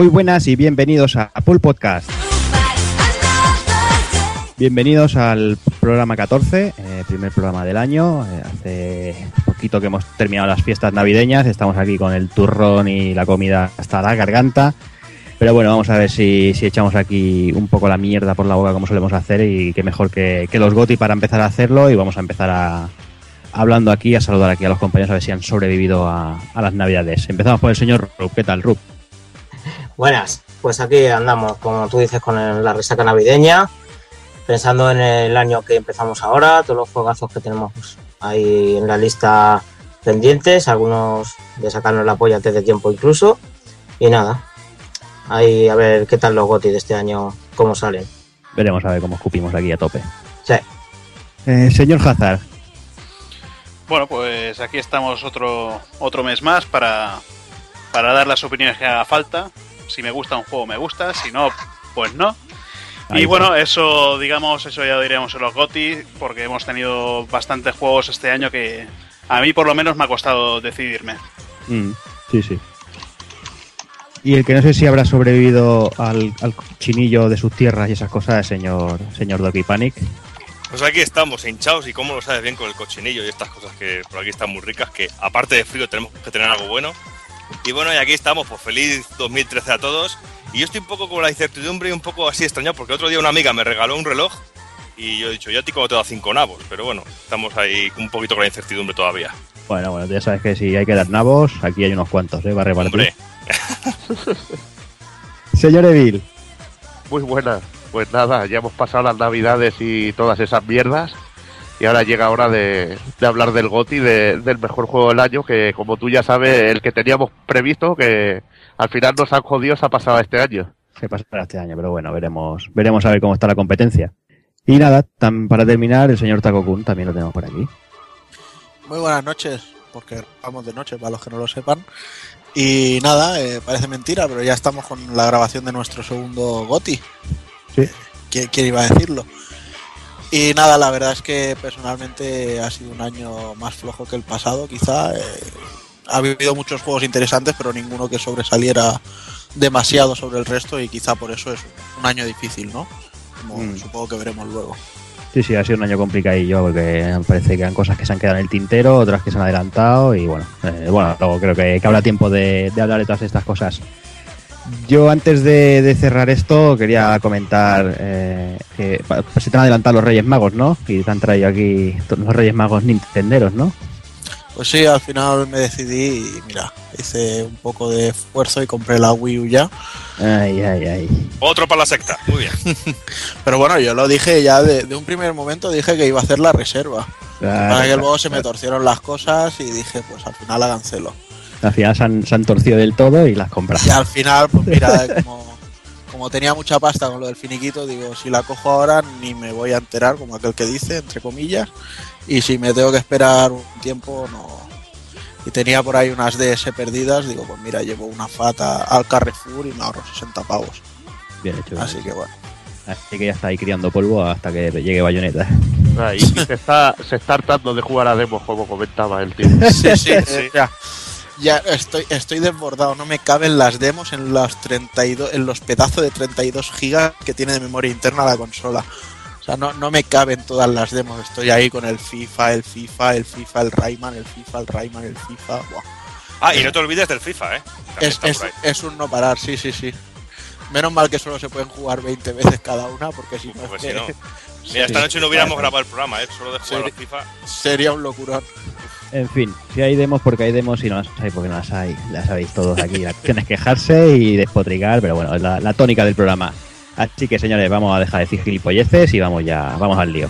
Muy buenas y bienvenidos a Pool Podcast. Bienvenidos al programa 14, eh, primer programa del año. Eh, hace poquito que hemos terminado las fiestas navideñas, estamos aquí con el turrón y la comida hasta la garganta. Pero bueno, vamos a ver si, echamos aquí un poco la mierda por la boca como solemos hacer y qué mejor que, los Goti para empezar a hacerlo y vamos a empezar hablando aquí, a saludar aquí a los compañeros a ver si han sobrevivido a, a las navidades. Empezamos por el señor Rup. ¿Qué tal, Rup? Buenas, pues aquí andamos, como tú dices, con el- la resaca navideña, pensando en el año que empezamos ahora, todos los juegazos que tenemos ahí en la lista pendientes, algunos de sacarnos la polla antes de tiempo incluso, y nada, ahí a ver qué tal los GOTI de este año, cómo salen. Veremos a ver cómo escupimos aquí a tope. Sí. Eh, señor Hazard, Bueno, pues aquí estamos otro, otro mes más para, para dar las opiniones que haga falta. Si me gusta un juego, me gusta. Si no, pues no. Ahí y bueno, eso, digamos, eso ya diremos en los GOTI, porque hemos tenido bastantes juegos este año que a mí por lo menos me ha costado decidirme. Mm, sí, sí. Y el que no sé si habrá sobrevivido al, al cochinillo de sus tierras y esas cosas, señor, señor Doki Panic. Pues aquí estamos, hinchados, y cómo lo sabes bien con el cochinillo y estas cosas que por aquí están muy ricas, que aparte de frío tenemos que tener algo bueno. Y bueno, y aquí estamos, pues feliz 2013 a todos. Y yo estoy un poco con la incertidumbre y un poco así extrañado, porque otro día una amiga me regaló un reloj y yo he dicho, yo a ti como te da cinco nabos, pero bueno, estamos ahí un poquito con la incertidumbre todavía. Bueno, bueno, ya sabes que si hay que dar nabos, aquí hay unos cuantos, ¿eh? Va a repartir. Hombre, Señor Evil, Muy buenas. Pues nada, ya hemos pasado las navidades y todas esas mierdas. Y ahora llega hora de, de hablar del GOTI, de- del mejor juego del año, que como tú ya sabes, el que teníamos previsto, que al final nos han jodido, se ha pasado a este año. se pasará este año, pero bueno, veremos, veremos a ver cómo está la competencia. Y nada, tan- para terminar, el señor Takokun también lo tenemos por aquí. Muy buenas noches, porque vamos de noche, para los que no lo sepan. Y nada, eh, parece mentira, pero ya estamos con la grabación de nuestro segundo GOTI. Sí. ¿Quién, quién iba a decirlo? Y nada, la verdad es que personalmente ha sido un año más flojo que el pasado, quizá. eh, ha habido muchos juegos interesantes, pero ninguno que sobresaliera demasiado sobre el resto y quizá por eso es un año difícil, ¿no? Como Mm. supongo que veremos luego. Sí, sí, ha sido un año complicadillo porque me parece que han cosas que se han quedado en el tintero, otras que se han adelantado y bueno, eh, bueno, luego creo que, que habrá tiempo de, de hablar de todas estas cosas. Yo antes de, de cerrar esto quería comentar eh, que pa- se te han adelantado los Reyes Magos, ¿no? Y te han traído aquí los Reyes Magos nintenderos, ¿no? Pues sí, al final me decidí y mira, hice un poco de esfuerzo y compré la Wii U ya. Ay, ay, ay. otro para la secta, muy bien. Pero bueno, yo lo dije ya de, de un primer momento, dije que iba a hacer la reserva. Para que luego se me torcieron las cosas y dije, pues al final la cancelo. Al final se han, se han torcido del todo y las compras. Y al final, pues mira, como, como tenía mucha pasta con lo del finiquito, digo, si la cojo ahora ni me voy a enterar, como aquel que dice, entre comillas. Y si me tengo que esperar un tiempo, no. Y tenía por ahí unas DS perdidas, digo, pues mira, llevo una fata al Carrefour y me ahorro 60 pavos. Bien hecho. bien Así hecho. que bueno. Así que ya está ahí criando polvo hasta que llegue Bayonetta. Y se está, se está hartando de jugar a demos, como comentaba el tío. Sí, sí, Sí. eh, ya estoy, estoy desbordado, no me caben las demos en las 32, en los pedazos de 32 gigas que tiene de memoria interna la consola. O sea, no, no me caben todas las demos. Estoy ahí con el FIFA, el FIFA, el FIFA, el Rayman, el FIFA, el Rayman, el FIFA. Buah. Ah, y no te olvides del FIFA, ¿eh? Es, es, es un no parar, sí, sí, sí. Menos mal que solo se pueden jugar 20 veces cada una, porque si no, Pues es si que no. Mira, esta noche no hubiéramos grabado el programa, ¿eh? Solo de jugar al FIFA. sería un locurón. En fin, si hay demos porque hay demos y no las hay porque no las hay. Ya sabéis todos aquí. La es quejarse y despotricar, pero bueno, es la, la tónica del programa. Así que señores, vamos a dejar de decir gilipolleces y vamos ya, vamos al lío.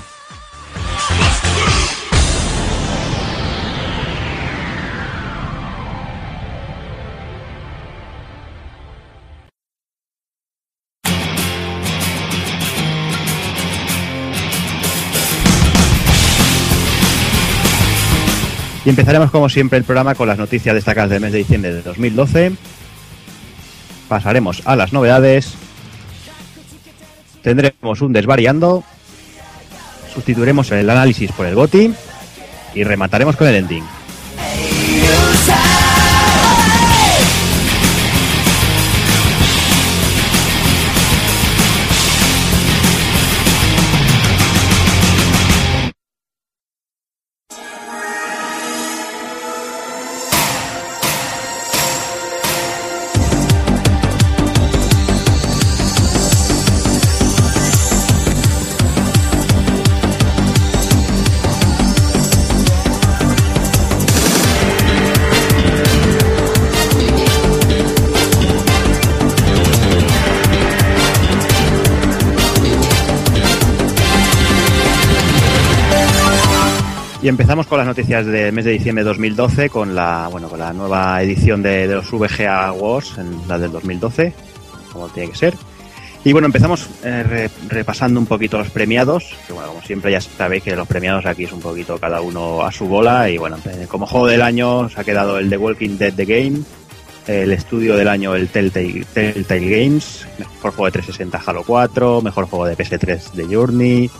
Y empezaremos como siempre el programa con las noticias destacadas del mes de diciembre de 2012. Pasaremos a las novedades. Tendremos un desvariando. Sustituiremos el análisis por el GOTI. Y remataremos con el ending. Empezamos con las noticias del mes de diciembre de 2012 con la, bueno, con la nueva edición de, de los VGA Awards, en la del 2012, como tiene que ser. Y bueno, empezamos eh, re- repasando un poquito los premiados, que bueno, como siempre ya sabéis que los premiados aquí es un poquito cada uno a su bola y bueno, eh, como juego del año se ha quedado el The Walking Dead The Game, el estudio del año el Telltale, Telltale Games, mejor juego de 360 Halo 4, mejor juego de PS3 de Journey,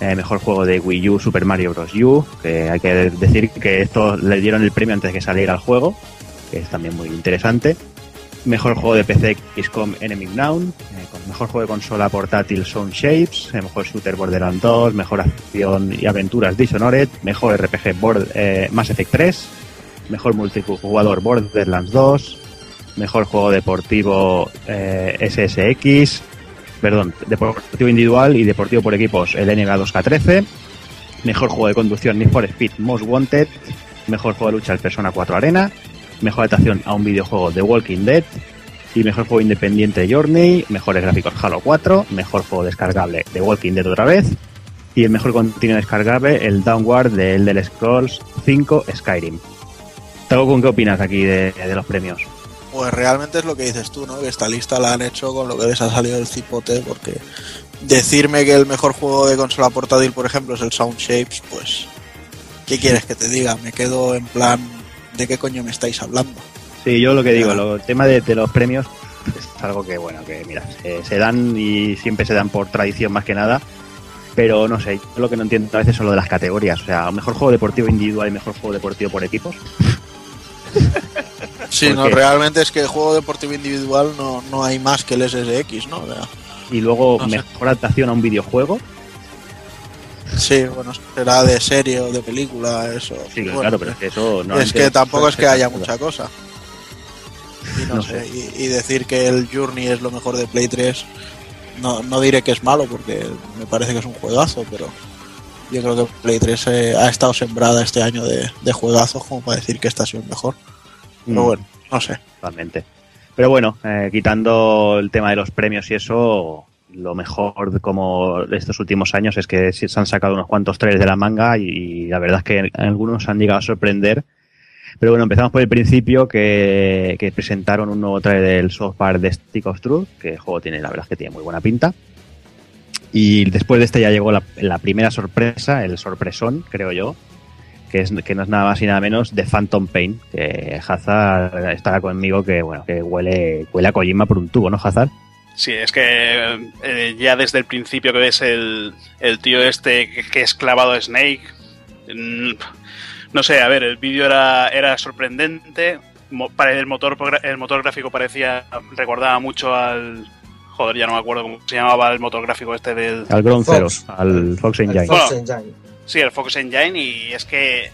eh, mejor juego de Wii U Super Mario Bros. U, que hay que decir que esto le dieron el premio antes de que saliera el juego, que es también muy interesante. Mejor juego de PC XCOM Enemy Unknown, eh, mejor juego de consola portátil Sound Shapes, eh, mejor shooter Borderlands 2, mejor acción y aventuras Dishonored, mejor RPG eh, Mass Effect 3, mejor multijugador Borderlands 2, mejor juego deportivo SSX, perdón, deportivo individual y deportivo por equipos el NGA2K13, mejor juego de conducción Need for Speed Most Wanted, mejor juego de lucha el Persona 4 Arena, mejor adaptación a un videojuego The Walking Dead. Y mejor juego independiente Journey, mejores gráficos Halo 4, mejor juego descargable The Walking Dead otra vez. Y el mejor contenido descargable el Downward de Elder Scrolls 5 Skyrim. ¿con qué opinas aquí de los premios? Pues realmente es lo que dices tú, ¿no? Que esta lista la han hecho con lo que les ha salido del cipote, porque decirme que el mejor juego de consola portátil, por ejemplo, es el Sound Shapes, pues, ¿qué quieres que te diga? Me quedo en plan, ¿de qué coño me estáis hablando? Sí, yo lo que digo, lo- el tema de, de los premios es algo que, bueno, que mira, se, se dan y siempre se dan por tradición más que nada, pero no sé, yo lo que no entiendo a veces son lo de las categorías, o sea, mejor juego deportivo individual y mejor juego deportivo por equipos. Sí, ¿Por no, realmente es que juego deportivo individual no, no hay más que el SSX, ¿no? O sea, Y luego No sé. mejor adaptación a un videojuego. sí, bueno, será de serie o de película, eso. Sí, Bueno, claro, pero es que eso no es que tampoco es que haya mucha cosa. Y no, No sé, sé. Y, y decir que el Journey es lo mejor de Play 3, no, no diré que es malo porque me parece que es un juegazo, pero yo creo que Play 3 eh, ha estado sembrada este año de, de juegazos como para decir que este ha sido el mejor. Pero Mm. bueno, no sé. Totalmente. Pero bueno, eh, quitando el tema de los premios y eso, lo mejor de como estos últimos años es que se han sacado unos cuantos trailers de la manga y, y la verdad es que algunos han llegado a sorprender. Pero bueno, empezamos por el principio que, que presentaron un nuevo trailer del South Park de Stick of Truth, que el juego tiene, la verdad es que tiene muy buena pinta. Y después de este ya llegó la, la primera sorpresa, el sorpresón, creo yo, que, es, que no es nada más y nada menos de Phantom Pain, que Hazard estará conmigo que bueno, que huele, huele a Kojima por un tubo, ¿no, Hazard? Sí, es que eh, ya desde el principio que ves el, el tío este que, que es clavado a Snake, mm, no sé, a ver, el vídeo era, era sorprendente, el motor, el motor gráfico parecía, recordaba mucho al... Joder, ya no me acuerdo cómo se llamaba el motor gráfico este del... Al Ground al Fox Engine. Fox Bueno. Sí, el Focus Engine y es que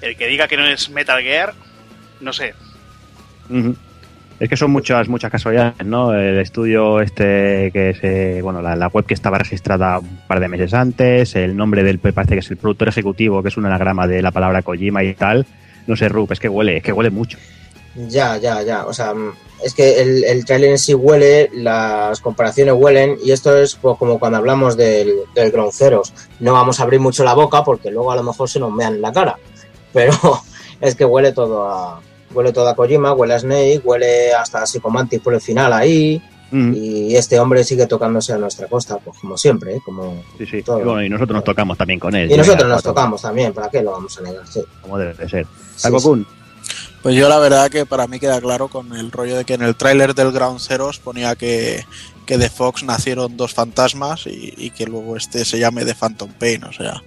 el que diga que no es Metal Gear, no sé. Es que son muchas muchas casualidades, ¿no? El estudio este que es, eh, bueno, la, la web que estaba registrada un par de meses antes, el nombre del, parece que es el productor ejecutivo, que es un anagrama de la palabra Kojima y tal. No sé, Rup, es que huele, es que huele mucho. Ya, ya, ya. O sea, mm, es que el, el trailer en sí huele, las comparaciones huelen, y esto es pues, como cuando hablamos del, del Ground Zeroes. No vamos a abrir mucho la boca porque luego a lo mejor se nos mean en la cara. Pero es que huele todo a. Huele todo a Kojima, huele a Snake, huele hasta a Psychomantis por el final ahí. Mm, Y este hombre sigue tocándose a nuestra costa, pues como siempre, ¿eh? como. sí, sí. todo. Y, bueno, y nosotros nos tocamos también con él. Y nosotros nos tocamos también, ¿para qué lo vamos a negar? Sí. Como debe de ser. Sí, Pues yo la verdad que para mí queda claro con el rollo de que en el tráiler del Ground Zeroes ponía que, que de Fox nacieron dos fantasmas y, y que luego este se llame The Phantom Pain, o sea,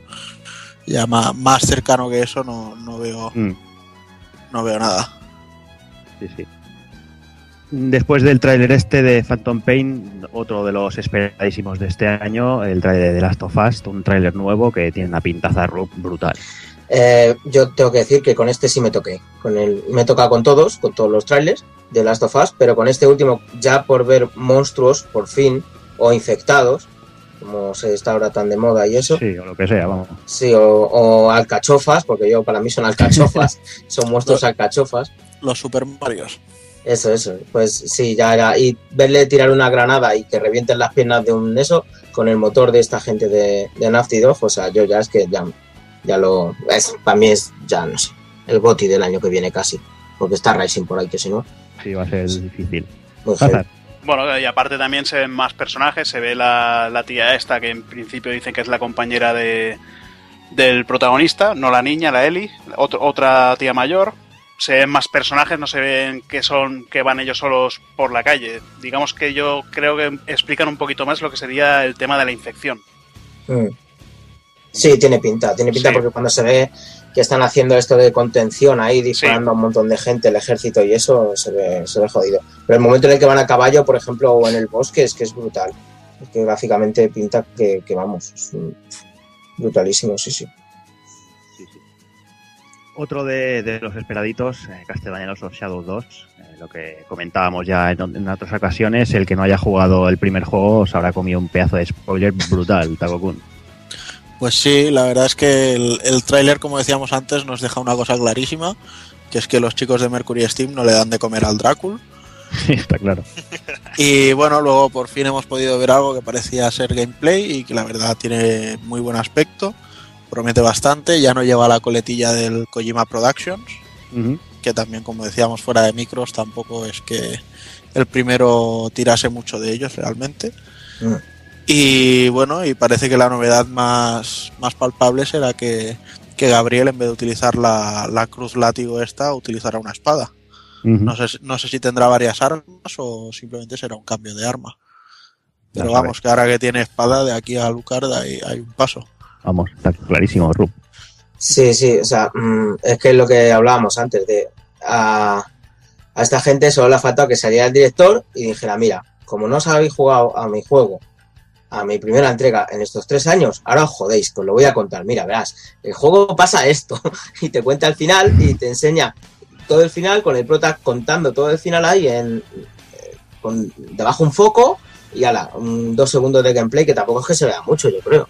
ya ma- más, cercano que eso no, no veo Mm, no veo nada. sí, sí. Después del tráiler este de Phantom Pain, otro de los esperadísimos de este año, el tráiler de The Last of Us, un tráiler nuevo que tiene una pintaza brutal. Eh, yo tengo que decir que con este sí me toqué. Con el, me toca con todos, con todos los trailers de Last of Us, pero con este último, ya por ver monstruos, por fin, o infectados, como se está ahora tan de moda y eso, sí, Sí, o lo que sea, vamos. o, o alcachofas, porque yo para mí son alcachofas, son monstruos alcachofas. Los Super Marios. Eso, eso, pues sí, ya era. Y verle tirar una granada y que revienten las piernas de un eso, con el motor de esta gente de, de Naughty Dog, o sea, yo ya es que ya ya lo. Es, para mí es, ya no sé, el GOTI del año que viene casi. Porque está Rising por ahí, que si no. Sí, va a ser difícil. Bueno, y aparte también se ven más personajes. Se ve la, la tía esta que en principio dicen que es la compañera de, del protagonista, no la niña, la Ellie, otro- otra tía mayor. Se ven más personajes, no se ven que son que van ellos solos por la calle. Digamos que yo creo que explican un poquito más lo que sería el tema de la infección. Mm. Sí, tiene pinta, tiene pinta Sí. porque cuando se ve que están haciendo esto de contención ahí, disparando a un montón de gente, el ejército y eso, se ve, se ve jodido. Pero el momento en el que van a caballo, por ejemplo, o en el bosque, es que es brutal. Es que gráficamente pinta que, que vamos, es un- brutalísimo, sí, sí. Otro de, de los esperaditos, eh, Castellanos of Shadow 2, eh, lo que comentábamos ya en, en otras ocasiones, el que no haya jugado el primer juego se habrá comido un pedazo de spoiler brutal, Takokun. Pues sí, la verdad es que el, el tráiler, como decíamos antes, nos deja una cosa clarísima, que es que los chicos de Mercury Steam no le dan de comer al Drácula. Sí, está claro. Y bueno, luego por fin hemos podido ver algo que parecía ser gameplay y que la verdad tiene muy buen aspecto, promete bastante, ya no lleva la coletilla del Kojima Productions, que también como decíamos fuera de micros tampoco es que el primero tirase mucho de ellos realmente. Mm. Y bueno, y parece que la novedad más, más palpable será que, que Gabriel en vez de utilizar la, la cruz látigo esta utilizará una espada. No sé, si- no sé si tendrá varias armas o simplemente será un cambio de arma. Pero Ya vamos, que ahora que tiene espada, de aquí a Lucarda hay, hay un paso. Vamos, está clarísimo, Rub. Sí, sí, o sea, mm, es que es lo que hablábamos antes de a, a esta gente solo le ha faltado que saliera el director y dijera, mira, como no os habéis jugado a mi juego, a mi primera entrega en estos tres años, ahora os jodéis, pues lo voy a contar. Mira, verás, el juego pasa esto y te cuenta el final y te enseña todo el final con el prota contando todo el final ahí en eh, con debajo un foco y ala, un- dos segundos de gameplay que tampoco es que se vea mucho, yo creo.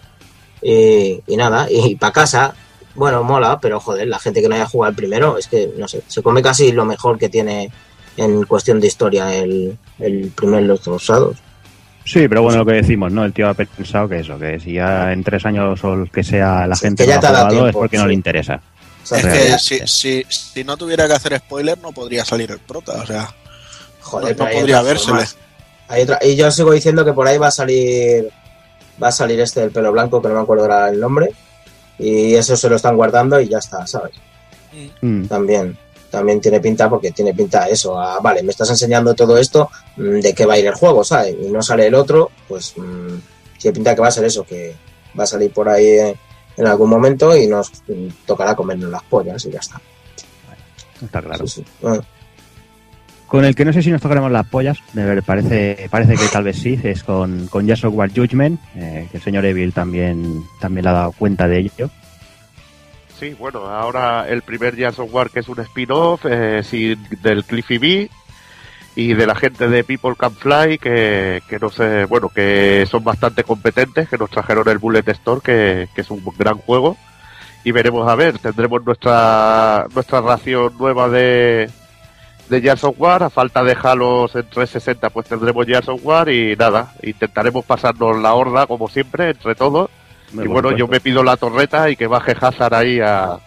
Y, y nada, y para casa, bueno, mola, pero joder, la gente que no haya jugado el primero, es que, no sé, se come casi lo mejor que tiene en cuestión de historia el, el primer Los Rosados. Sí, pero bueno, lo que decimos, ¿no? El tío ha pensado que eso, que si ya en tres años o el que sea la Sí, gente que ya no te ha jugado es porque no le interesa. O sea, Es que- si, si, si no tuviera que hacer spoiler, no podría salir el prota. O sea, joder, no podría vérsele. Hay otra- y yo sigo diciendo que por ahí va a salir va a salir este del pelo blanco, que no me acuerdo ahora el nombre, y eso se lo están guardando y ya está, ¿sabes? Mm. También, también tiene pinta porque tiene pinta eso, a, vale, me estás enseñando todo esto, mm, ¿de qué va a ir el juego, ¿sabes? Y no sale el otro, pues mm, tiene pinta que va a ser eso, que va a salir por ahí eh, en algún momento y nos mm, tocará comernos las pollas y ya está. Está claro. Sí, sí. Bueno, Con el que no sé si nos tocaremos las pollas, ver, parece, parece que tal vez sí, es con, con Judgment, eh, que el señor Evil también, también le ha dado cuenta de ello. Sí, bueno, ahora el primer Gears of War que es un spin-off eh, del Cliffy B y de la gente de People Can Fly que, que no sé, bueno, que son bastante competentes, que nos trajeron el Bullet Store, que, es un gran juego. Y veremos a ver, tendremos nuestra nuestra ración nueva de, de of War, a falta de Halos en 360 pues tendremos Gears of War y nada, intentaremos pasarnos la horda como siempre, entre todos y bueno, yo me pido la torreta y que baje Hazard ahí a,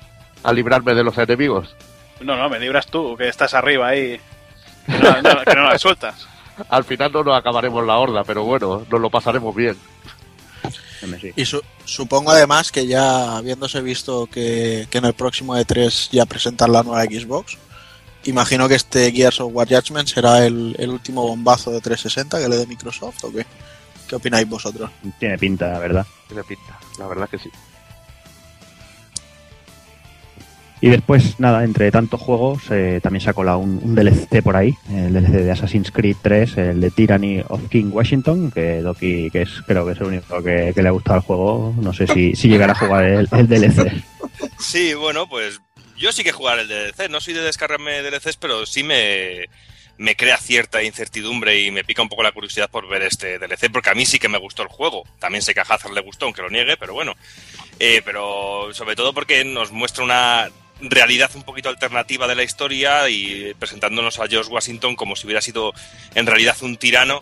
a librarme de los enemigos. No, no, me libras tú, que estás arriba ahí. Que no, no, que no la sueltas. Al final no nos acabaremos la horda, pero bueno, nos lo pasaremos bien. Y su- supongo además que ya habiéndose visto que, que en el próximo E3 ya presentan la nueva Xbox, imagino que este Gears of War Judgment será el, el último bombazo de 360 que le dé Microsoft o qué? ¿Qué opináis vosotros? Tiene pinta, la verdad. Tiene pinta, la verdad que sí. Y después, nada, entre tantos juegos, eh, también se ha colado un, un DLC por ahí, el DLC de Assassin's Creed 3, el de Tyranny of King Washington, que Doki, que es, creo que es el único que, que le ha gustado el juego, no sé si, si llegará a jugar el, el DLC. Sí, bueno, pues yo sí que jugar el DLC. No soy de descargarme DLCs, pero sí me, me crea cierta incertidumbre y me pica un poco la curiosidad por ver este DLC, porque a mí sí que me gustó el juego. También sé que a Hazard le gustó, aunque lo niegue, pero bueno. Eh, pero sobre todo porque nos muestra una realidad un poquito alternativa de la historia y presentándonos a George Washington como si hubiera sido en realidad un tirano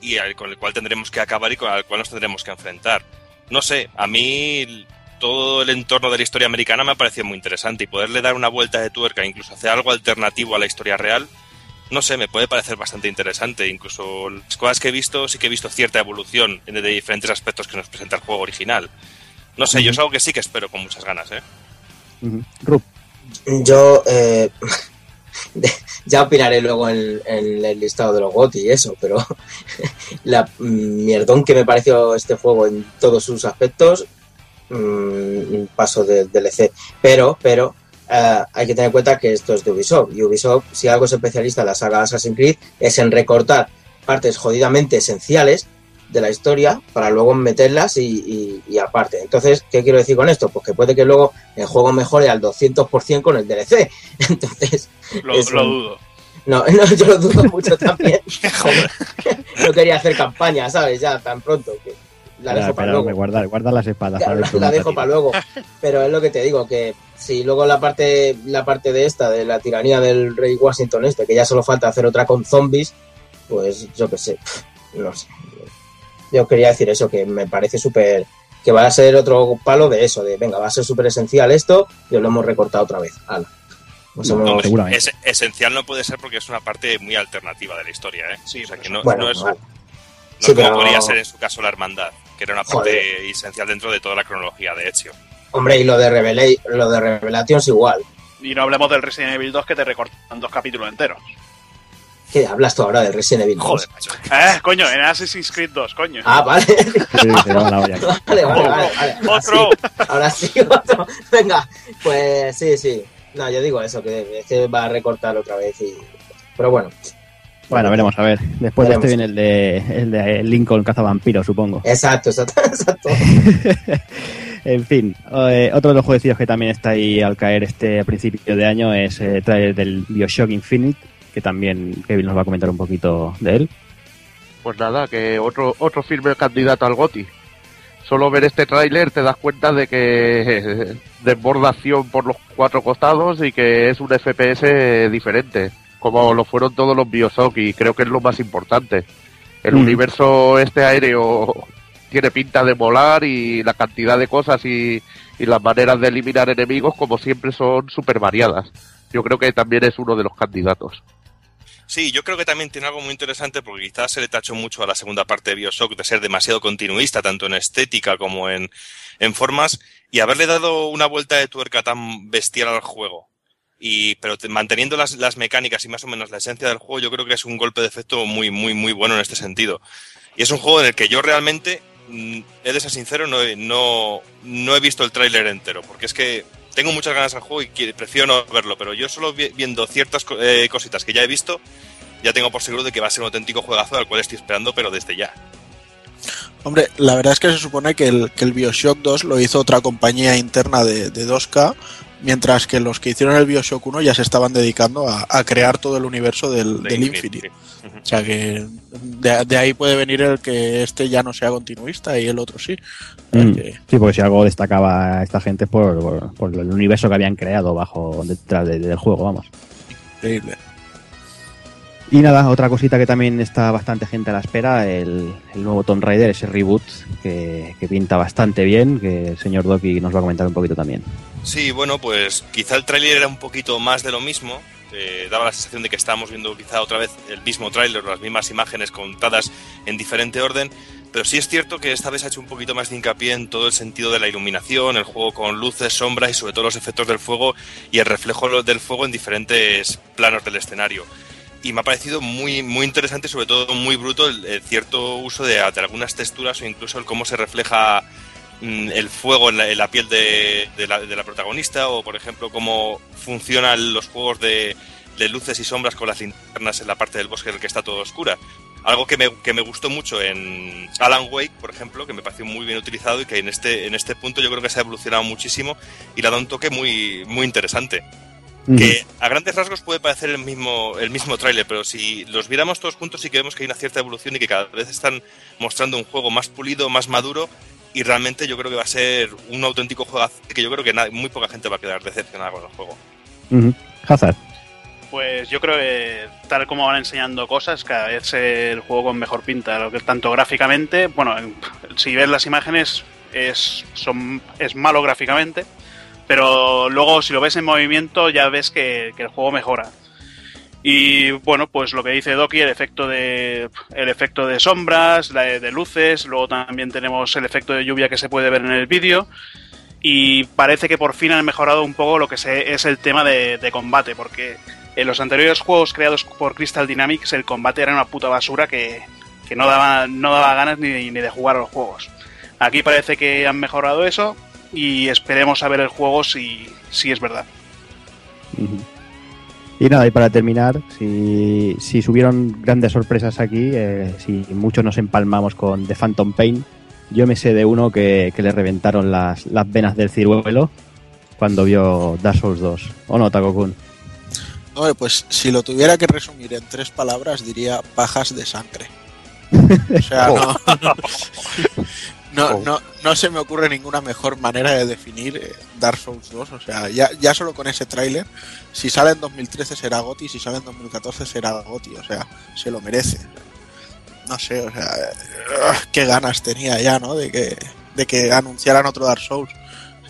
y con el cual tendremos que acabar y con el cual nos tendremos que enfrentar. No sé, a mí todo el entorno de la historia americana me ha parecido muy interesante y poderle dar una vuelta de tuerca, incluso hacer algo alternativo a la historia real, no sé, me puede parecer bastante interesante. Incluso las cosas que he visto, sí que he visto cierta evolución de diferentes aspectos que nos presenta el juego original. No sé, yo es algo que sí que espero con muchas ganas, ¿eh? Rup. Yo eh, ya opinaré luego en, en el listado de los GOTY y eso, pero la mierdón que me pareció este juego en todos sus aspectos, mm, paso del DLC. Pero, pero, eh, hay que tener en cuenta que esto es de Ubisoft. Y Ubisoft, si algo es especialista en la saga Assassin's Creed, es en recortar partes jodidamente esenciales de la historia para luego meterlas y, y- y aparte. Entonces, ¿qué quiero decir con esto? Pues que puede que luego el juego mejore al 200% con el DLC. Entonces, Lo, lo dudo. no, no, yo lo dudo mucho también. no quería hacer campaña, ¿sabes? Ya tan pronto. Que la Ya, dejo para pero luego. me guarda, guarda las espadas. Ya, la, dejo para luego. Pero es lo que te digo, que si luego la parte, la parte de esta, de la tiranía del rey Washington este, que ya solo falta hacer otra con zombies, pues yo qué sé, no sé. Yo quería decir eso, que me parece súper, que va a ser otro palo de eso, de venga, va a ser súper esencial esto, y lo hemos recortado otra vez. Ala. No, seguramente. es- esencial no puede ser porque es una parte muy alternativa de la historia, ¿eh? Sí, o sea, que no, bueno, no es, vale. no Sí, es como pero- podría ser en su caso la hermandad, que era una parte Joder. esencial dentro de toda la cronología de Ezio. Hombre, y lo de, Revela- lo de Revelation es igual. Y no hablemos del Resident Evil 2 que te recortan dos capítulos enteros. ¿Qué hablas tú ahora del Resident Evil 2? Joder, macho. Eh, coño, en Assassin's Creed 2, coño. Ah, vale. Sí, vale, vale, vale, vale. Ahora sí. Otro. Ahora sí, otro. Venga, pues sí, sí. No, yo digo eso, que es que va a recortar otra vez y... Pero bueno. Bueno, veremos a ver. Después de este viene el de, el de Lincoln Cazavampiro, supongo. Exacto, exacto, exacto. en fin, eh, otro de los jueguecillos que también está ahí al caer este a principio de año es el trailer del Bioshock Infinite, que también Kevin nos va a comentar un poquito de él. Pues nada, que otro, otro firme candidato al GOTI. Solo ver este tráiler te das cuenta de que desborda acción por los cuatro costados y que es un FPS diferente, como lo fueron todos los Bioshock y creo que es lo más importante. El Mm. universo este aéreo tiene pinta de molar y la cantidad de cosas y, y las maneras de eliminar enemigos como siempre son súper variadas. Yo creo que también es uno de los candidatos. Sí, yo creo que también tiene algo muy interesante porque quizás se le tachó mucho a la segunda parte de Bioshock de ser demasiado continuista, tanto en estética como en, en formas, y haberle dado una vuelta de tuerca tan bestial al juego. Y, pero te- manteniendo las, mecánicas y más o menos la esencia del juego, yo creo que es un golpe de efecto muy, muy, muy bueno en este sentido. Y es un juego en el que yo realmente, mm, he de ser sincero, no no, no he visto el tráiler entero, porque es que tengo muchas ganas al juego y prefiero no verlo, pero yo solo vi- viendo ciertas eh, cositas que ya he visto, ya tengo por seguro de que va a ser un auténtico juegazo al cual estoy esperando, pero desde ya. Hombre, la verdad es que se supone que el, Bioshock 2 lo hizo otra compañía interna de 2K, mientras que los que hicieron el Bioshock 1 ya se estaban dedicando a, a crear todo el universo del, De del Infinite, Infinite. O sea que de, de ahí puede venir el que este ya no sea continuista y el otro sí. Mm. que- Sí, porque si algo destacaba esta gente por, por- por el universo que habían creado bajo detrás de- del juego, vamos. increíble. Y nada, otra cosita que también está bastante gente a la espera, el, el nuevo Tomb Raider, ese reboot que, que pinta bastante bien, que el señor Doki nos va a comentar un poquito también. Sí, bueno, pues quizá el tráiler era un poquito más de lo mismo. eh, daba la sensación de que estábamos viendo quizá otra vez el mismo tráiler, las mismas imágenes contadas en diferente orden. Pero sí es cierto que esta vez ha hecho un poquito más de hincapié en todo el sentido de la iluminación, el juego con luces, sombras y sobre todo los efectos del fuego y el reflejo del fuego en diferentes planos del escenario. Y me ha parecido muy, muy interesante sobre todo muy bruto el, cierto uso de, algunas texturas o incluso el cómo se refleja mm, el fuego en la, piel de, la, protagonista o por ejemplo cómo funcionan los juegos de, de luces y sombras con las linternas en la parte del bosque en el que está todo oscura. Algo que me, que me gustó mucho en Alan Wake, por ejemplo, que me pareció muy bien utilizado y que en este, en este punto yo creo que se ha evolucionado muchísimo y le ha dado un toque muy, muy interesante. Que a grandes rasgos puede parecer el mismo, el mismo tráiler, pero si los viéramos todos juntos sí que vemos que hay una cierta evolución y que cada vez están mostrando un juego más pulido, más maduro y realmente yo creo que va a ser un auténtico juego que yo creo que muy poca gente va a quedar decepcionada con el juego. Ujú. Hazard. Pues yo creo que tal como van enseñando cosas, cada vez el juego con mejor pinta, lo que tanto gráficamente, bueno, en- si ves las imágenes es, son, es malo gráficamente, pero luego si lo ves en movimiento ya ves que, que el juego mejora. Y bueno, pues lo que dice Doki, el efecto de el efecto de sombras, de, luces, luego también tenemos el efecto de lluvia que se puede ver en el vídeo. Y parece que por fin han mejorado un poco lo que es el tema de, de combate, porque en los anteriores juegos creados por Crystal Dynamics el combate era una puta basura que, que no, daba, no daba ganas ni, ni de jugar a los juegos. Aquí parece que han mejorado eso y esperemos a ver el juego si, si es verdad. Y nada, y para terminar, si, si subieron grandes sorpresas aquí, eh, si muchos nos empalmamos con The Phantom Pain, yo me sé de uno que, que le reventaron las, las venas del ciruelo cuando vio Dark Souls 2. ¿O no, Takokun? Hombre, pues si lo tuviera que resumir en tres palabras, diría pajas de sangre. O sea, no, no, no, no se me ocurre ninguna mejor manera de definir eh, Dark Souls 2. O sea, ya, ya solo con ese tráiler, si sale en 2013 será GOTI, si sale en 2014 será GOTI. O sea, se lo merece. No sé, o sea, eh, qué ganas tenía ya, ¿no? De que, de que anunciaran otro Dark Souls.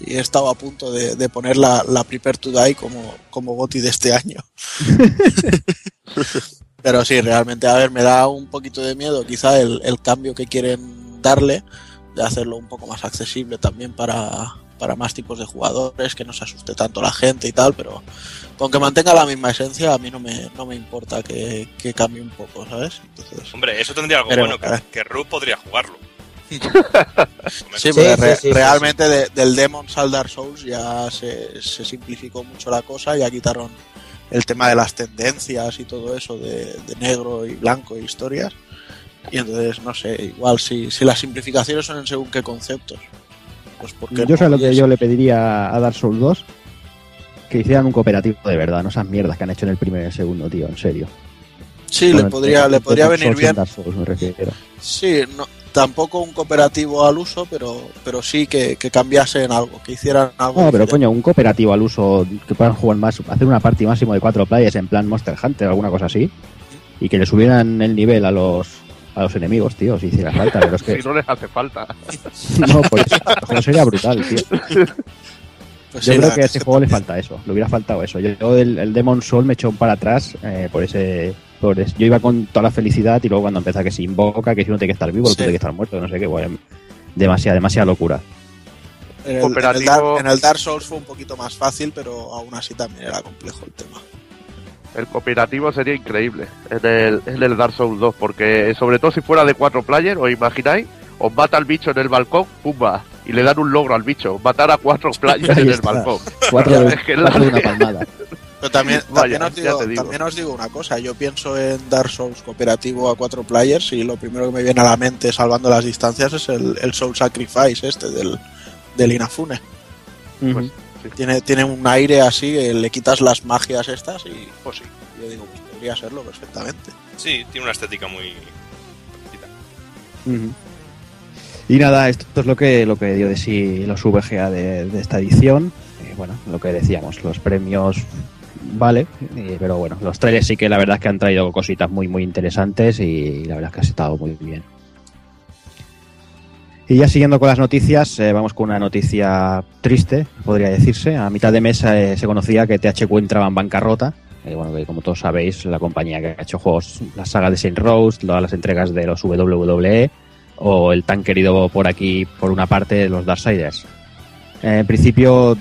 Y he estado a punto de, de poner la, la Prepare to Die como, como GOTI de este año. Pero sí, realmente, a ver, me da un poquito de miedo quizá el, el cambio que quieren darle, de hacerlo un poco más accesible también para, para más tipos de jugadores, que no se asuste tanto la gente y tal, pero con que mantenga la misma esencia, a mí no me, no me importa que, que cambie un poco, ¿sabes? Entonces, Hombre, eso tendría algo bueno, que, que Ruth podría jugarlo. sí, Sí, porque sí, re- sí, sí, realmente de- del Demon's al Dark Souls ya se, se simplificó mucho la cosa, ya quitaron el tema de las tendencias y todo eso de, de negro y blanco y historias. Y entonces, no sé, igual si, si las simplificaciones son en según qué conceptos. Pues porque Yo sé lo que yo le pediría a Dark Souls 2, que hicieran un cooperativo de verdad, no esas mierdas que han hecho en el primero y el segundo, tío, en serio. Sí, le podría, el- le el podría Dark venir bien. Dark Souls, me refiero. Sí, no, tampoco un cooperativo al uso, pero, pero sí que, que cambiasen algo, que hicieran algo. No, pero diferente. coño, un cooperativo al uso que puedan jugar más, hacer una party máximo de cuatro players en plan Monster Hunter o alguna cosa así, y que le subieran el nivel a los a los enemigos, tío, si hiciera falta, pero es que Si no les hace falta. no, por eso, eso sería brutal, tío. Pues Yo sí, creo la- que a este juego le falta eso, le hubiera faltado eso. Yo, el, el Demon Soul me echó para atrás eh, por ese por es- yo iba con toda la felicidad y luego cuando empieza que se invoca, que si uno tiene que estar vivo, otro Sí. tiene que estar muerto, no sé qué, bueno, demasiada, demasiada locura. En el, en, Cooperativo- el Dark, en el Dark Souls fue un poquito más fácil, pero aún así también era complejo el tema. El cooperativo sería increíble en el, en el Dark Souls 2, porque sobre todo si fuera de cuatro players, os imagináis, os mata al bicho en el balcón, pumba, y le dan un logro al bicho, matar a cuatro players en el está. balcón. Cuatro, Es que cuatro de la- una palmada. Pero también, Vaya, también, os digo, también os digo una cosa, yo pienso en Dark Souls cooperativo a cuatro players y lo primero que me viene a la mente salvando las distancias es el, el Soul Sacrifice este del, del Inafune. Tiene, tiene un aire así, que le quitas las magias estas y Pues sí. yo digo, pues podría serlo perfectamente. Sí, tiene una estética muy. Y nada, esto es lo que lo que dio de sí los VGA de, de esta edición. Eh, bueno, lo que decíamos, los premios vale, eh, pero bueno, los trailers sí que la verdad es que han traído cositas muy muy interesantes y la verdad es que ha estado muy bien. Y ya siguiendo con las noticias, eh, vamos con una noticia triste, podría decirse. A mitad de mes eh, se conocía que THQ entraba en bancarrota. Eh, bueno, que como todos sabéis, la compañía que ha hecho juegos, la saga de Saint Rose, todas las entregas de los WWE, o el tan querido por aquí, por una parte, los Darksiders. Eh, en principio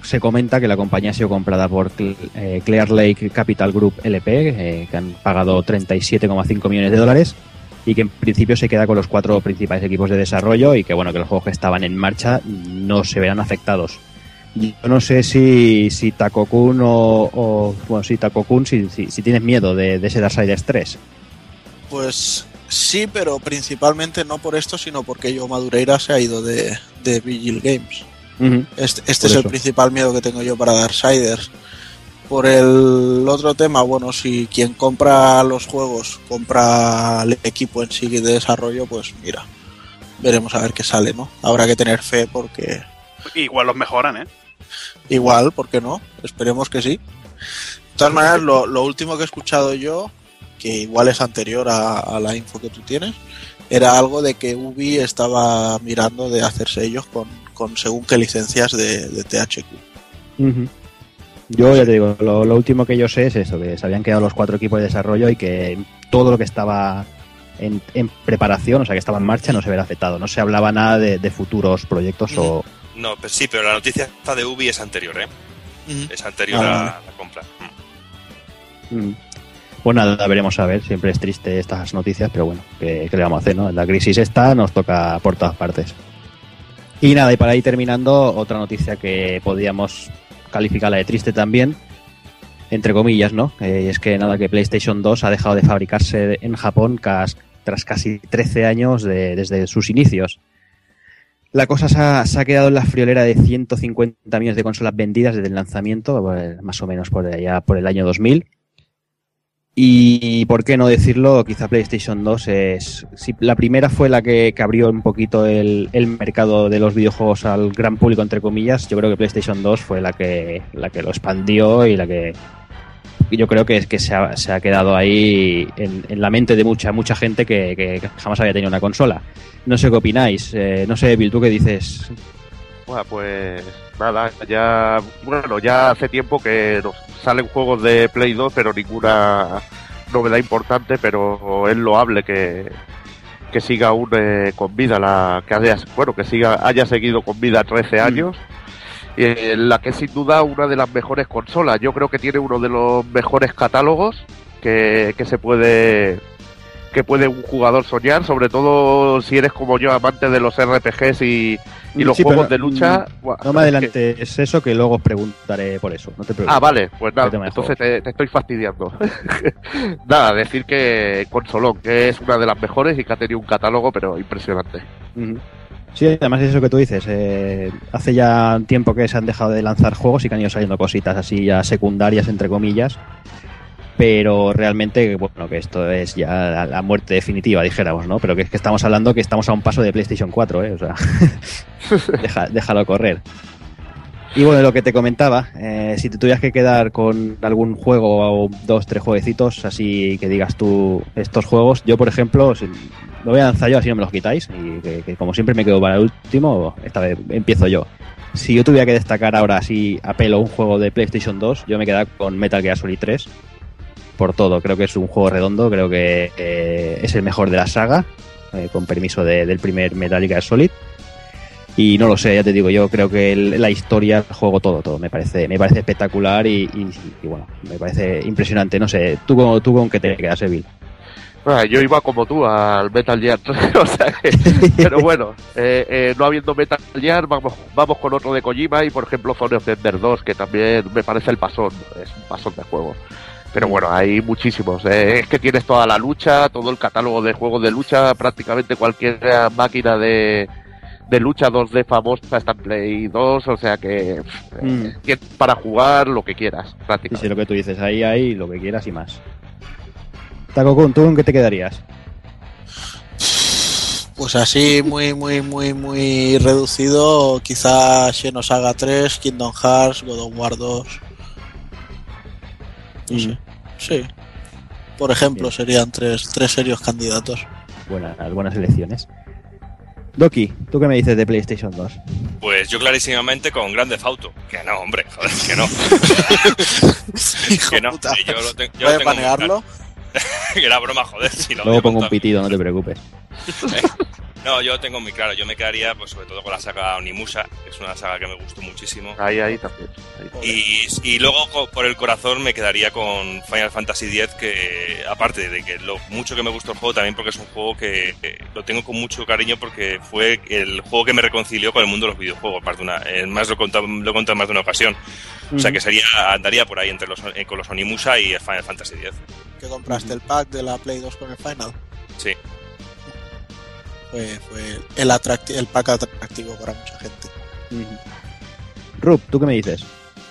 se comenta que la compañía ha sido comprada por Cle- Clear Lake Capital Group LP, que han pagado 37,5 millones de dólares y que en principio se queda con los cuatro principales equipos de desarrollo y que bueno que los juegos que estaban en marcha no se verán afectados. Yo no sé si, si Takokun o, o- bueno si Takokun si, si, si tienes miedo de, de ese Darksiders 3. Pues sí, pero principalmente no por esto, sino porque yo Madureira se ha ido de, de Vigil Games. Este, este es el principal miedo que tengo yo para Darksiders. Por el otro tema, bueno, si quien compra los juegos compra el equipo en sí de desarrollo, pues mira, veremos a ver qué sale, ¿no? Habrá que tener fe porque Igual los mejoran, ¿eh? igual, ¿por qué no? Esperemos que sí. De todas maneras, lo, lo último que he escuchado yo, que igual es anterior a, a la info que tú tienes, era algo de que Ubi estaba mirando de hacerse ellos con, con según qué licencias de, de THQ. Ujú. Yo ya te digo, lo, lo último que yo sé es eso, que se habían quedado los cuatro equipos de desarrollo y que todo lo que estaba en, en preparación, o sea, que estaba en marcha, no se verá afectado. No se hablaba nada de, de futuros proyectos o... No, pero sí, pero la noticia esta de Ubi es anterior, ¿eh? Es anterior Ah, a la compra. Mm. Mm. Pues nada, veremos a ver. Siempre es triste estas noticias, pero bueno, ¿qué, qué le vamos a hacer, no? La crisis esta nos toca por todas partes. Y nada, y para ir terminando, otra noticia que podíamos calificarla de triste también, entre comillas, ¿no? Eh, y es que nada, que PlayStation 2 ha dejado de fabricarse en Japón tras casi 13 años de- desde sus inicios. La cosa se ha, se ha quedado en la friolera de 150 millones de consolas vendidas desde el lanzamiento, pues, más o menos por allá por el año 2000. Y por qué no decirlo, quizá PlayStation 2 es. Si la primera fue la que, abrió un poquito el, el mercado de los videojuegos al gran público, entre comillas. Yo creo que PlayStation 2 fue la que, la que lo expandió y la que. Yo creo que que se ha, se ha quedado ahí en, en la mente de mucha, mucha gente que, que jamás había tenido una consola. No sé qué opináis. Eh, no sé, Bill, ¿tú qué dices? Bueno, pues nada, ya bueno, ya hace tiempo que nos salen juegos de Play 2, pero ninguna novedad importante, pero es loable que, que siga aún eh, con vida la que haya, bueno, que siga haya seguido con vida 13 años. Y eh, la que es sin duda una de las mejores consolas. Yo creo que tiene uno de los mejores catálogos que, que se puede que puede un jugador soñar, sobre todo si eres como yo amante de los RPGs y, y los Sí, juegos de lucha. No me es que- adelantes eso, que luego os preguntaré por eso. No te preocupes. Ah, vale, pues nada, de entonces te, te estoy fastidiando. nada, decir que Consolón, que es una de las mejores y que ha tenido un catálogo, pero impresionante. Sí, además es eso que tú dices. eh, hace ya un tiempo que se han dejado de lanzar juegos y que han ido saliendo cositas así ya secundarias, entre comillas. Pero realmente, bueno, que esto es ya la, muerte definitiva, dijéramos, ¿no? Pero que es que estamos hablando que estamos a un paso de PlayStation 4, ¿eh? O sea, deja- déjalo correr. Y bueno, lo que te comentaba, eh, si te tuvieras que quedar con algún juego o dos, tres jueguecitos, así que digas tú estos juegos, yo por ejemplo, si- lo voy a lanzar yo así no me los quitáis, y que, que como siempre me quedo para el último, esta vez empiezo yo. Si yo tuviera que destacar ahora así a pelo un juego de PlayStation 2, yo me quedaba con Metal Gear Solid 3, por todo, creo que es un juego redondo, creo que eh, es el mejor de la saga, eh, con permiso de- del primer Metal Gear Solid. Y no lo sé, ya te digo, yo creo que la historia, juego, todo, todo, me parece, me parece espectacular y, bueno, me parece impresionante. No sé, ¿tú, con- tú con qué te quedas, Evil? Ah, yo iba como tú al Metal Gear 3, o sea que- pero bueno, eh, eh, no habiendo Metal Gear, vamos, vamos con otro de Kojima y por ejemplo Zone of the Ender 2, que también me parece el pasón, es un pasón de juego. Pero bueno, hay muchísimos. eh, es que tienes toda la lucha, todo el catálogo de juegos de lucha, prácticamente cualquier máquina de, de lucha 2D famosa está en Play 2, o sea que Mm. eh, tienes para jugar lo que quieras, Sí, prácticamente. sí, lo que tú dices, ahí hay lo que quieras y más. Takokun, ¿tú en qué te quedarías? Pues así, muy, muy, muy, muy reducido, quizá Xenosaga 3, Kingdom Hearts, God of War 2. No sé. Sí. Por ejemplo, Bien. serían tres, tres serios candidatos. Buenas, buenas elecciones. Doki, ¿tú qué me dices de PlayStation 2? Pues yo clarísimamente con Grande Auto. Que no, hombre, joder, que no. Hijo que no. puta. Yo lo, te- yo lo tengo panearlo. Que era broma, joder. Si lo Luego pongo un pitido, no te preocupes. No, yo tengo muy claro. Yo me quedaría, pues sobre todo con la saga Onimusha, que es una saga que me gustó muchísimo. Ahí, ahí también. ahí. Y, y luego por el corazón me quedaría con Final Fantasy X, que aparte de que lo mucho que me gustó el juego, también porque es un juego que, que lo tengo con mucho cariño porque fue el juego que me reconcilió con el mundo de los videojuegos. Aparte una, eh, más lo he contado, lo he contado en más de una ocasión. O sea que sería andaría por ahí entre los, eh, con los Onimusha y el Final Fantasy X. Que compraste el pack de la Play 2 con el Final. Sí. Fue, fue el, atracti- el pack atractivo para mucha gente. Rup, ¿tú qué me dices?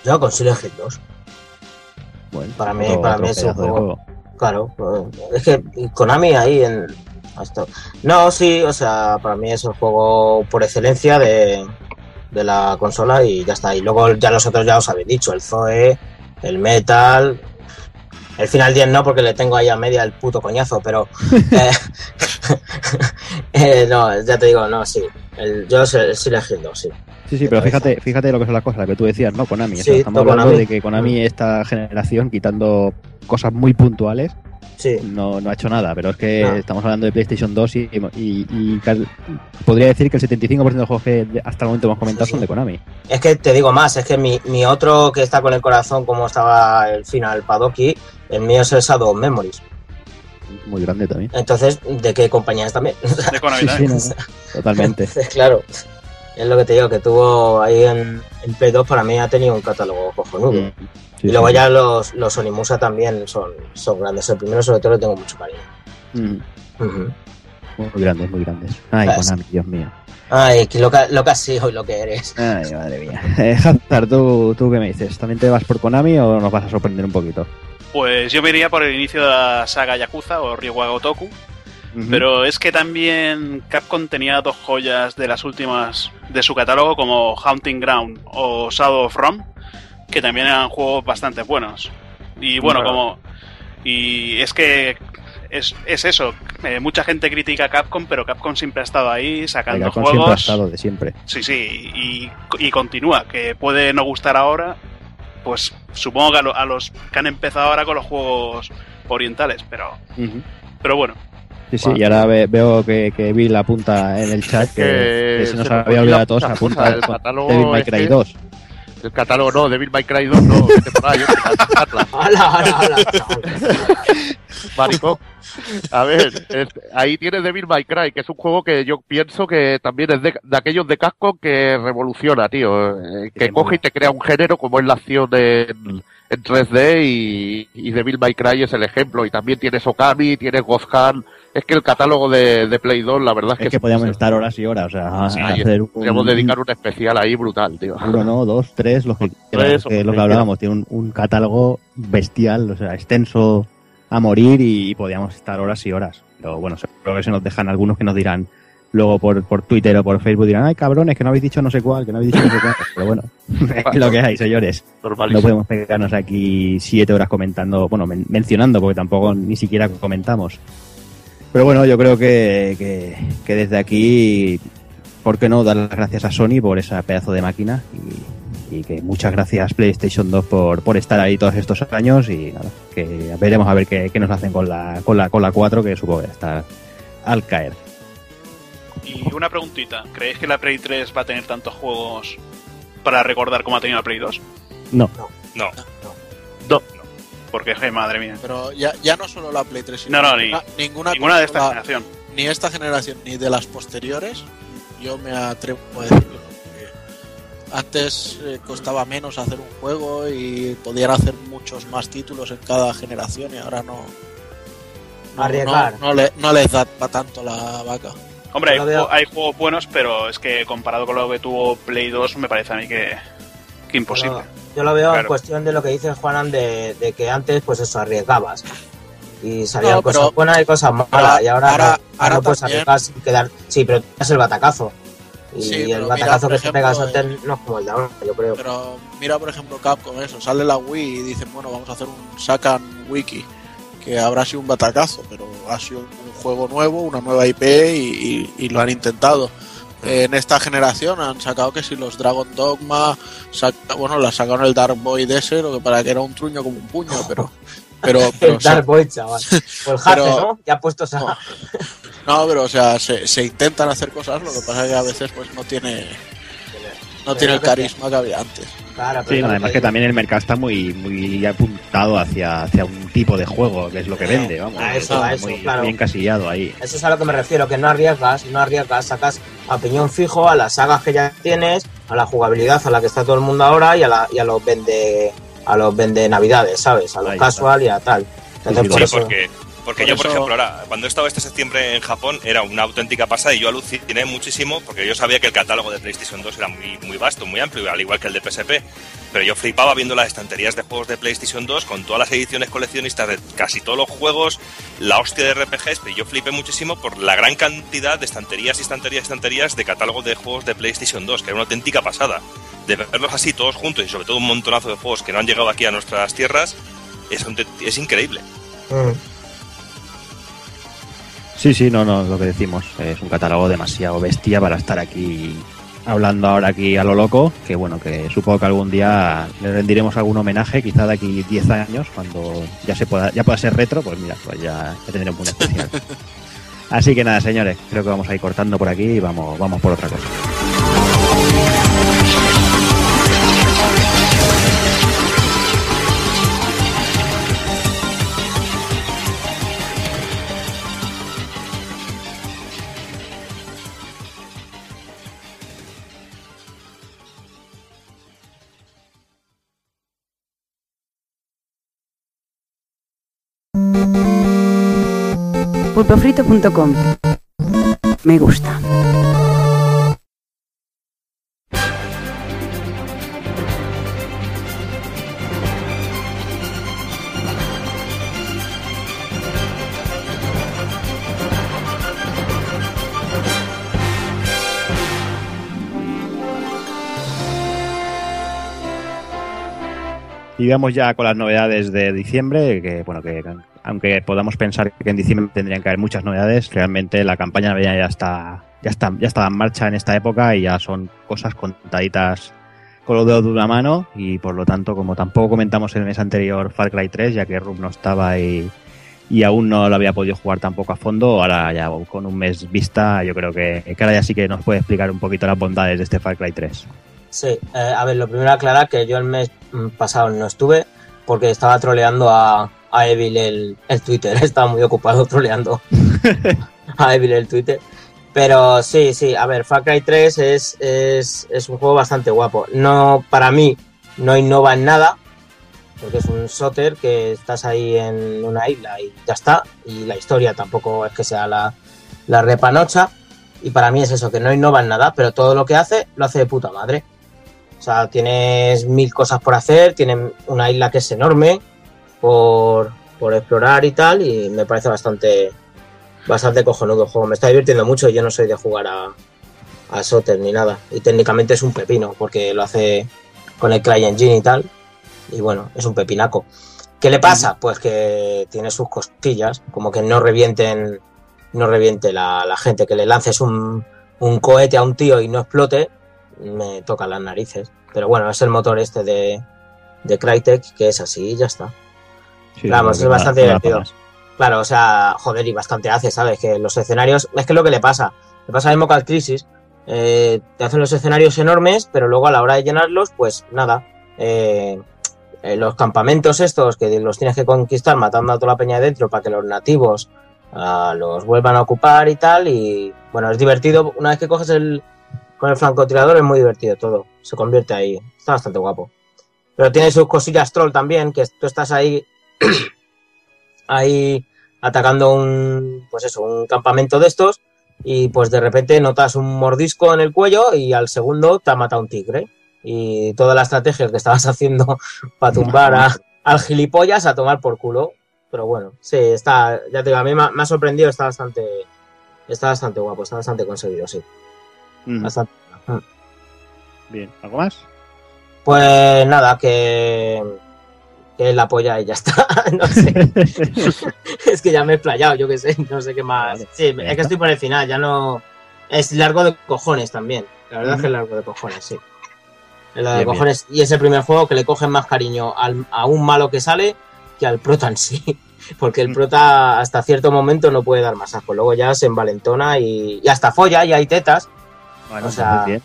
Yo con Silent Hill 2. Bueno, Para mí- para mí es un juego. Claro, pues, es que Konami ahí en esto. No, sí, o sea, para mí es el juego por excelencia de, de la consola y ya está. Y luego ya los otros ya os habéis dicho, el Zoe, el Metal, el Final 10 no porque le tengo ahí a media el puto coñazo, pero eh, Eh, no, ya te digo, no, sí. El, yo sí elegí el 2, sí. Sí, sí, pero fíjate, fíjate lo que son las cosas, lo que tú decías, ¿no? Konami. O sea, Sí, estamos hablando Konami. de que Konami, esta generación, quitando cosas muy puntuales, Sí. no, no ha hecho nada. Pero es que No. estamos hablando de PlayStation 2 y, y, y cal- podría decir que el 75% de los juegos que de- hasta el momento hemos comentado Sí, sí. son de Konami. Es que te digo más, es que mi, mi otro que está con el corazón, como estaba el final Padoki, el mío es el Shadow of Memories. Muy grande también. Entonces, ¿de qué compañía es también? De Konami Sí, sí, no, totalmente. claro. Es lo que te digo, que tuvo ahí en, en Play 2 para mí ha tenido un catálogo cojonudo. Mm, sí, y luego sí. ya los, los Onimusa también son, son grandes. El primero sobre todo le tengo mucho cariño. Mm. Muy grandes, muy grandes. Ay, Konami, Dios mío. Ay, que lo, que, lo que has sido y lo que eres. Ay, madre mía. Eh, Hazard, ¿tú, ¿tú qué me dices? ¿También te vas por Konami o nos vas a sorprender un poquito? Pues yo me iría por el inicio de la saga Yakuza o Ryuga Gotoku. Pero es que también Capcom tenía dos joyas de las últimas de su catálogo, como Haunting Ground o Shadow of Rome, que también eran juegos bastante buenos. Y bueno, Claro. como. Y es que es, es eso. eh, mucha gente critica a Capcom, pero Capcom siempre ha estado ahí sacando Capcom siempre ha juegos. estado de siempre. Sí, sí, y, y continúa. Que puede no gustar ahora, pues supongo que a, lo- a los que han empezado ahora con los juegos orientales, pero, pero bueno. Sí, sí, Vale. y ahora ve- veo que, que Bill apunta en el chat que, que que se nos se había olvidado a todos, apunta el catálogo Devil May Cry ese- 2. El catálogo no, Devil May Cry 2 no, vete por ahí, Atlas, ¡Hala, hala, hala! maricón. A ver, es- ahí tienes Devil May Cry, que es un juego que yo pienso que también es de, de aquellos de casco que revoluciona, tío. eh, que coge mola. y te crea un género como es la acción en, en 3D y, y Devil May Cry es el ejemplo. Y también tienes Okami, tienes Gozhan. Es que el catálogo de, de Play 2, la verdad es que, Es que podíamos estar horas y horas, o sea, Sí, a hacer un, Podríamos dedicar un especial ahí brutal, tío. uno, no, dos, tres, lo que, Tres, que- que lo que que hablábamos, tiene un, un catálogo bestial, o sea, extenso a morir y, podíamos estar horas y horas. Pero bueno, seguro que se nos dejan algunos que nos dirán luego por, por Twitter o por Facebook, dirán, ay cabrones, que no habéis dicho no sé cuál, que no habéis dicho no sé cuál. Pero bueno, es lo que hay, señores. No podemos pegarnos aquí siete horas comentando, bueno, men- mencionando, porque tampoco ni siquiera comentamos. Pero bueno, yo creo que, que, que desde aquí, ¿por qué no dar las gracias a Sony por ese pedazo de máquina? Y, y que muchas gracias PlayStation 2 por, por estar ahí todos estos años y nada, que veremos a ver qué, qué nos hacen con la, con, la, con la 4, que supongo que está al caer. Y una preguntita, ¿creéis que la Play 3 va a tener tantos juegos para recordar como ha tenido la Play 2? No, No. Porque, je, madre mía. Pero ya, ya no solo la Play 3, sino No, no, ni- ninguna, ninguna Ninguna de esta generación. ni esta generación ni de las posteriores, yo me atrevo a decirlo. Antes eh, costaba menos hacer un juego y podían hacer muchos más títulos en cada generación y ahora no. no- Arriesgar. No, no le- no les da para tanto la vaca. Hombre, hay, veo- hay juegos buenos, pero es que comparado con lo que tuvo Play 2, me parece a mí que, que imposible. Yo, yo lo veo en cuestión de lo que dice Juanan de, de que antes, pues eso, arriesgabas. Y salían No, cosas buenas y cosas malas. Ahora- y ahora, ahora- no, ahora no puedes arriesgar sin quedar. Sí, pero es el batacazo. Y Sí, el mira, batacazo que te pegas ejemplo, antes no es como el de ahora, yo creo. Pero mira, por ejemplo, Capcom, eso, sale la Wii y dicen, bueno, vamos a hacer un sacan wiki, que habrá sido un batacazo, pero ha sido un juego nuevo, una nueva IP y, y- y lo han intentado. En esta generación han sacado que si los Dragon Dogma, saca- bueno, la sacaron el Dark Boy Desert, lo que para que era un truño como un puño, pero... Pero, pero el Dark Boy, chaval. O el pero- ¿no? Ya puestos a. No. no, pero o sea, se, se intentan hacer cosas, lo que pasa es que a veces pues no tiene no tiene el carisma que había antes. Claro, Sí, además que también el mercado está muy, muy apuntado hacia, hacia un tipo de juego, que es lo que vende, vamos. a eso, a eso, muy, claro. muy encasillado ahí. Eso es a lo que me refiero, que no arriesgas, no arriesgas, sacas a piñón fijo a las sagas que ya tienes, a la jugabilidad a la que está todo el mundo ahora y a, la, y a los vende a los vende navidades, ¿sabes? A los Ahí está. casual y a tal. Entonces, Sí, por Sí, eso, porque, porque por yo, por eso- ejemplo, ahora, cuando he estado este septiembre en Japón, era una auténtica pasada y yo aluciné muchísimo porque yo sabía que el catálogo de PlayStation 2 era muy, muy vasto, muy amplio, al igual que el de PSP. Pero yo flipaba viendo las estanterías de juegos de PlayStation 2 con todas las ediciones coleccionistas de casi todos los juegos, la hostia de RPGs, pero yo flipé muchísimo por la gran cantidad de estanterías y estanterías y estanterías de catálogo de juegos de PlayStation 2, que era una auténtica pasada. De verlos así todos juntos y sobre todo un montonazo de juegos que no han llegado aquí a nuestras tierras, es, un- es increíble. mm, Sí, sí, no, no, lo que decimos. Es un catálogo demasiado bestia para estar aquí hablando ahora aquí a lo loco, que bueno, que supongo que algún día le rendiremos algún homenaje, quizá de aquí 10 años, cuando ya se pueda, ya pueda ser retro, pues mira, pues ya, ya tendremos un especial. Así que nada, señores, creo que vamos a ir cortando por aquí y vamos, vamos por otra cosa. pulpofrito.com. Me gusta. Y vamos ya con las novedades de diciembre, que bueno, que aunque podamos pensar que en diciembre tendrían que haber muchas novedades, realmente la campaña ya está, ya está, ya está en marcha en esta época y ya son cosas contaditas con los dedos de una mano y por lo tanto, como tampoco comentamos en el mes anterior Far Cry 3, ya que Rub no estaba y, y aún no lo había podido jugar tampoco a fondo, ahora ya con un mes vista, yo creo que, que ya sí que nos puede explicar un poquito las bondades de este Far Cry 3. Sí, eh, a ver, lo primero aclarar que yo el mes mm, pasado no estuve porque estaba troleando a, a Evil el, el Twitter, estaba muy ocupado troleando a Evil el Twitter. Pero sí, sí, a ver, Far Cry 3 es, es, es un juego bastante guapo. No, para mí, no innova en nada, porque es un soter que estás ahí en una isla y ya está. Y la historia tampoco es que sea la, la repanocha. Y para mí es eso, que no innova en nada, pero todo lo que hace, lo hace de puta madre. O sea, tienes mil cosas por hacer, tienes una isla que es enorme por, por explorar y tal, y me parece bastante bastante cojonudo el juego. Me está divirtiendo mucho y yo no soy de jugar a, a Soter ni nada. Y técnicamente es un pepino, porque lo hace con el CryEngine y tal. Y bueno, es un pepinaco. ¿Qué le pasa? Pues que tiene sus costillas, como que no revienten, no reviente la, la gente, que le lances un, un cohete a un tío y no explote, me toca las narices. Pero bueno, es el motor este de, de Crytek, que es así y ya está. Sí, Vamos, no, es bastante divertido. Claro, o sea, joder, y bastante hace, ¿sabes? Que los escenarios, es que es lo que le pasa. Le pasa mismo que al Crisis. Eh, te hacen los escenarios enormes, pero luego a la hora de llenarlos, pues nada. Eh, eh, los campamentos estos que los tienes que conquistar matando a toda la peña de dentro para que los nativos ah, los vuelvan a ocupar y tal. Y bueno, es divertido. Una vez que coges el con el francotirador es muy divertido todo. Se convierte ahí. Está bastante guapo. Pero tiene sus cosillas troll también, que tú estás ahí ahí atacando un pues eso, un campamento de estos y pues de repente notas un mordisco en el cuello y al segundo te ha matado un tigre. Y toda la estrategia que estabas haciendo para tumbar a- al gilipollas a tomar por culo. Pero bueno, sí, está, ya te digo, a mí me ha, me ha sorprendido, está bastante, está bastante guapo, está bastante conseguido, sí. Mm, Bastante. Bien, ¿algo más? Pues nada, que, que la polla y ya está. no sé. es que ya me he explayado, yo qué sé, no sé qué más. Vale, Sí, es está. que estoy por el final, ya no. Es largo de cojones también. La verdad es que es largo de cojones, sí. Es largo de bien. cojones. Y es el primer juego que le cogen más cariño al- a un malo que sale que al prota en sí. Porque el Mm. prota hasta cierto momento no puede dar más asco. Luego ya se envalentona y, y hasta folla y hay tetas. Bueno, O sea, entonces bien.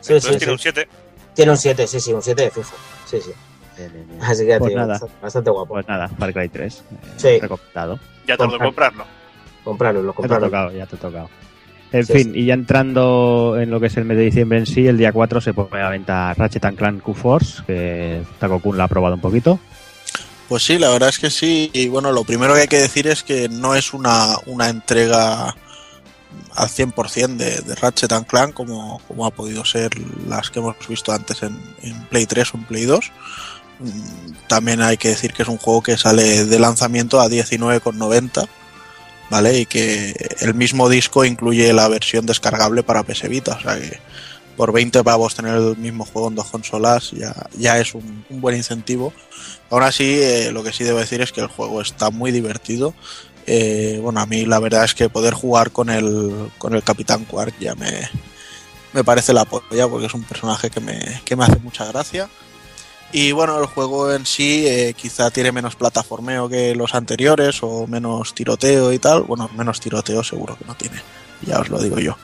Sí, Entonces sí, tiene sí. un 7. Tiene un 7, sí, sí, un 7 de fijo. Sí, sí. Bien, bien, bien. Así que Pues tío, nada. bastante, bastante guapo. Pues nada, Far Cry 3. eh, Sí. Recomendado. Ya tardó en comprarlo. Comprarlo, lo Ya te ha comprarlo. tocado, ya te ha tocado. En Sí, fin, sí. y ya entrando en lo que es el mes de diciembre en sí, el día 4 se pone a la venta Ratchet and Clank Q-Force, que Taco Kun la ha probado un poquito. Pues sí, la verdad es que sí. Y bueno, lo primero que hay que decir es que no es una, una entrega al 100% de, de Ratchet and Clank como, como ha podido ser las que hemos visto antes en, en Play 3 o en Play 2. Mm, También hay que decir que es un juego que sale de lanzamiento a 19,90, ¿vale? Y que el mismo disco incluye la versión descargable para PS Vita, o sea que por 20 pavos tener el mismo juego en dos consolas ya, ya es un, buen incentivo. Aún así, eh, lo que sí debo decir es que el juego está muy divertido. Eh, bueno, a mí la verdad es que poder jugar con el, con el Capitán Quark ya me, me parece la polla porque es un personaje que me, que me hace mucha gracia. Y bueno, el juego en sí eh, quizá tiene menos plataformeo que los anteriores o menos tiroteo y tal. Bueno, menos tiroteo seguro que no tiene, ya os lo digo yo.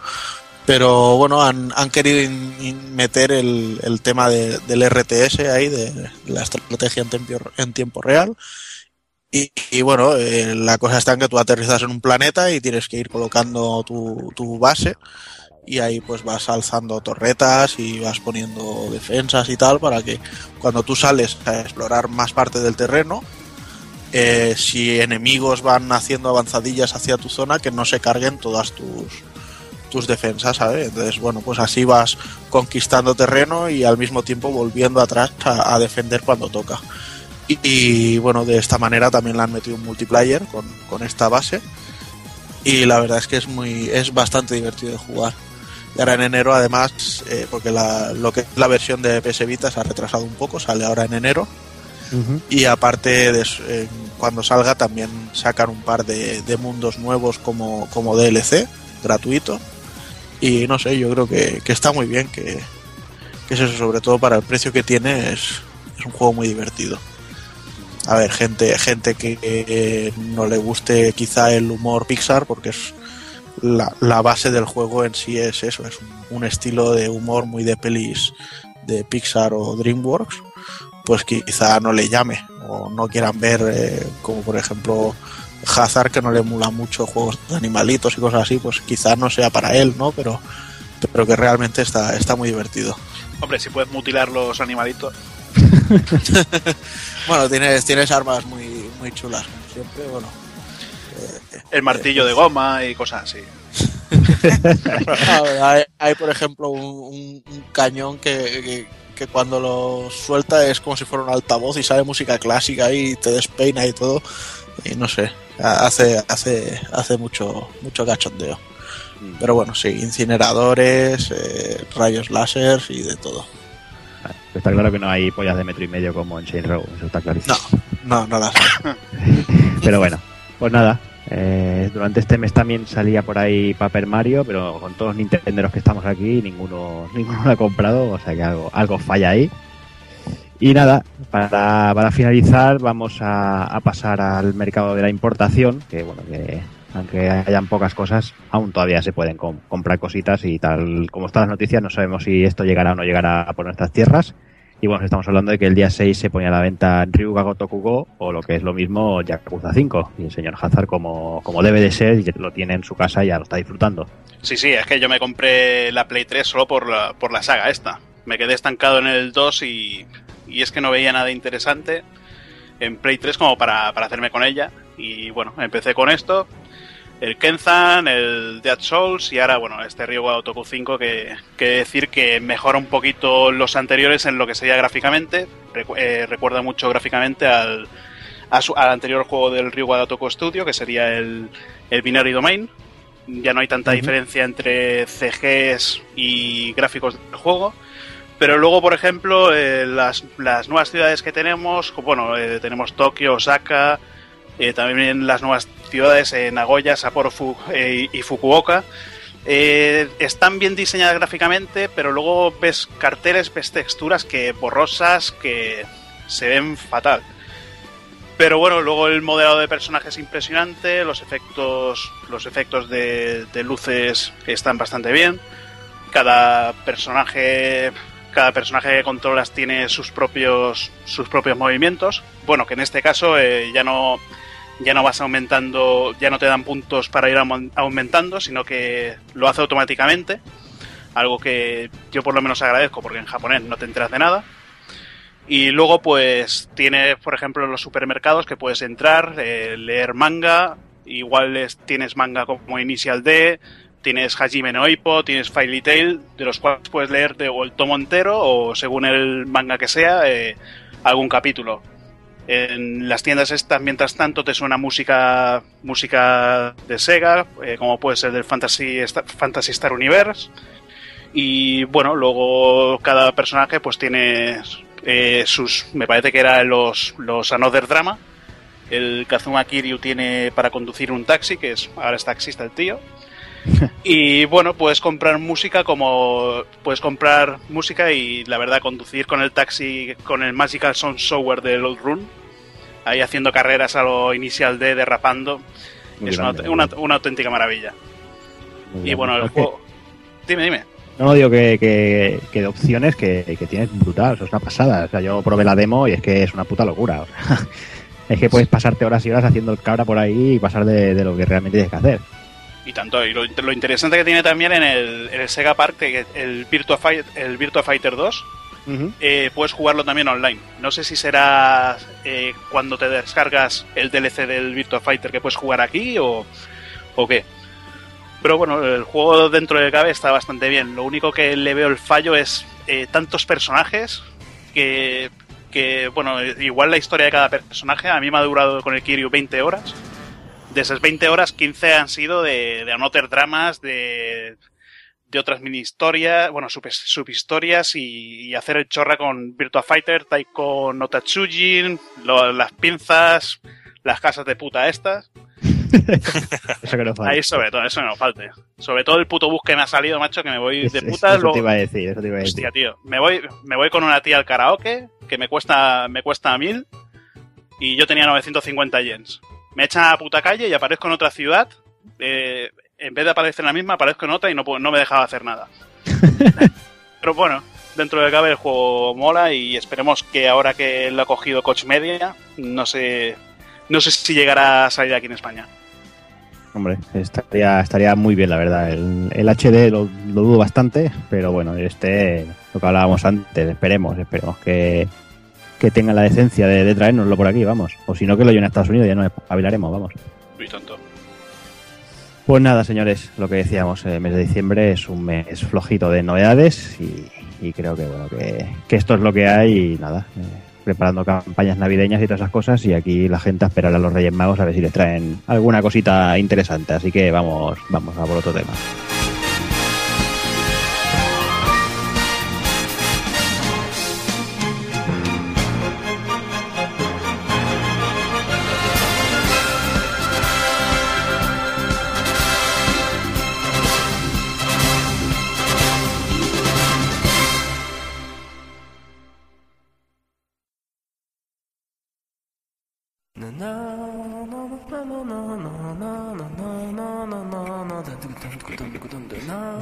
Pero bueno, han, han querido in- meter el, tema de- del RTS ahí, de la estrategia en tiempo, en tiempo real. Y, bueno, eh, la cosa está en que tú aterrizas en un planeta y tienes que ir colocando tu, base y ahí pues vas alzando torretas y vas poniendo defensas y tal para que cuando tú sales a explorar más parte del terreno, eh, si enemigos van haciendo avanzadillas hacia tu zona, que no se carguen todas tus, tus defensas, ¿sabes? Entonces, bueno, pues así vas conquistando terreno y al mismo tiempo volviendo atrás a defender cuando toca. Y, y, bueno, de esta manera también le han metido un multiplayer con, con esta base. Y la verdad es que es muy es bastante divertido de jugar. Y ahora en enero, además, eh, porque la, lo que es la versión de PS Vita se ha retrasado un poco, sale ahora en enero. Y aparte, de, eh, cuando salga, también sacan un par de, de mundos nuevos como, como DLC, gratuito. Y no sé, yo creo que, que está muy bien, que, que es eso, sobre todo para el precio que tiene, es, es un juego muy divertido. A ver, gente, gente que eh, no le guste quizá el humor Pixar, porque es la, base del juego en sí es eso, es un, un estilo de humor muy de pelis de Pixar o DreamWorks, pues quizá no le llame o no quieran ver, eh, como por ejemplo Hazard, que no le emula mucho juegos de animalitos y cosas así, pues quizá no sea para él, ¿no? Pero, pero que realmente está, está muy divertido. Hombre, si puedes mutilar los animalitos. bueno, tienes, tienes armas muy, muy chulas, como siempre, bueno. Eh, el martillo eh, de goma y cosas así. hay, hay, por ejemplo, un, un, un cañón que, que, que, cuando lo suelta es como si fuera un altavoz y sale música clásica y te despeina y todo. Y no sé, hace, hace, hace mucho, mucho cachondeo. Pero bueno, sí, incineradores, eh, rayos láser y de todo. Está claro que no hay pollas de metro y medio como en Chain Row, eso está clarísimo. No, no, no las hay. pero bueno, pues nada. Eh, durante este mes también salía por ahí Paper Mario, pero con todos los Nintenderos que estamos aquí, ninguno, ninguno lo ha comprado, o sea que algo, algo falla ahí. Y nada, para, para finalizar vamos a, a, pasar al mercado de la importación, que bueno, que aunque hayan pocas cosas, aún todavía se pueden com comprar cositas y tal como están las noticias, no sabemos si esto llegará o no llegará por nuestras tierras. Y bueno, estamos hablando de que el día 6 se ponía a la venta Ryuga Gotokugo o lo que es lo mismo Yakuza 5. Y el señor Hazard, como, como debe de ser, lo tiene en su casa y ya lo está disfrutando. Sí, sí, es que yo me compré la Play 3 solo por la, por la saga esta. Me quedé estancado en el 2 y, y es que no veía nada interesante en Play 3 como para, para hacerme con ella. Y bueno, empecé con esto, el Kenzan, el Dead Souls y ahora, bueno, este Ryuga Gotoku 5 que, que decir que mejora un poquito los anteriores en lo que sería gráficamente. Recu eh, recuerda mucho gráficamente al, a su, al anterior juego del Ryuga Gotoku Studio, que sería el, el Binary Domain. Ya no hay tanta uh -huh. diferencia entre CGs y gráficos del juego. Pero luego, por ejemplo, eh, las, las, nuevas ciudades que tenemos, bueno, eh, tenemos Tokio, Osaka, eh, también las nuevas ciudades, eh, Nagoya, Sapporo Fu eh, y Fukuoka, eh, están bien diseñadas gráficamente, pero luego ves carteles, ves texturas que borrosas, que se ven fatal. Pero bueno, luego el modelado de personajes es impresionante, los efectos, los efectos de, luces están bastante bien. Cada personaje cada personaje que controlas tiene sus propios sus propios movimientos. Bueno, que en este caso ya no ya no vas aumentando, ya no te dan puntos para ir aumentando, sino que lo hace automáticamente. Algo que yo por lo menos agradezco porque en japonés no te enteras de nada. Y luego pues tienes, por ejemplo, en los supermercados que puedes entrar, eh, leer manga, igual es, tienes manga como Initial D, tienes Hajime no Ippo, tienes Fairy Tail, de los cuales puedes leer de, o el tomo entero o según el manga que sea, eh, algún capítulo. En las tiendas estas, mientras tanto, te suena música música de Sega, eh, como puede ser del Fantasy Star, Fantasy Star Universe. Y bueno, luego cada personaje pues tiene eh, sus, me parece que eran los, los Another Drama, el Kazuma Kiryu tiene para conducir un taxi, que es ahora es taxista el tío. y bueno, puedes comprar música como puedes comprar música y la verdad conducir con el taxi con el Magical Sound Shower de Old Run, ahí haciendo carreras a lo inicial de derrapando, Muy es grande, una, una- una auténtica maravilla. Y bueno, el juego... Dime, dime. No, digo que, que, que de opciones que, que tienes brutal, es una pasada. O sea, yo probé la demo y es que es una puta locura. o sea, es que puedes pasarte horas y horas haciendo el cabra por ahí y pasar de, de lo que realmente tienes que hacer. Y tanto, y lo, lo interesante que tiene también en el, en el Sega Park, que el Virtua, Fight- el Virtua Fighter 2, eh, puedes jugarlo también online. No sé si será eh, cuando te descargas el DLC del Virtua Fighter que puedes jugar aquí o, o qué. Pero bueno, el juego dentro de cabe está bastante bien. Lo único que le veo el fallo es eh, tantos personajes que, que, bueno, igual la historia de cada personaje a mí me ha durado con el Kiryu 20 horas. De esas 20 horas, 15 han sido de, de Another Dramas, de, de otras mini historias, bueno, sub- subhistorias y, y hacer el chorra con Virtua Fighter, Taiko no Tatsujin, lo- las pinzas, las casas de puta estas. Eso que no falta. Ahí sobre todo, eso no nos falte. Sobre todo el puto bus que me ha salido, macho, que me voy de es- puta. eso luego- te iba a decir, eso te iba a decir. Hostia, tío. Me voy, me voy con una tía al karaoke, que me cuesta, me cuesta mil, y yo tenía 950 yens. Me echan a la puta calle y aparezco en otra ciudad. eh, en vez de aparecer en la misma, aparezco en otra y no, puedo- no me dejaba hacer nada. Pero bueno, dentro de cabe el juego mola y esperemos que ahora que lo ha cogido Coach Media, no sé, no sé si llegará a salir aquí en España. Hombre, estaría, estaría muy bien, la verdad. El, el HD lo, lo dudo bastante, pero bueno, este, lo que hablábamos antes, esperemos, esperemos que, que tenga la decencia de, de traérnoslo por aquí, vamos. O si no, que lo lleven a Estados Unidos, ya no espabilaremos, vamos. Muy tonto. Pues nada, señores, lo que decíamos, el mes de diciembre es un mes flojito de novedades y, y creo que bueno que, que esto es lo que hay y nada, eh, preparando campañas navideñas y todas esas cosas y aquí la gente a esperar a los Reyes Magos a ver si les traen alguna cosita interesante, así que vamos, vamos a por otro tema.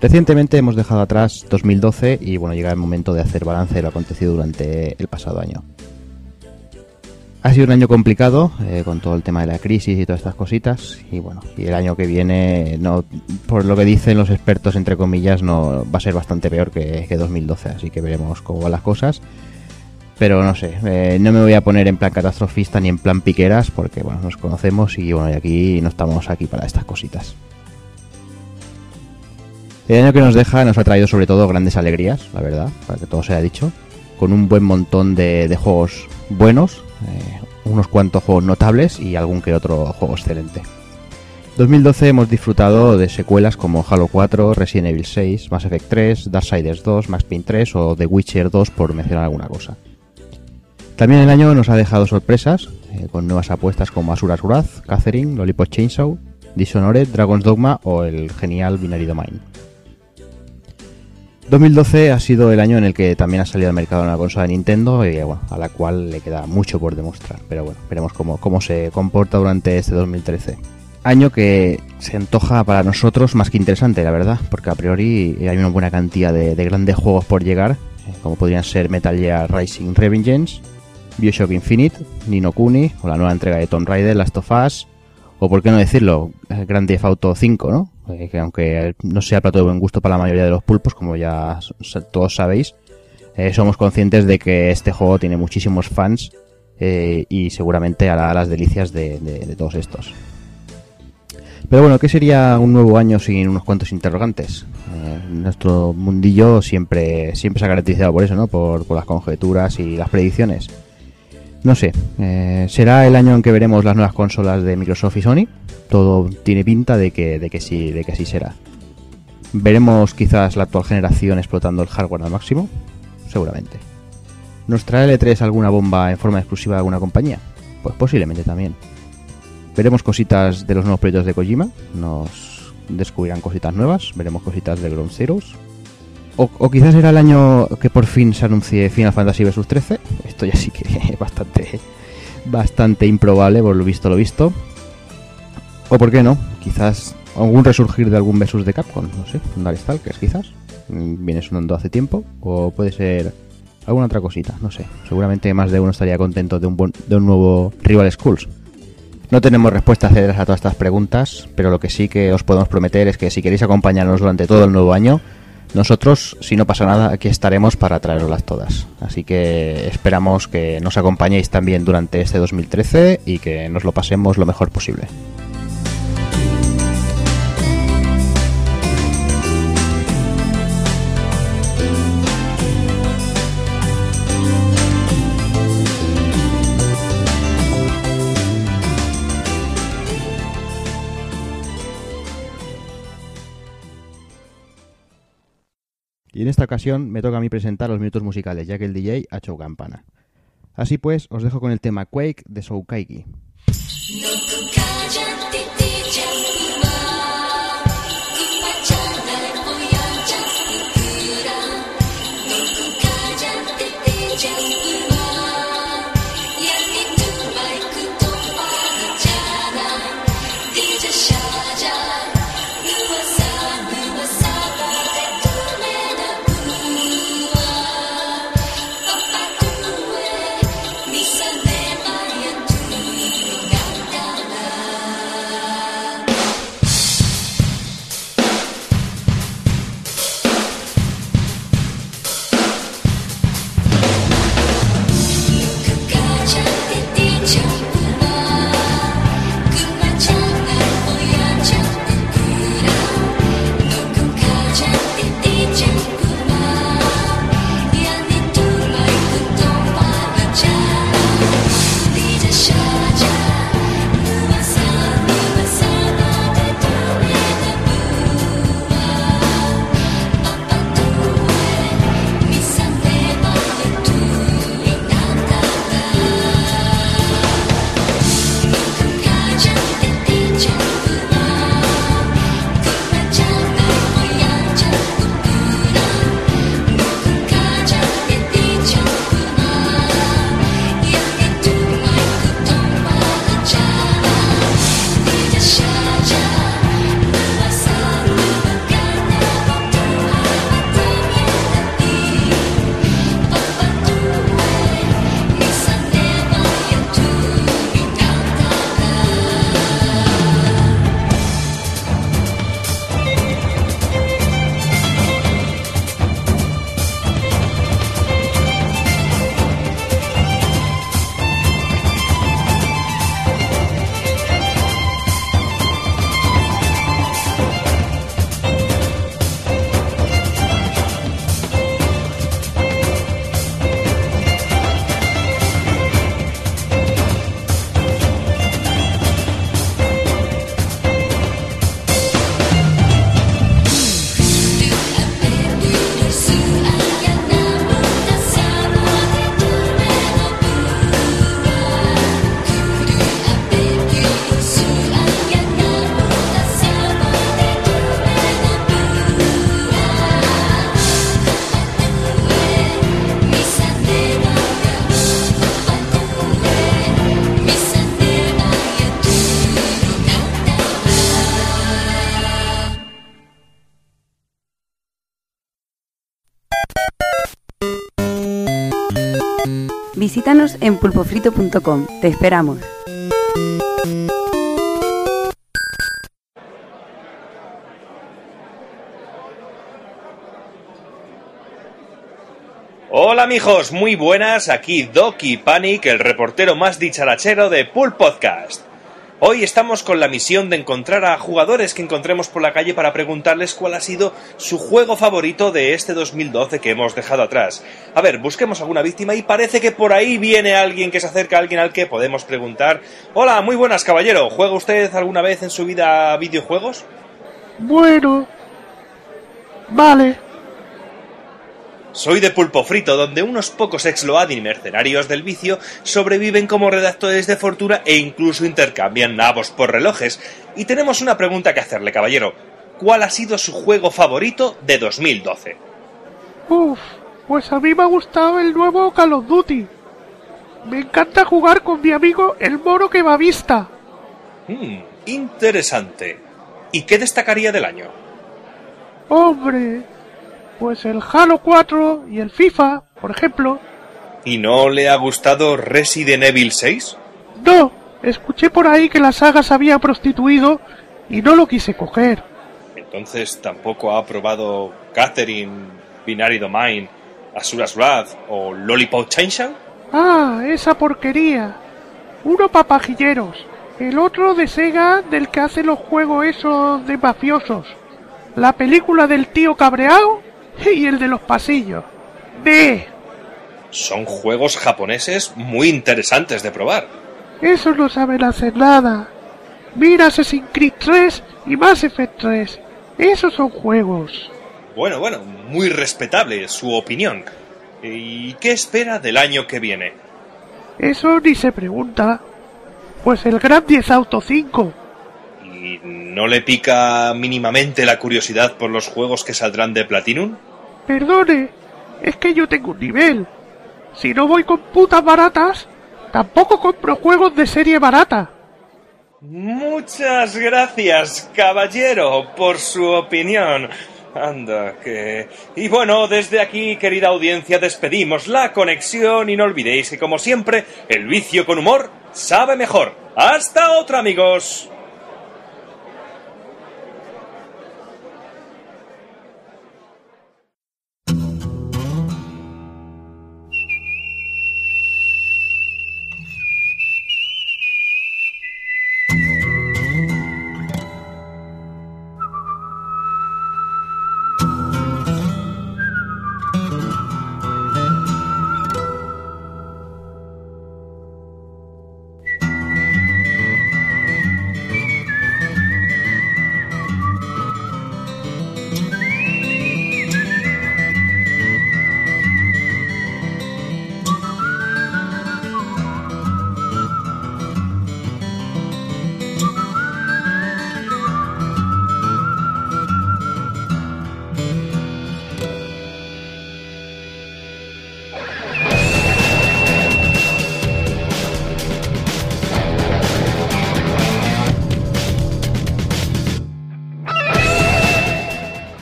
Recientemente hemos dejado atrás 2012 y bueno, llega el momento de hacer balance de lo acontecido durante el pasado año. Ha sido un año complicado eh, con todo el tema de la crisis y todas estas cositas y bueno, y el año que viene, no, por lo que dicen los expertos entre comillas, no va a ser bastante peor que, que 2012, así que veremos cómo van las cosas. Pero no sé, eh, no me voy a poner en plan catastrofista ni en plan piqueras porque bueno, nos conocemos y bueno, y aquí no estamos aquí para estas cositas. El año que nos deja nos ha traído sobre todo grandes alegrías, la verdad, para que todo sea dicho, con un buen montón de, de juegos buenos, eh, unos cuantos juegos notables y algún que otro juego excelente. 2012 hemos disfrutado de secuelas como Halo 4, Resident Evil 6, Mass Effect 3, Darksiders 2, Max Payne 3 o The Witcher 2 por mencionar alguna cosa. También el año nos ha dejado sorpresas, eh, con nuevas apuestas como Asuras Wrath, Catherine, Lollipop Chainsaw, Dishonored, Dragon's Dogma o el genial Binary Domain. 2012 ha sido el año en el que también ha salido al mercado una consola de Nintendo y a la cual le queda mucho por demostrar. Pero bueno, veremos cómo, cómo se comporta durante este 2013. Año que se antoja para nosotros más que interesante, la verdad, porque a priori hay una buena cantidad de, de grandes juegos por llegar, eh, como podrían ser Metal Gear Rising Revengeance, Bioshock Infinite, Nino Kuni o la nueva entrega de Tomb Raider, Last of Us, o por qué no decirlo, Grand Theft Auto 5, ¿no? Eh, que aunque no sea plato de buen gusto para la mayoría de los pulpos, como ya todos sabéis, eh, somos conscientes de que este juego tiene muchísimos fans eh, y seguramente hará las delicias de, todos estos. Pero bueno, ¿qué sería un nuevo año sin unos cuantos interrogantes? Nuestro mundillo siempre, siempre se ha caracterizado por eso, ¿no? Por, por las conjeturas y las predicciones. No sé, eh, ¿será el año en que veremos las nuevas consolas de Microsoft y Sony? Todo tiene pinta de que, de que sí, de que así será. ¿Veremos quizás la actual generación explotando el hardware al máximo? Seguramente. ¿Nos trae L3 alguna bomba en forma exclusiva de alguna compañía? Pues posiblemente también. Veremos cositas de los nuevos proyectos de Kojima, nos descubrirán cositas nuevas, veremos cositas de Ground Zeroes. O, quizás será el año que por fin se anuncie Final Fantasy Vs 13. Esto ya sí que es bastante, bastante improbable por lo visto lo visto. O por qué no, quizás algún resurgir de algún Versus de Capcom, no sé, un Darkstalkers quizás. Mm, Viene sonando hace tiempo. O puede ser alguna otra cosita, no sé. Seguramente más de uno estaría contento de un, buen- de un nuevo Rival Schools. No tenemos respuestas a todas estas preguntas, pero lo que sí que os podemos prometer es que si queréis acompañarnos durante todo el nuevo año, nosotros, si no pasa nada, aquí estaremos para traeroslas todas. Así que esperamos que nos acompañéis también durante este 2013 y que nos lo pasemos lo mejor posible. Y en esta ocasión me toca a mí presentar los minutos musicales, ya que el DJ ha hecho campana. Así pues, os dejo con el tema Quake de Soukaigi. Visítanos en pulpofrito.com. Te esperamos. Hola mijos, muy buenas, aquí Doki Panic, el reportero más dicharachero de Pool Podcast. Hoy estamos con la misión de encontrar a jugadores que encontremos por la calle para preguntarles cuál ha sido su juego favorito de este 2012 que hemos dejado atrás. A ver, busquemos alguna víctima y parece que por ahí viene alguien que se acerca a alguien al que podemos preguntar. Hola, muy buenas caballero, ¿juega usted alguna vez en su vida videojuegos? Bueno. Vale. Soy de Pulpo Frito, donde unos pocos ex-Loadin mercenarios del vicio sobreviven como redactores de fortuna e incluso intercambian nabos por relojes. Y tenemos una pregunta que hacerle, caballero. ¿Cuál ha sido su juego favorito de 2012? Uf, pues a mí me ha gustado el nuevo Call of Duty. Me encanta jugar con mi amigo el moro que va vista. Hmm, interesante. ¿Y qué destacaría del año? Hombre, pues el Halo 4 y el FIFA, por ejemplo. ¿Y no le ha gustado Resident Evil 6? No, escuché por ahí que la saga se había prostituido y no lo quise coger. Entonces tampoco ha probado Catherine, Binary Domain, Asura's Wrath o Lollipop Chainsaw? Ah, esa porquería. Uno papajilleros, el otro de Sega del que hace los juegos esos de mafiosos. La película del tío cabreado y el de los pasillos. ¡De! Son juegos japoneses muy interesantes de probar. Eso no saben hacer nada. Mira Assassin's Creed 3 y Mass Effect 3. Esos son juegos. Bueno, bueno, muy respetable su opinión. ¿Y qué espera del año que viene? Eso ni se pregunta. Pues el Grand 10 Auto 5. ¿Y no le pica mínimamente la curiosidad por los juegos que saldrán de Platinum? Perdone, es que yo tengo un nivel. Si no voy con putas baratas, tampoco compro juegos de serie barata. Muchas gracias, caballero, por su opinión. Anda, que... Y bueno, desde aquí, querida audiencia, despedimos la conexión y no olvidéis que, como siempre, el vicio con humor sabe mejor. Hasta otra, amigos.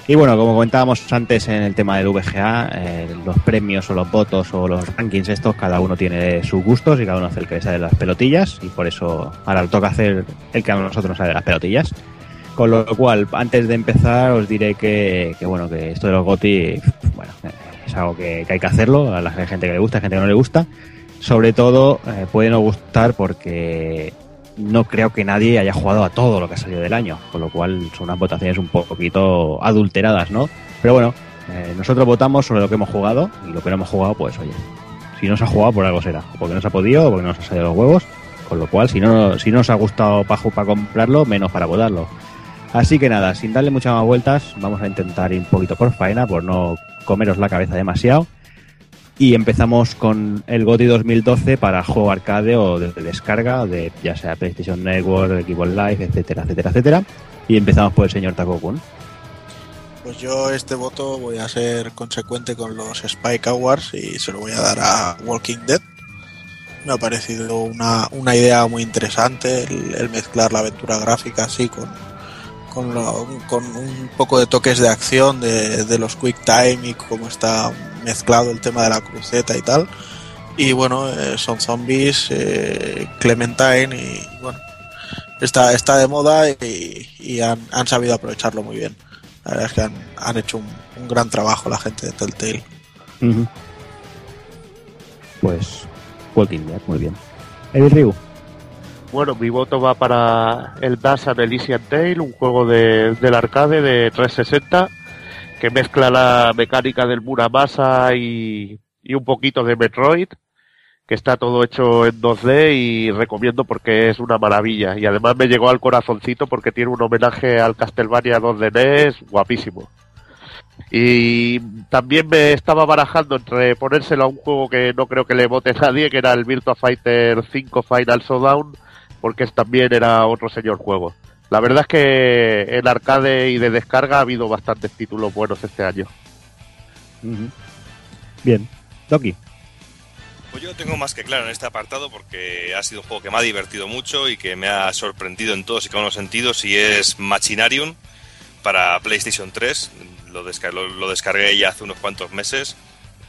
Y bueno, como comentábamos antes en el tema del VGA, eh, los premios o los votos o los rankings estos, cada uno tiene sus gustos y cada uno hace el que le sale de las pelotillas y por eso ahora toca hacer el que a nosotros nos sale de las pelotillas. Con lo cual, antes de empezar, os diré que, que bueno, que esto de los GOTI, bueno, es algo que, que hay que hacerlo, a la gente que le gusta, a la gente que no le gusta. Sobre todo, eh, puede no gustar porque no creo que nadie haya jugado a todo lo que ha salido del año, con lo cual son unas votaciones un poquito adulteradas, ¿no? Pero bueno, eh, nosotros votamos sobre lo que hemos jugado y lo que no hemos jugado, pues oye, si no se ha jugado por algo será, porque no se ha podido o porque no se ha salido los huevos, con lo cual si no, si no os ha gustado para, para comprarlo, menos para votarlo. Así que nada, sin darle muchas más vueltas, vamos a intentar ir un poquito por faena, por no comeros la cabeza demasiado. Y empezamos con el GOTY 2012 para juego arcade o de, de descarga, de ya sea PlayStation Network, Xbox Live, etcétera, etcétera, etcétera. Y empezamos por el señor Takokun. Pues yo este voto voy a ser consecuente con los Spike Awards y se lo voy a dar a Walking Dead. Me ha parecido una, una idea muy interesante el, mezclar la aventura gráfica así con, con, con un poco de toques de acción de, de los Quick Time y cómo está mezclado el tema de la cruceta y tal. Y bueno, eh, son zombies, eh, Clementine y bueno, está, está de moda y, y han, han sabido aprovecharlo muy bien. La verdad es que han, han hecho un, un gran trabajo la gente de Telltale. Pues Walking Dead, muy bien. Evil Ryu. Bueno, mi voto va para el Das and Elysian Tale, un juego de, del arcade de 360 que mezcla la mecánica del Muramasa y, y un poquito de Metroid, que está todo hecho en 2D y recomiendo porque es una maravilla. Y además me llegó al corazoncito porque tiene un homenaje al Castlevania 2D NES guapísimo. Y también me estaba barajando entre ponérselo a un juego que no creo que le vote nadie, que era el Virtua Fighter 5 Final Showdown, porque también era otro señor juego. La verdad es que en arcade y de descarga ha habido bastantes títulos buenos este año. Bien. Doki. Pues yo tengo más que claro en este apartado porque ha sido un juego que me ha divertido mucho y que me ha sorprendido en todos y cada uno de los sentidos y es Machinarium para PlayStation 3. Lo, desca- lo- lo descargué ya hace unos cuantos meses,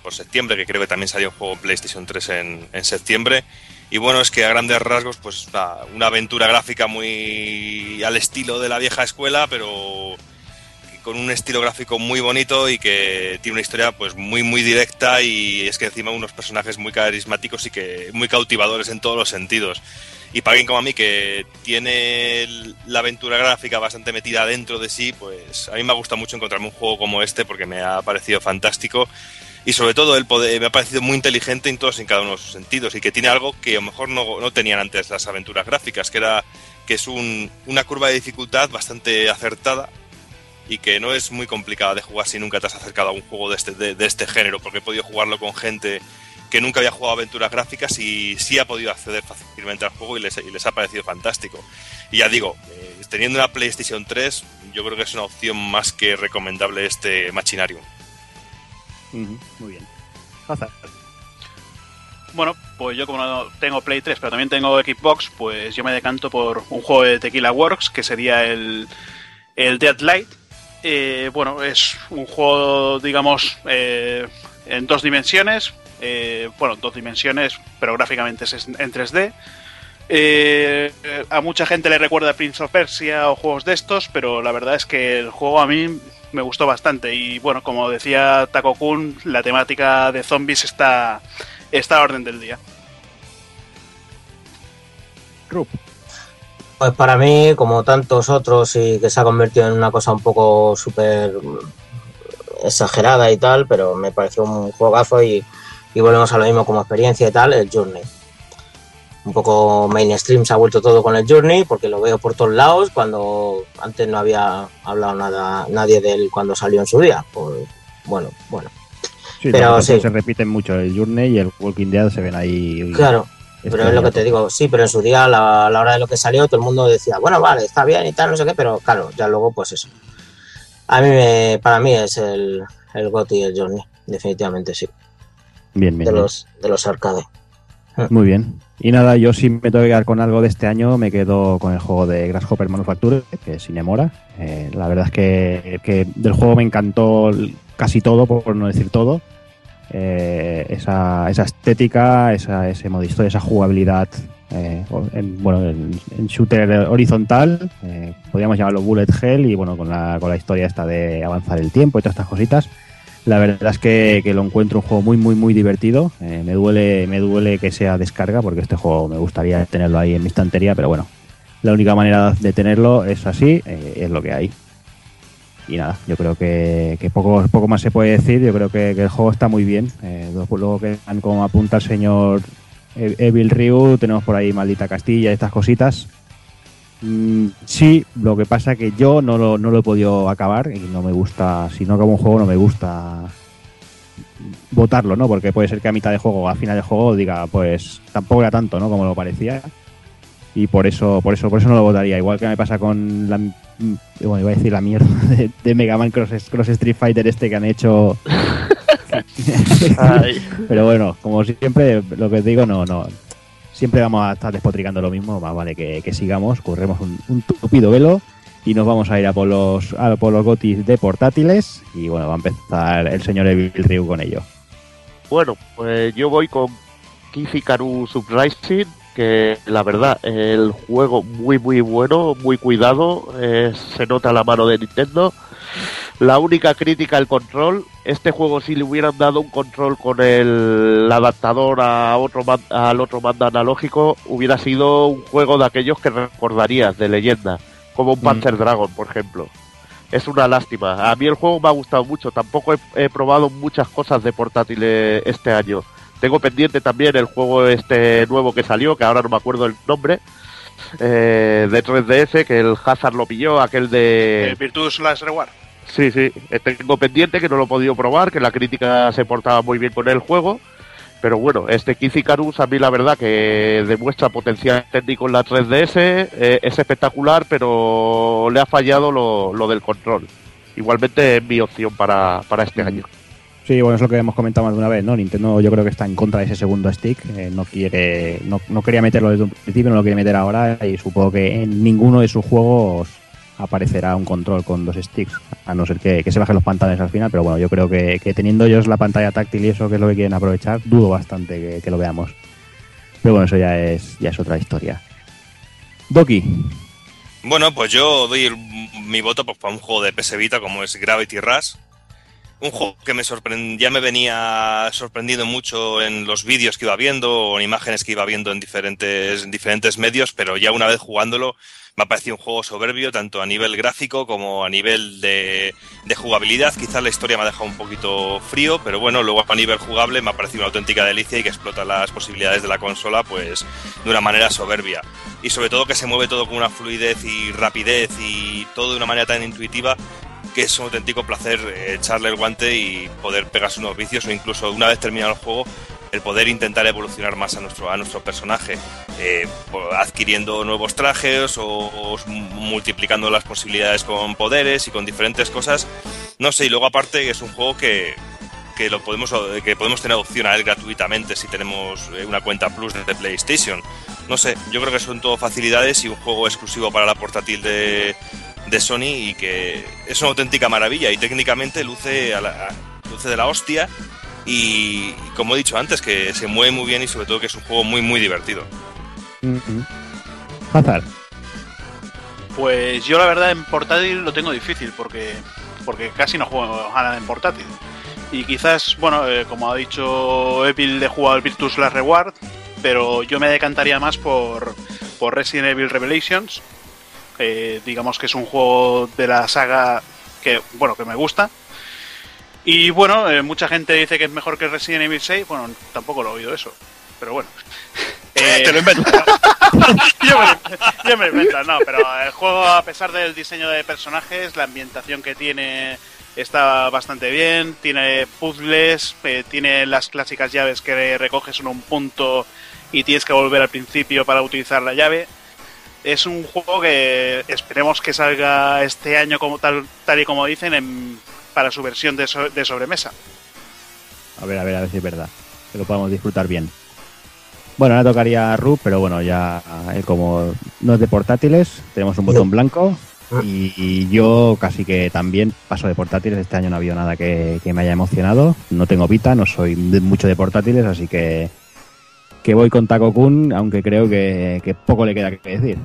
por septiembre, que creo que también salió un juego en PlayStation 3 en, en septiembre. Y bueno, es que a grandes rasgos, pues una aventura gráfica muy al estilo de la vieja escuela, pero con un estilo gráfico muy bonito y que tiene una historia pues muy muy directa y es que encima unos personajes muy carismáticos y que muy cautivadores en todos los sentidos. Y para alguien como a mí que tiene la aventura gráfica bastante metida dentro de sí, pues a mí me gusta mucho encontrarme un juego como este porque me ha parecido fantástico y sobre todo el poder, me ha parecido muy inteligente en todos y en cada uno de sus sentidos y que tiene algo que a lo mejor no, no tenían antes las aventuras gráficas, que era que es un- una curva de dificultad bastante acertada y que no es muy complicada de jugar si nunca te has acercado a un juego de este, de, este género, porque he podido jugarlo con gente que nunca había jugado aventuras gráficas y sí ha podido acceder fácilmente al juego y les, les ha parecido fantástico. Y ya digo, eh, teniendo una PlayStation 3, yo creo que es una opción más que recomendable este Machinarium. Muy bien. Bueno, pues yo como tengo Play 3, pero también tengo Xbox, pues yo me decanto por un juego de Tequila Works, que sería el, el Deadlight. Eh, bueno, es un juego, digamos, eh, en dos dimensiones. eh, bueno, dos dimensiones, pero gráficamente es en 3D. Eh, a mucha gente le recuerda Prince of Persia o juegos de estos, pero la verdad es que el juego a mí me gustó bastante. Y bueno, como decía Taco Kun, la temática de zombies está, está a orden del día. Rup. Pues para mí, como tantos otros, y que se ha convertido en una cosa un poco súper exagerada y tal, pero me pareció un juegazo y, y volvemos a lo mismo como experiencia y tal, el Journey. Un poco mainstream se ha vuelto todo con el Journey, porque lo veo por todos lados, cuando antes no había hablado nada nadie de él cuando salió en su día. Pues bueno, bueno. Sí, Pero sí. se repiten mucho. El Journey y el Walking Dead se ven ahí. Claro, Este pero es lo que te digo, sí, pero en su día, a la, la hora de lo que salió, todo el mundo decía, bueno, vale, está bien y tal, no sé qué, pero claro, ya luego, pues eso. A mí, me, para mí es el, el GOTY y el Journey, definitivamente sí, Bien, bien. de los, de los arcade. Muy bien. Y nada, yo si me tengo que quedar con algo de este año, me quedo con el juego de Grasshopper Manufacture, que es Cinemora. Eh, la verdad es que, que del juego me encantó casi todo, por no decir todo. Eh, esa, esa estética, esa, ese modo historia, esa jugabilidad, eh, en, bueno, en, en shooter horizontal, eh, podríamos llamarlo bullet hell, y bueno, con la, con la historia esta de avanzar el tiempo y todas estas cositas. La verdad es que, que lo encuentro un juego muy, muy, muy divertido. Eh, me duele, me duele que sea descarga, porque este juego me gustaría tenerlo ahí en mi estantería, pero bueno, la única manera de tenerlo es así, eh, es lo que hay. Y nada, yo creo que, que poco, poco más se puede decir. Yo creo que, el juego está muy bien. Eh, luego, luego que como apunta el señor E- Evil Ryu, tenemos por ahí Maldita Castilla y estas cositas. Mm, sí, lo que pasa que yo no lo, no lo he podido acabar y no me gusta, si no acabo un juego no me gusta votarlo, ¿no? Porque puede ser que a mitad de juego o a final de juego diga, pues tampoco era tanto, ¿no? Como lo parecía. Y por eso, por eso, por eso no lo votaría. Igual que me pasa con la bueno, iba a decir la mierda de, de Mega Man Cross, Cross Street Fighter este que han hecho. Pero bueno, como siempre, lo que digo, no, no. Siempre vamos a estar despotricando lo mismo, más vale que, sigamos, corremos un, un tupido velo y nos vamos a ir a por los, a por los gotis de portátiles y bueno, va a empezar el señor Evil Ryu con ello. Bueno, pues yo voy con Kifikaru Subrising, que la verdad, el juego muy muy bueno, muy cuidado, eh, se nota la mano de Nintendo. La única crítica al control, este juego si le hubieran dado un control con el adaptador a otro man- al otro mando analógico, hubiera sido un juego de aquellos que recordarías de leyenda, como un Panzer Dragon, por ejemplo. Es una lástima. A mí el juego me ha gustado mucho. Tampoco he, he probado muchas cosas de portátiles este año. Tengo pendiente también el juego este nuevo que salió, que ahora no me acuerdo el nombre, eh, de 3DS, que el Hazard lo pilló, aquel de... Eh, Virtus Last Reward. Sí, sí, tengo pendiente que no lo he podido probar, que la crítica se portaba muy bien con el juego. Pero bueno, este Kiz Icarus a mí la verdad que demuestra potencial técnico en la 3DS, eh, es espectacular, pero le ha fallado lo, lo del control. Igualmente es mi opción para, para este año. Sí, bueno, es lo que hemos comentado más de una vez, ¿no? Nintendo yo creo que está en contra de ese segundo stick, eh, no quiere, no, no quería meterlo desde un principio, no lo quiere meter ahora y supongo que en ninguno de sus juegos aparecerá un control con dos sticks, a no ser que, se bajen los pantalones al final, pero bueno, yo creo que, teniendo ellos la pantalla táctil y eso que es lo que quieren aprovechar, dudo bastante que, lo veamos. Pero bueno, eso ya es, ya es otra historia. Doki, Bueno, pues yo doy mi voto pues, para un juego de PS Vita como es Gravity Rush. Un juego que me ya me venía sorprendiendo mucho en los vídeos que iba viendo o en imágenes que iba viendo en diferentes, en diferentes medios, pero ya una vez jugándolo me ha parecido un juego soberbio, tanto a nivel gráfico como a nivel de, jugabilidad. Quizás la historia me ha dejado un poquito frío, pero bueno, luego a nivel jugable me ha parecido una auténtica delicia y que explota las posibilidades de la consola pues de una manera soberbia. Y sobre todo que se mueve todo con una fluidez y rapidez y todo de una manera tan intuitiva que es un auténtico placer echarle el guante y poder pegarse unos vicios o incluso una vez terminado el juego el poder intentar evolucionar más a nuestro, a nuestro personaje, eh, adquiriendo nuevos trajes o, multiplicando las posibilidades con poderes y con diferentes cosas. No sé, y luego aparte es un juego que, que lo podemos que podemos tener opción a él gratuitamente si tenemos eh, una cuenta plus de PlayStation. No sé, yo creo que son todo facilidades y un juego exclusivo para la portátil de, de Sony y que es una auténtica maravilla y técnicamente luce luce de la hostia y, como he dicho antes que se mueve muy bien y sobre todo que es un juego muy muy divertido. Hazard. Pues yo la verdad en portátil lo tengo difícil porque, porque casi no juego a nada en portátil. Y quizás, bueno, eh, como ha dicho Evil, he jugado al Virtus Last Reward, pero yo me decantaría más por, por Resident Evil Revelations. Eh, digamos que es un juego de la saga que, bueno, que me gusta. Y bueno, eh, mucha gente dice que es mejor que Resident Evil 6. Bueno, tampoco lo he oído eso, pero bueno. Eh, Te lo inventas. yo, me, yo me lo invento, no, pero el juego, a pesar del diseño de personajes, la ambientación que tiene está bastante bien, tiene puzzles, eh, tiene las clásicas llaves que recoges en un punto y tienes que volver al principio para utilizar la llave. Es un juego que esperemos que salga este año como tal, tal y como dicen en- para su versión de, so- de sobremesa. A ver, a ver, a ver si es verdad. Que lo podamos disfrutar bien. Bueno, ahora tocaría a Rub, pero bueno, ya eh, como no es de portátiles, tenemos un botón blanco. Y, y yo casi que también paso de portátiles. Este año no ha habido nada que, que me haya emocionado. No tengo Vita, no soy de- mucho de portátiles, así que, que voy con Taco Kun, aunque creo que, que poco le queda que decir.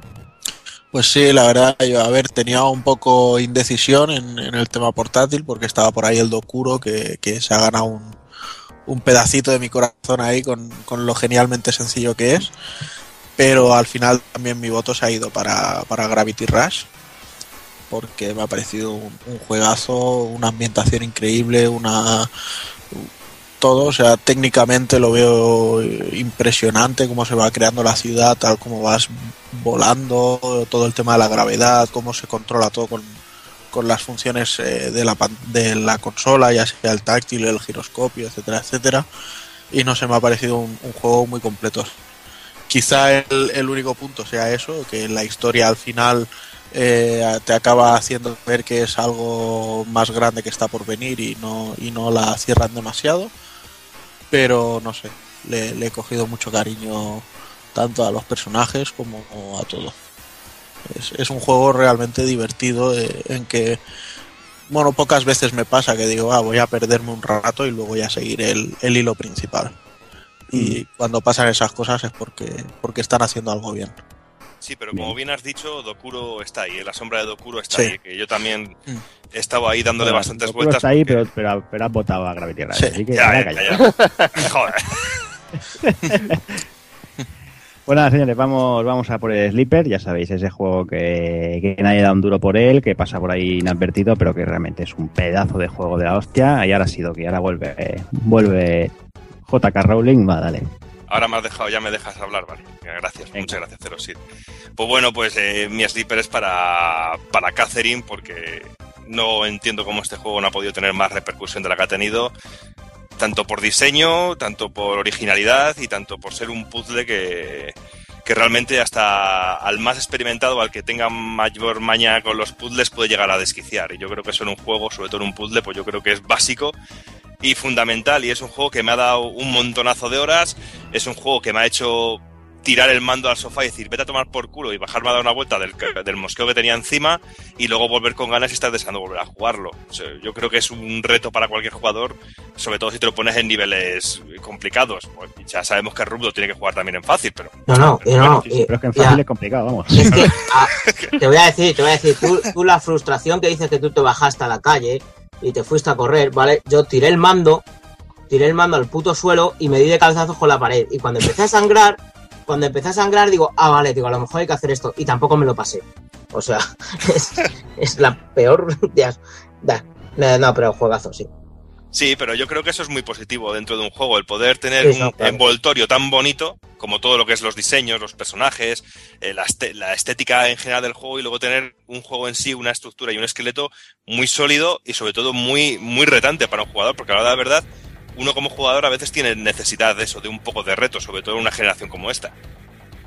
Pues sí, la verdad, yo, a ver, tenía un poco indecisión en, en el tema portátil porque estaba por ahí el Dokuro que, que se ha ganado un, un pedacito de mi corazón ahí con, con lo genialmente sencillo que es. Pero al final también mi voto se ha ido para, para Gravity Rush porque me ha parecido un, un juegazo, una ambientación increíble, una todo, o sea, técnicamente lo veo impresionante cómo se va creando la ciudad, tal como vas volando, todo el tema de la gravedad, cómo se controla todo con, con las funciones eh, de, la, de la consola, ya sea el táctil, el giroscopio, etcétera, etcétera. Y no se me ha parecido un, un juego muy completo. Quizá el, el único punto sea eso, que la historia al final eh, te acaba haciendo ver que es algo más grande que está por venir y no, y no la cierran demasiado. Pero no sé, le, le he cogido mucho cariño tanto a los personajes como a todo. Es, es un juego realmente divertido eh, en que, bueno, pocas veces me pasa que digo, ah, voy a perderme un rato y luego voy a seguir el, el hilo principal. Y cuando pasan esas cosas es porque, porque están haciendo algo bien. Sí, pero como bien has dicho, Dokuro está ahí, eh, la sombra de Dokuro está Sí. ahí, que yo también Mm. he estado ahí dándole Bueno, bastantes Dokuro vueltas. está ahí, porque- pero, pero, pero has votado a Gravity Rush. Sí. Así que Ya, ya, ya, ya. Joder. Pues nada, señores, vamos, vamos a por el Sleeper. Ya sabéis, ese juego que, que nadie da un duro por él, que pasa por ahí inadvertido, pero que realmente es un pedazo de juego de la hostia. Y ahora ha sido que ahora vuelve, eh, vuelve JK Rowling. Va, dale. Ahora me has dejado, ya me dejas hablar, vale. Gracias, Venga. muchas gracias, Zero Seed. Pues bueno, pues eh, mi sleeper es para, para Catherine, porque no entiendo cómo este juego no ha podido tener más repercusión de la que ha tenido, tanto por diseño, tanto por originalidad y tanto por ser un puzzle que, que realmente hasta al más experimentado, al que tenga mayor maña con los puzzles, puede llegar a desquiciar. Y yo creo que eso en un juego, sobre todo en un puzzle, pues yo creo que es básico y fundamental. Y es un juego que me ha dado un montonazo de horas. Es un juego que me ha hecho tirar el mando al sofá y decir, vete a tomar por culo y bajarme a dar una vuelta del, del mosqueo que tenía encima y luego volver con ganas y estar deseando volver a jugarlo. O sea, yo creo que es un reto para cualquier jugador, sobre todo si te lo pones en niveles complicados. Pues ya sabemos que Rubdo tiene que jugar también en fácil, pero... No, no, y no. Y- pero es que en ya. fácil es complicado, vamos. Es que, ah, te voy a decir, te voy a decir, tú, tú la frustración que dices que tú te bajaste a la calle y te fuiste a correr, ¿vale? Yo tiré el mando, tiré el mando al puto suelo y me di de cabezazos con la pared. Y cuando empecé a sangrar, cuando empecé a sangrar digo, ah, vale, digo, a lo mejor hay que hacer esto. Y tampoco me lo pasé. O sea, es, es la peor... de- no, pero juegazo, sí. Sí, pero yo creo que eso es muy positivo dentro de un juego, el poder tener un envoltorio tan bonito como todo lo que es los diseños, los personajes, eh, la, este- la estética en general del juego y luego tener un juego en sí, una estructura y un esqueleto muy sólido y sobre todo muy, muy retante para un jugador, porque a la hora de la verdad, uno como jugador a veces tiene necesidad de eso, de un poco de reto, sobre todo en una generación como esta.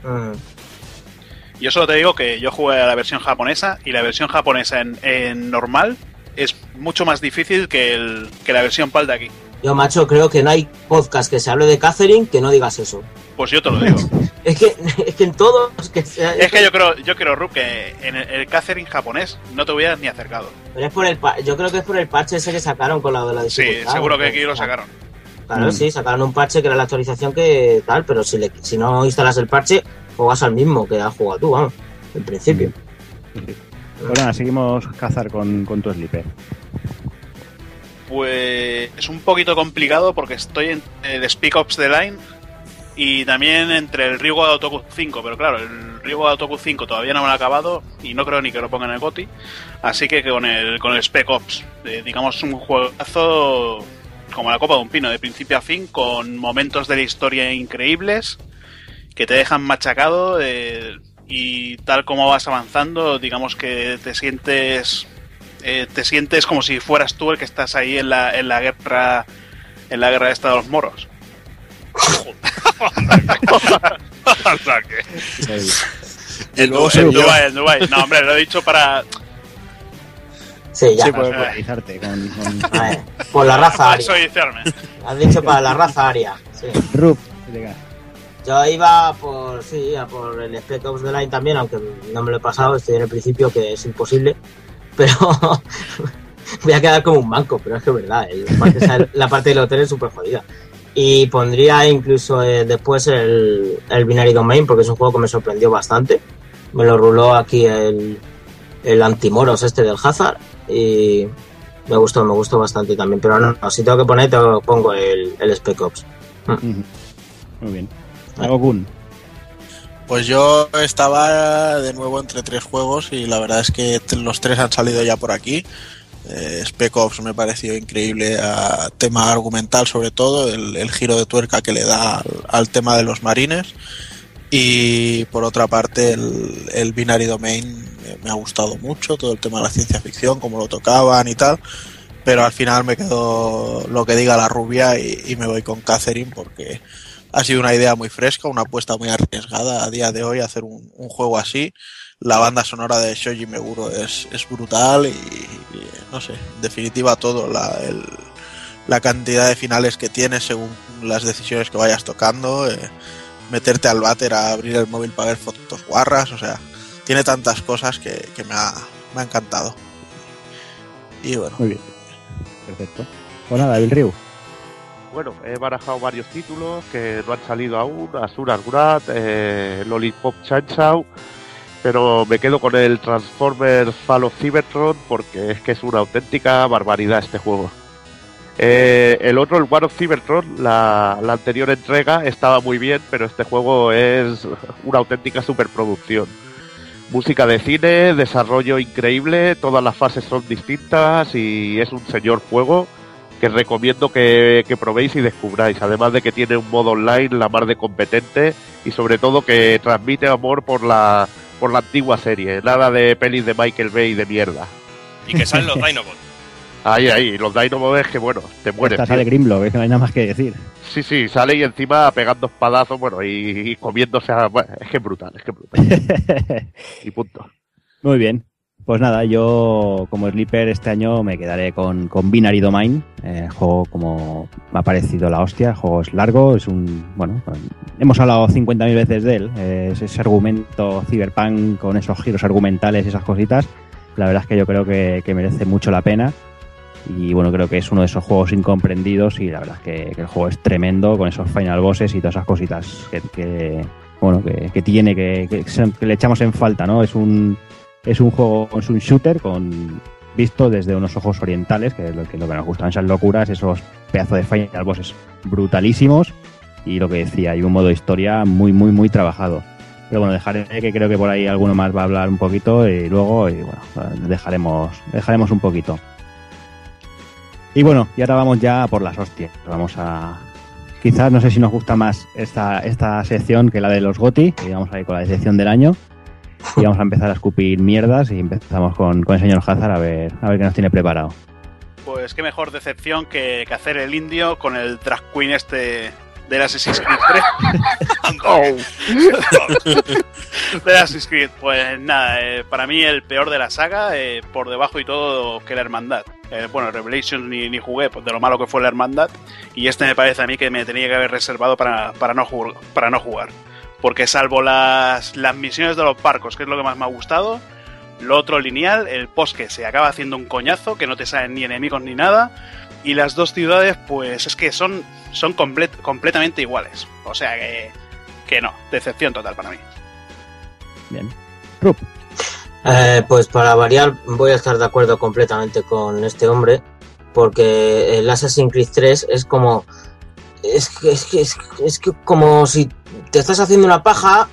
Mm. Yo solo te digo que yo jugué a la versión japonesa y la versión japonesa en, en normal es mucho más difícil que, el, que la versión PAL de aquí. Yo, macho, creo que no hay podcast que se hable de Catherine que no digas eso. Pues yo te lo digo. Es que, es que en todos que sea- es que yo creo, yo creo, Rup, que en el, el Catherine japonés no te hubieras ni acercado. Pero es por el pa- yo creo que es por el parche ese que sacaron con la de la Sí, seguro que aquí lo sacaron. Claro, Mm. sí, sacaron un parche que era la actualización que tal, pero si, le, si no instalas el parche, juegas al mismo que has jugado tú, vamos, en principio. Pues seguimos cazar con, con tu Sleeper. Pues es un poquito complicado porque estoy en el Speak Ops The Line y también entre el Ryuga Otoku 5, pero claro, el Ryuga Otoku 5 todavía no me lo he acabado y no creo ni que lo pongan en el GOTI, así que con el, con el Spec Ops, eh, digamos un juegazo como la copa de un pino, de principio a fin, con momentos de la historia increíbles que te dejan machacado eh, y tal como vas avanzando, digamos que te sientes eh, te sientes como si fueras tú el que estás ahí en la, en la guerra en la guerra esta de los moros. Se Dubái, en Dubái. No, hombre, lo he dicho para. Sí, ya. Sí, Para popularizarte con, con A ver, por la raza aria. Has dicho para la raza aria. Sí. Rup. Yo iba por, sí, a por el Spec Ops The Line también, aunque no me lo he pasado, estoy en el principio que es imposible. Pero voy a quedar como un manco, pero es que es verdad, eh, la parte, la parte del hotel es súper jodida. Y pondría incluso eh, después el, el Binary Domain, porque es un juego que me sorprendió bastante. Me lo ruló aquí el, el antimoros este del Hazard y me gustó, me gustó bastante también. Pero no, no, si tengo que poner, te pongo el, el Spec Ops. Muy bien. Kun. Pues yo estaba de nuevo entre tres juegos y la verdad es que los tres han salido ya por aquí. Eh, Spec Ops me pareció increíble a tema argumental sobre todo, el, el giro de tuerca que le da al, tema de los marines. Y por otra parte el, el Binary Domain me, ha gustado mucho, todo el tema de la ciencia ficción, cómo lo tocaban y tal. Pero al final me quedo lo que diga la rubia y, y me voy con Catherine porque ha sido una idea muy fresca, una apuesta muy arriesgada a día de hoy hacer un, juego así. La banda sonora de Shoji Meguro es, es brutal y, no sé, en definitiva todo, la, la cantidad de finales que tienes según las decisiones que vayas tocando, eh, meterte al váter a abrir el móvil para ver fotos guarras, o sea, tiene tantas cosas que, que me, ha, me ha encantado. Y bueno, Muy bien. Perfecto. Pues nada, Bill Ryu. Bueno, he barajado varios títulos que no han salido aún. Asura Grad, eh, Lollipop Chainsaw pero me quedo con el Transformers Fall of Cybertron porque es que es una auténtica barbaridad este juego. Eh, el otro, el War of Cybertron, la anterior entrega estaba muy bien, pero este juego es una auténtica superproducción. Música de cine, desarrollo increíble, todas las fases son distintas y es un señor juego que recomiendo que, que probéis y descubráis. Además de que tiene un modo online la mar de competente y sobre todo que transmite amor por la, por la antigua serie. Nada de pelis de Michael Bay de mierda. Y que salen los Dinobots. Ahí, ahí, los Dinobots es que bueno, te mueres. Esta sale Grimlock, es que no hay nada más que decir. Sí, sí, sale y encima pegando espadazos, bueno, y, y comiéndose a... bueno, es que es brutal, es que es brutal. y punto. Muy bien. Pues nada, yo como Sleeper este año me quedaré con, con Binary Domain. Eh, juego como me ha parecido la hostia. El juego es largo, es un. Bueno, hemos hablado 50.000 veces de él. Eh, es ese argumento cyberpunk con esos giros argumentales y esas cositas. La verdad es que yo creo que, que merece mucho la pena. Y bueno, creo que es uno de esos juegos incomprendidos. Y la verdad es que, el juego es tremendo con esos final bosses y todas esas cositas que, que, bueno, que, tiene, que le echamos en falta, ¿no? Es un es un juego, es un shooter con visto desde unos ojos orientales, que es lo que, nos gustan esas locuras, esos pedazos de final bosses brutalísimos y lo que decía, hay un modo historia muy, muy, muy trabajado. Pero bueno, dejaré que creo que por ahí alguno más va a hablar un poquito y luego, y bueno, dejaremos, dejaremos un poquito. Y bueno, y ahora vamos ya por las hostias. Vamos a. Quizás no sé si nos gusta más esta, esta sección que la de los GOTI, que vamos a ir con la sección del año. Y vamos a empezar a escupir mierdas y empezamos con, con el señor Hazard a ver, a ver qué nos tiene preparado. Pues qué mejor decepción que, que hacer el indio con el drag queen este del Assassin's Creed 3. del Assassin's Creed. Pues nada, eh, para mí el peor de la saga, eh, por debajo y todo que la hermandad. Eh, bueno, Revelation ni, ni jugué pues, de lo malo que fue la hermandad. Y este me parece a mí que me tenía que haber reservado para, para, no, jugar, para no jugar. Porque salvo las, las misiones de los barcos, que es lo que más me ha gustado, lo otro lineal, el bosque se acaba haciendo un coñazo, que no te salen ni enemigos ni nada. Y las dos ciudades, pues es que son, son comple- completamente iguales. O sea que, que no, decepción total para mí. Bien. Rup. Eh, pues para variar, voy a estar de acuerdo completamente con este hombre, porque el Assassin's Creed 3 es como. Es que, es que, es, es que como si te estás haciendo una paja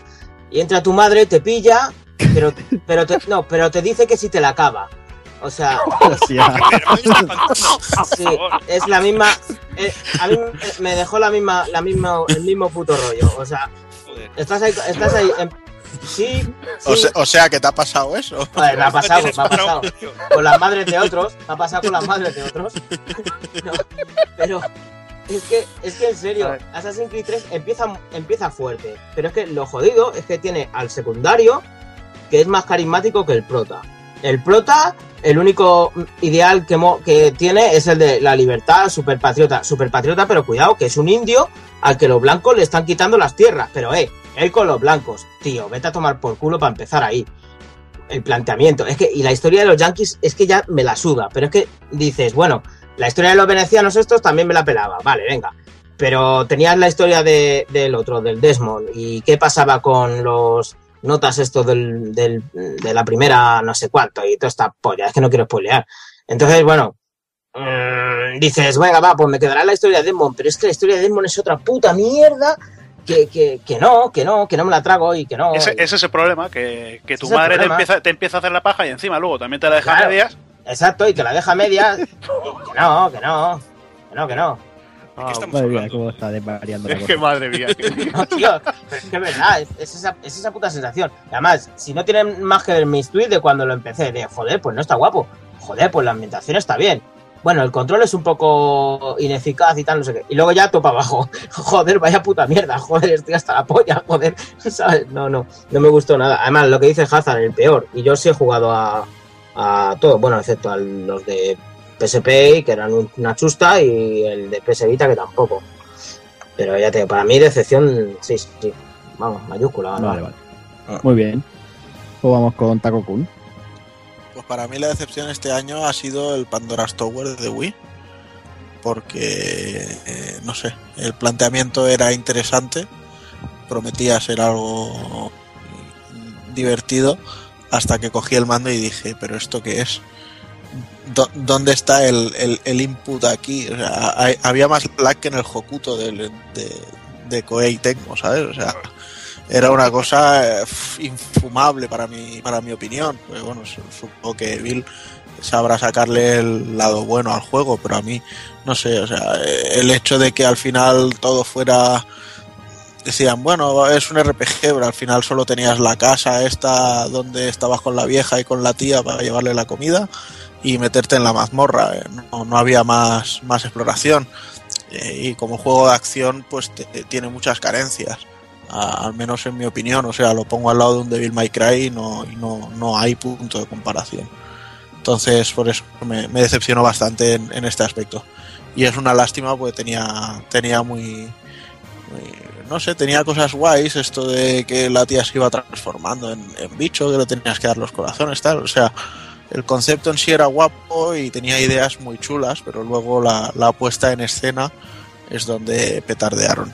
y entra tu madre, te pilla, pero, pero te, no, pero te dice que si te la acaba. O sea, sí, es la misma. eh, a mí me- dejó la misma, la misma, el mismo puto rollo. O sea, estás ahí, estás ahí. en- sí, O, sea, o sea, que te ha pasado eso. Me ha pasado, me ha pasado. Con las madres de otros, me ha pasado con las madres de otros. No, pero es que, es que en serio, Assassin's Creed 3 empieza, empieza fuerte. Pero es que lo jodido es que tiene al secundario que es más carismático que el prota. El prota, el único ideal que, mo- que tiene es el de la libertad, super patriota. Super patriota, pero cuidado, que es un indio al que los blancos le están quitando las tierras. Pero eh, él con los blancos, tío, vete a tomar por culo para empezar ahí el planteamiento. Es que, y la historia de los yankees es que ya me la suda. Pero es que dices, bueno, la historia de los venecianos estos también me la pelaba. Vale, venga. Pero tenías la historia de- del otro, del Desmond. ¿Y qué pasaba con los notas estos del, del- de la primera no sé cuánto? Y toda esta polla. Es que no quiero spoilear. Entonces, bueno. mm, dices, venga, va, pues me quedará la historia de Desmond. Pero es que la historia de Desmond es otra puta mierda. Que, que, que no, que no, que no me la trago y que no. Ese, ese es el problema, que, que tu madre te empieza, te empieza a hacer la paja y encima luego también te la deja a medias. Exacto, y que la deja a medias. y que no, que no. Que no, que no. Madre mía, cómo está desvariando la Es cosa. que madre mía. No, tío, pero es que es verdad, es, es esa, es esa puta sensación. Y además, si no tienen más que ver mis tweets de cuando lo empecé, de joder, pues no está guapo. Joder, pues la ambientación está bien. Bueno, el control es un poco ineficaz y tal, no sé qué. Y luego ya topa abajo. Joder, vaya puta mierda. Joder, estoy hasta la polla, joder. ¿Sabes? No, no, no me gustó nada. Además, lo que dice Hazard, el peor. Y yo sí he jugado a, a todo, bueno, excepto a los de PSP, que eran un- una chusta, y el de PS Vita, que tampoco. Pero ya te digo, para mí decepción, sí, sí. Vamos, mayúscula. Vale, vale. Muy bien. Pues vamos con Taco Kun. Pues para mí la decepción este año ha sido el Pandora's Tower de Wii. Porque, eh, no sé, el planteamiento era interesante. Prometía ser algo divertido hasta que cogí el mando y dije, pero ¿esto qué es? ¿Dó- ¿Dónde está el, el- el input aquí? O sea, hay- había más lag que en el Hokuto del- de, de Koei Tecmo, ¿sabes? O sea, era una cosa eh, infumable para mi, para mi opinión. Pues bueno, su- supongo que Bill sabrá sacarle el lado bueno al juego, pero a mí, no sé, o sea, el hecho de que al final todo fuera decían, bueno, es un RPG, pero al final solo tenías la casa esta donde estabas con la vieja y con la tía para llevarle la comida y meterte en la mazmorra. eh, No, no había más, más exploración. Eh, y como juego de acción, pues te- te- tiene muchas carencias. Al menos en mi opinión, o sea, lo pongo al lado de un Devil May Cry y no, no, no hay punto de comparación. Entonces, por eso me, decepcionó bastante en, este aspecto. Y es una lástima porque tenía, tenía muy- no sé, tenía cosas guays, esto de que la tía se iba transformando en, en bicho, que le tenías que dar los corazones, tal, o sea, el concepto en sí era guapo y tenía ideas muy chulas, pero luego la, la puesta en escena es donde petardearon.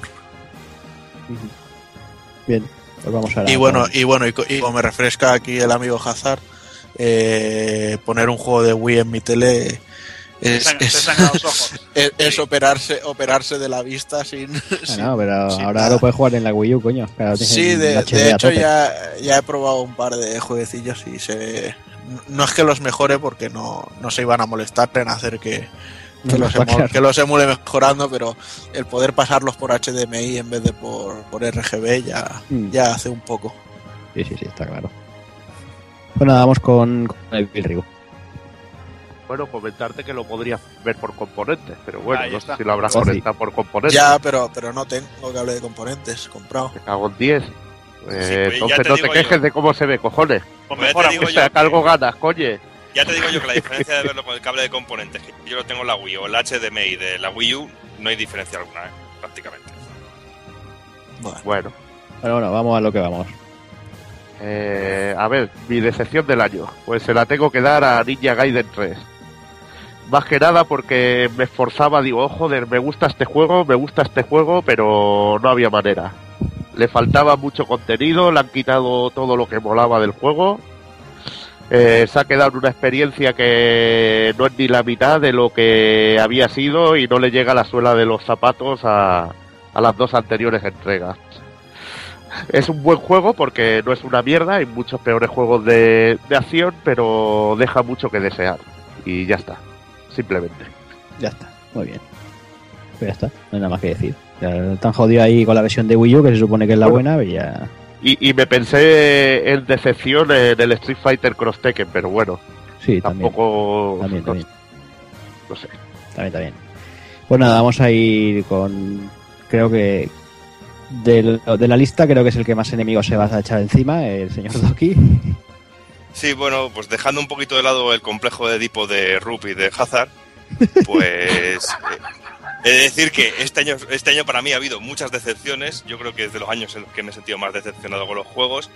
Bien, pues vamos a Y bueno, y bueno, y, y como me refresca aquí el amigo Hazard, eh, poner un juego de Wii en mi tele es, Te sang- te es- los ojos. es- es operarse, operarse de la vista sin, sin- no, pero sin ahora nada. lo puedes jugar en la Wii U, coño. Sí, de, de hecho ya, ya he probado un par de jueguecillos y se. No es que los mejore porque no, no se iban a molestar en hacer que, que, No, los, claro. emu- que los emule mejorando, pero el poder pasarlos por HDMI en vez de por, por RGB ya, Mm. ya hace un poco. Sí, sí, sí, está claro. Bueno, vamos con, con el Bill Rigo. Bueno, comentarte que lo podrías ver por componentes, pero bueno, Ahí no está. sé si lo habrás sí. conectado por componentes. Ya, pero, pero no tengo cable de componentes comprado. Me cago en 10. Eh, pues ya entonces te no te quejes yo. de cómo se ve, cojones. Pues ya te digo Que yo saca que- algo ganas, coñe. Ya te digo yo que la diferencia de verlo con el cable de componentes, que yo lo tengo en la Wii o el HDMI de la Wii U, no hay diferencia alguna, ¿eh? prácticamente. Bueno, Bueno, Bueno, bueno, vamos a lo que vamos. eh, a ver, mi decepción del año. Pues se la tengo que dar a Ninja Gaiden 3. Más que nada porque me esforzaba, digo, oh, joder, me gusta este juego, me gusta este juego, pero no había manera. Le faltaba mucho contenido, le han quitado todo lo que molaba del juego. Eh, se ha quedado una experiencia que no es ni la mitad de lo que había sido y no le llega la suela de los zapatos a, a las dos anteriores entregas. Es un buen juego porque no es una mierda, hay muchos peores juegos de, de acción, pero deja mucho que desear. Y ya está, simplemente. Ya está, muy bien. Pues ya está, no hay nada más que decir. Ya están jodido ahí con la versión de Wii U, que se supone que es la Bueno. buena, y ya. Y, y me pensé en decepción en el Street Fighter Cross Tekken, pero bueno, Sí, también. tampoco... También, no, también. no sé. También, también. Pues nada, vamos a ir con. Creo que. de la lista, creo que es el que más enemigos se va a echar encima, el señor Doki. Sí, bueno, pues dejando un poquito de lado el complejo de Edipo de Rup y de Hazard, pues eh, he de decir que este año, este año para mí ha habido muchas decepciones. Yo creo que es de los años en los que me he sentido más decepcionado con los juegos.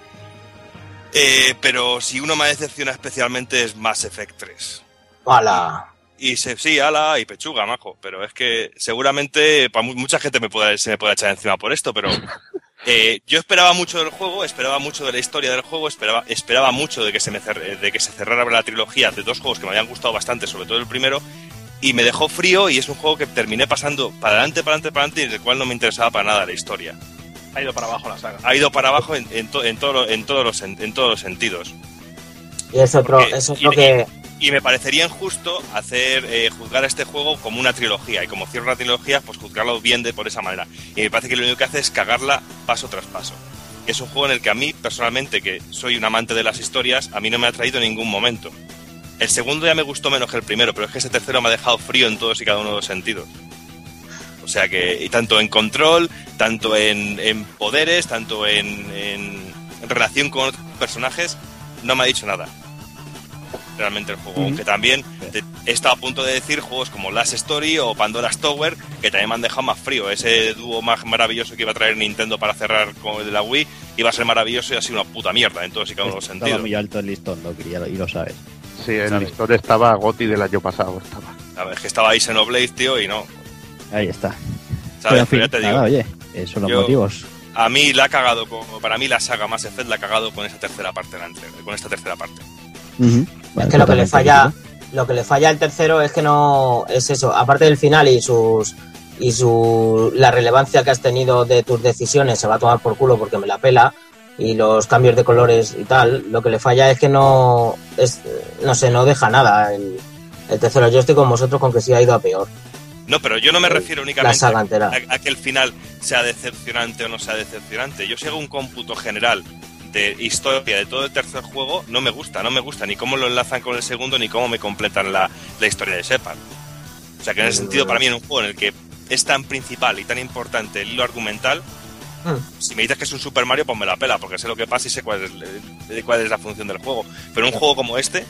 Eh, pero si uno me decepciona especialmente es Mass Effect 3. ¡Hala! Y se, sí, ala y pechuga, majo. Pero es que seguramente para mu- mucha gente me puede, se me puede echar encima por esto, pero eh, yo esperaba mucho del juego, esperaba mucho de la historia del juego, esperaba, esperaba mucho de que, se me cer- de que se cerrara la trilogía de dos juegos que me habían gustado bastante, sobre todo el primero, y me dejó frío y es un juego que terminé pasando para adelante, para adelante, para adelante y del cual no me interesaba para nada la historia. Ha ido para abajo la saga. Ha ido para abajo en, en, to- en, todo en, todos, los, en todos los sentidos. Y es otro, Porque- es otro que. Y me parecería injusto hacer eh, juzgar a este juego como una trilogía y como cierra una trilogía, pues juzgarlo bien de por esa manera. Y me parece que lo único que hace es cagarla paso tras paso. Es un juego en el que a mí, personalmente, que soy un amante de las historias, a mí no me ha traído en ningún momento. El segundo ya me gustó menos que el primero, pero es que ese tercero me ha dejado frío en todos y cada uno de los sentidos. O sea que, y tanto en control, tanto en, en poderes, tanto en, en- en relación con otros personajes, no me ha dicho nada. Realmente el juego, aunque también he estado a punto de decir juegos como Last Story o Pandora's Tower, que también me han dejado más frío. Ese dúo más maravilloso que iba a traer Nintendo para cerrar con el de la Wii iba a ser maravilloso y ha sido una puta mierda en todos y cada uno de los Estaba sentidos. muy alto el listón, lo- y lo sabes. Sí, el ¿Sabes? listón estaba Goti del año pasado. Estaba. A ver, es que estaba ahí Xenoblade, tío, y no. Ahí está. ¿Sabes? Pero en fin, Pero ya te digo. nada, oye, esos son los Yo- motivos. a mí la ha cagado, con- para mí la saga Mass Effect la ha cagado con esa tercera parte con esta tercera parte. Vale, es que lo que le falla, lo que le falla al tercero es que no es eso, aparte del final y sus y su la relevancia que has tenido de tus decisiones se va a tomar por culo porque me la pela y los cambios de colores y tal, lo que le falla es que no es no sé, no deja nada el, el tercero. Yo estoy con vosotros con que sí ha ido a peor. No, pero yo no me refiero únicamente a que el final sea decepcionante o no sea decepcionante. Yo si hago un cómputo general de historia de todo el tercer juego, no me gusta, no me gusta ni cómo lo enlazan con el segundo ni cómo me completan la, la historia de Shepard. O sea que en ese sentido, para mí en un juego en el que es tan principal y tan importante el hilo argumental, Hmm. si me dices que es un Super Mario, pues me la pela, porque sé lo que pasa y sé cuál es, eh, cuál es la función del juego. Pero un juego como este,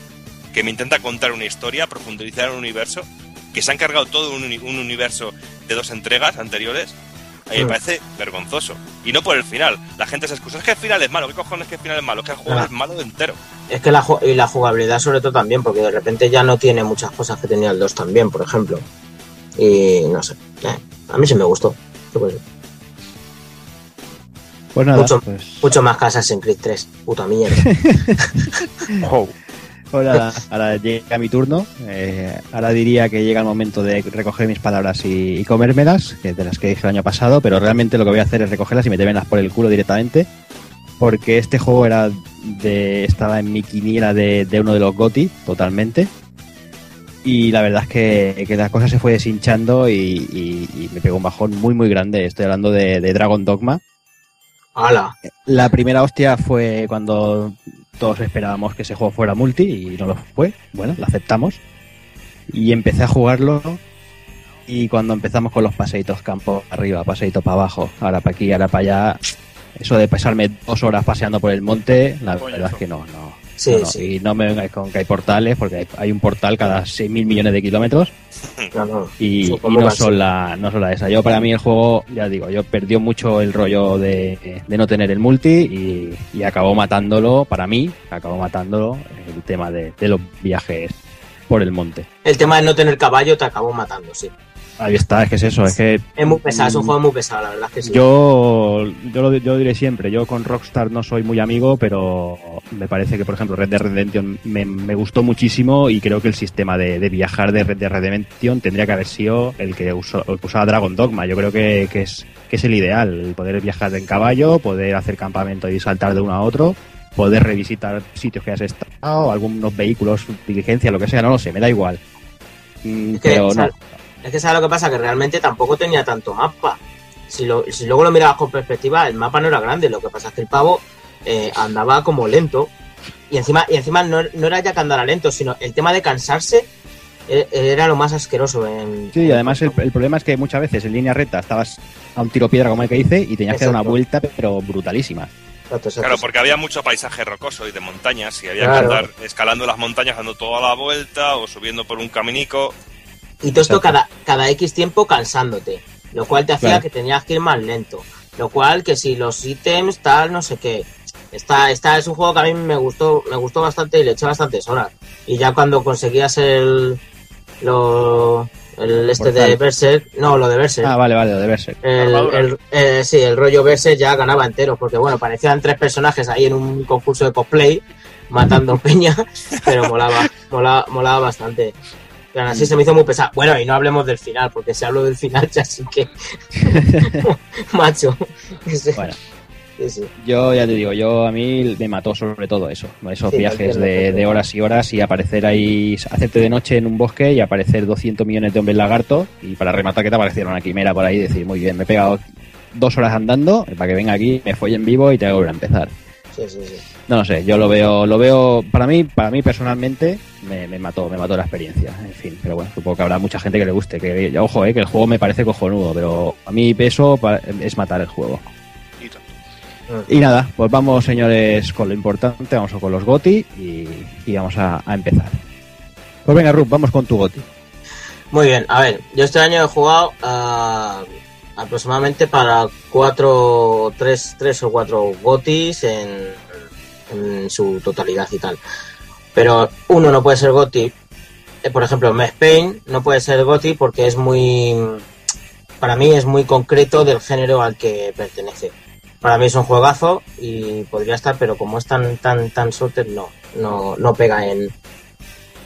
que me intenta contar una historia, profundizar en un universo, que se han cargado todo un, un universo de dos entregas anteriores, a mí me Mm. parece vergonzoso. Y no por el final. La gente se excusa, es que el final es malo, ¿qué cojones que el final es malo? Es que el juego Ah. es malo de entero. Es que la, y la jugabilidad sobre todo también, porque de repente ya no tiene muchas cosas que tenía el 2 también, por ejemplo. Y no sé, eh, a mí sí me gustó. Pues nada, mucho, pues, mucho más que Assassin's Creed 3, puta mierda. Oh, nada, ahora llega mi turno. Eh, ahora diría que llega el momento de recoger mis palabras y, y comérmelas, que de las que dije el año pasado, pero realmente lo que voy a hacer es recogerlas y metérmelas por el culo directamente. Porque este juego era de, estaba en mi quiniela de, de uno de los GOTI, totalmente. Y la verdad es que, que la cosa se fue deshinchando y, y- y me pegó un bajón muy, muy grande. Estoy hablando de, de Dragon Dogma. ¡Hala! La primera hostia fue cuando todos esperábamos que ese juego fuera multi y no lo fue. Bueno, lo aceptamos. Y empecé a jugarlo. Y cuando empezamos con los paseitos campo arriba, paseito para abajo, ahora para aquí, ahora para allá, eso de pasarme dos horas paseando por el monte, la Coñazo. verdad es que no, no. Sí, no, no. sí. Y no me vengáis con que hay portales, porque hay, hay un portal cada 6.000 millones de kilómetros No, no. y, no son la no son la esa. Yo para mí el juego, ya digo, yo perdió mucho el rollo de, de no tener el multi y, y acabó matándolo, para mí, acabó matándolo el tema de, de los viajes por el monte. El tema de no tener caballo te acabó matando, sí. Ahí está, es que es eso, es que Es muy pesado, es un Mm. juego muy pesado, la verdad es que sí. yo, yo, lo, yo diré siempre, yo con Rockstar no soy muy amigo, pero me parece que, por ejemplo, Red Dead Redemption me, me gustó muchísimo y creo que el sistema de, de viajar de Red Dead Redemption tendría que haber sido el que, usó, el que usaba Dragon Dogma. Yo creo que, que es, que es el ideal, el poder viajar en caballo, poder hacer campamento y saltar de uno a otro, poder revisitar sitios que has estado, algunos vehículos, diligencia, lo que sea, no lo sé, me da igual. Mm, pero no. Es que sabes lo que pasa, que realmente tampoco tenía tanto mapa. Si, lo, si luego lo mirabas con perspectiva, el mapa no era grande, lo que pasa es que el pavo eh, andaba como lento. Y encima, y encima no, no era ya que andara lento, sino el tema de cansarse eh, era lo más asqueroso en... Sí, y además el, el problema es que muchas veces en línea recta estabas a un tiro piedra como el que hice y tenías que dar una vuelta pero brutalísima. Exacto, exacto. Claro, porque había mucho paisaje rocoso y de montañas y había Claro. que andar escalando las montañas dando toda la vuelta o subiendo por un caminico. Y todo esto cada, cada X tiempo cansándote, lo cual te hacía Claro. que tenías que ir más lento. Lo cual que si los ítems, tal, no sé qué. Está, está, es un juego que a mí me gustó, me gustó bastante y le eché bastantes horas. Y ya cuando conseguías el, lo, el este de Portal. Berserk, no, lo de Berserk. Ah, vale, vale, lo. El, Armadura. el- eh, sí, el rollo Berserk ya ganaba entero, porque bueno, parecían tres personajes ahí en un concurso de cosplay, matando peña, pero molaba, molaba, molaba bastante. Así se me hizo muy pesado. Bueno, y no hablemos del final, porque si hablo del final ya sí que... Macho. Sí, Bueno, sí, sí. yo ya te digo, yo a mí me mató sobre todo eso, esos Sí, viajes de, horas y horas y aparecer ahí, hacerte de noche en un bosque y aparecer 200 millones de hombres lagartos y para rematar que te apareciera una quimera por ahí y decir, muy bien, me he pegado dos horas andando para que venga aquí, me follen vivo y te hago volver a empezar. Sí, sí, sí. No lo sé, yo lo veo, lo veo, para mí, para mí personalmente, me, me mató, me mató la experiencia, en fin, pero bueno, supongo que habrá mucha gente que le guste, que ojo, eh, que el juego me parece cojonudo, pero a mí peso es matar el juego. Y nada, pues vamos señores con lo importante, vamos con los GOTI y, y vamos a, a empezar. Pues venga, Ruth, vamos con tu GOTI. Muy bien, a ver, yo este año he jugado ah, aproximadamente para cuatro, tres, tres o cuatro gotis en, en su totalidad y tal. Pero uno no puede ser goti, eh, por ejemplo, Max Payne no puede ser goti porque es muy, para mí es muy concreto del género al que pertenece. Para mí es un juegazo y podría estar, pero como es tan tan tan no, no, no pega en,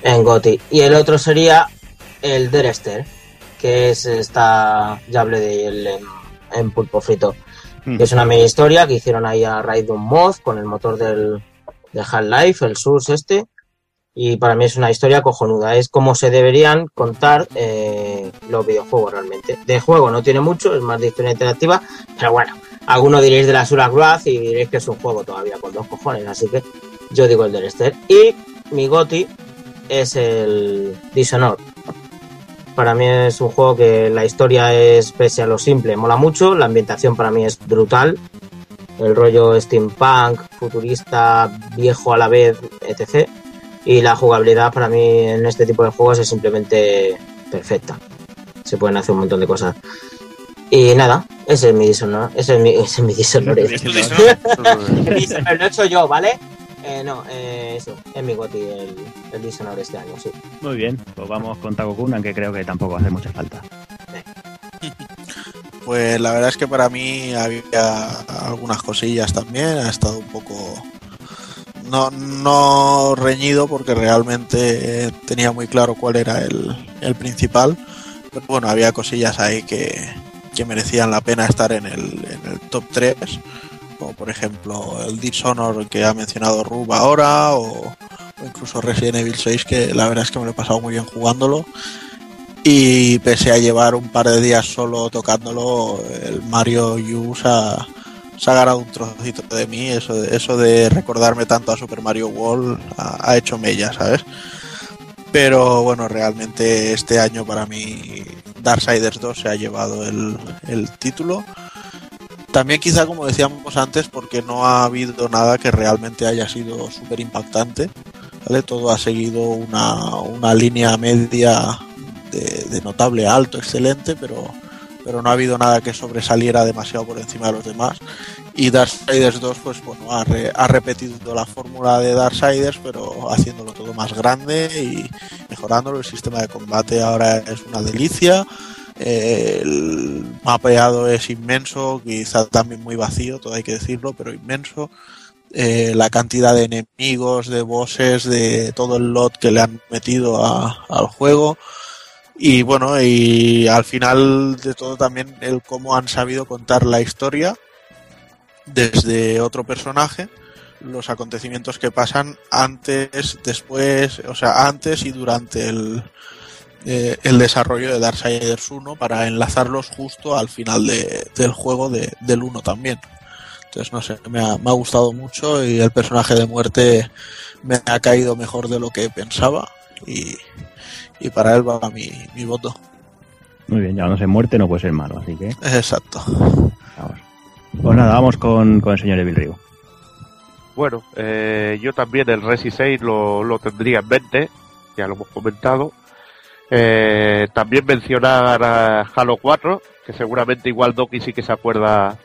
en GOTY. Y el otro sería el Derester, que es esta, ya hablé de él en, en Pulpo Frito. Mm. que es una mini historia que hicieron ahí a raíz de un mod con el motor del, de Half-Life, el Source este, y para mí es una historia cojonuda. Es como se deberían contar eh, los videojuegos realmente. De juego no tiene mucho, es más de historia interactiva, pero bueno, algunos diréis de la Sura Wrath y diréis que es un juego todavía con dos cojones, así que yo digo el del Esther. Y mi goti es el Dishonored. Para mí es un juego que la historia es, pese a lo simple, mola mucho. La ambientación para mí es brutal. El rollo steampunk, futurista, viejo a la vez, etc. Y la jugabilidad para mí en este tipo de juegos es simplemente perfecta. Se pueden hacer un montón de cosas. Y nada, ese es mi Dishonored. Ese es mi, ese es mi lo he hecho yo, ¿vale? Eh, no, eh, eso, es mi goti el, el Dishonored este año, sí. Muy bien, pues vamos con Taco Kun, aunque creo que tampoco hace mucha falta. Pues la verdad es que para mí había algunas cosillas también, ha estado un poco no, no reñido porque realmente tenía muy claro cuál era el, el principal, pero bueno, había cosillas ahí que, que merecían la pena estar en el, en el top 3, como por ejemplo el Dishonored que ha mencionado Rub ahora, o, incluso Resident Evil 6, que la verdad es que me lo he pasado muy bien jugándolo. Y pese a llevar un par de días solo tocándolo, el Mario U se ha, se ha ganado un trocito de mí. Eso de, eso de recordarme tanto a Super Mario World ha, ha hecho mella, ¿sabes? Pero bueno, realmente este año para mí Darksiders 2 se ha llevado el, el título. También quizá como decíamos antes, porque no ha habido nada que realmente haya sido súper impactante. ¿vale? Todo ha seguido una, una línea media de, notable alto, excelente, pero, pero no ha habido nada que sobresaliera demasiado por encima de los demás. Y Darksiders 2, pues bueno, ha, re, ha repetido la fórmula de Darksiders, pero haciéndolo todo más grande y mejorándolo. El sistema de combate ahora es una delicia. El mapeado es inmenso, quizá también muy vacío, todo hay que decirlo, pero inmenso. Eh, la cantidad de enemigos, de bosses, de todo el lot que le han metido a, al juego. Y bueno, y al final de todo también el cómo han sabido contar la historia desde otro personaje, los acontecimientos que pasan antes, después, o sea, antes y durante el, eh, el desarrollo de Darksiders 1 para enlazarlos justo al final de, del juego de, del 1 también. Entonces, no sé, me ha, me ha gustado mucho y el personaje de muerte me ha caído mejor de lo que pensaba y, y para él va mi, mi voto. Muy bien, ya no sé muerte, no puede ser malo, así que. Exacto. Vamos. Pues nada, vamos con, con el señor Evil Rio. Bueno, eh, yo también el Resi 6 lo, lo, tendría en mente, ya lo hemos comentado. Eh, también mencionar a Halo 4, que seguramente igual Doki sí que se acuerda,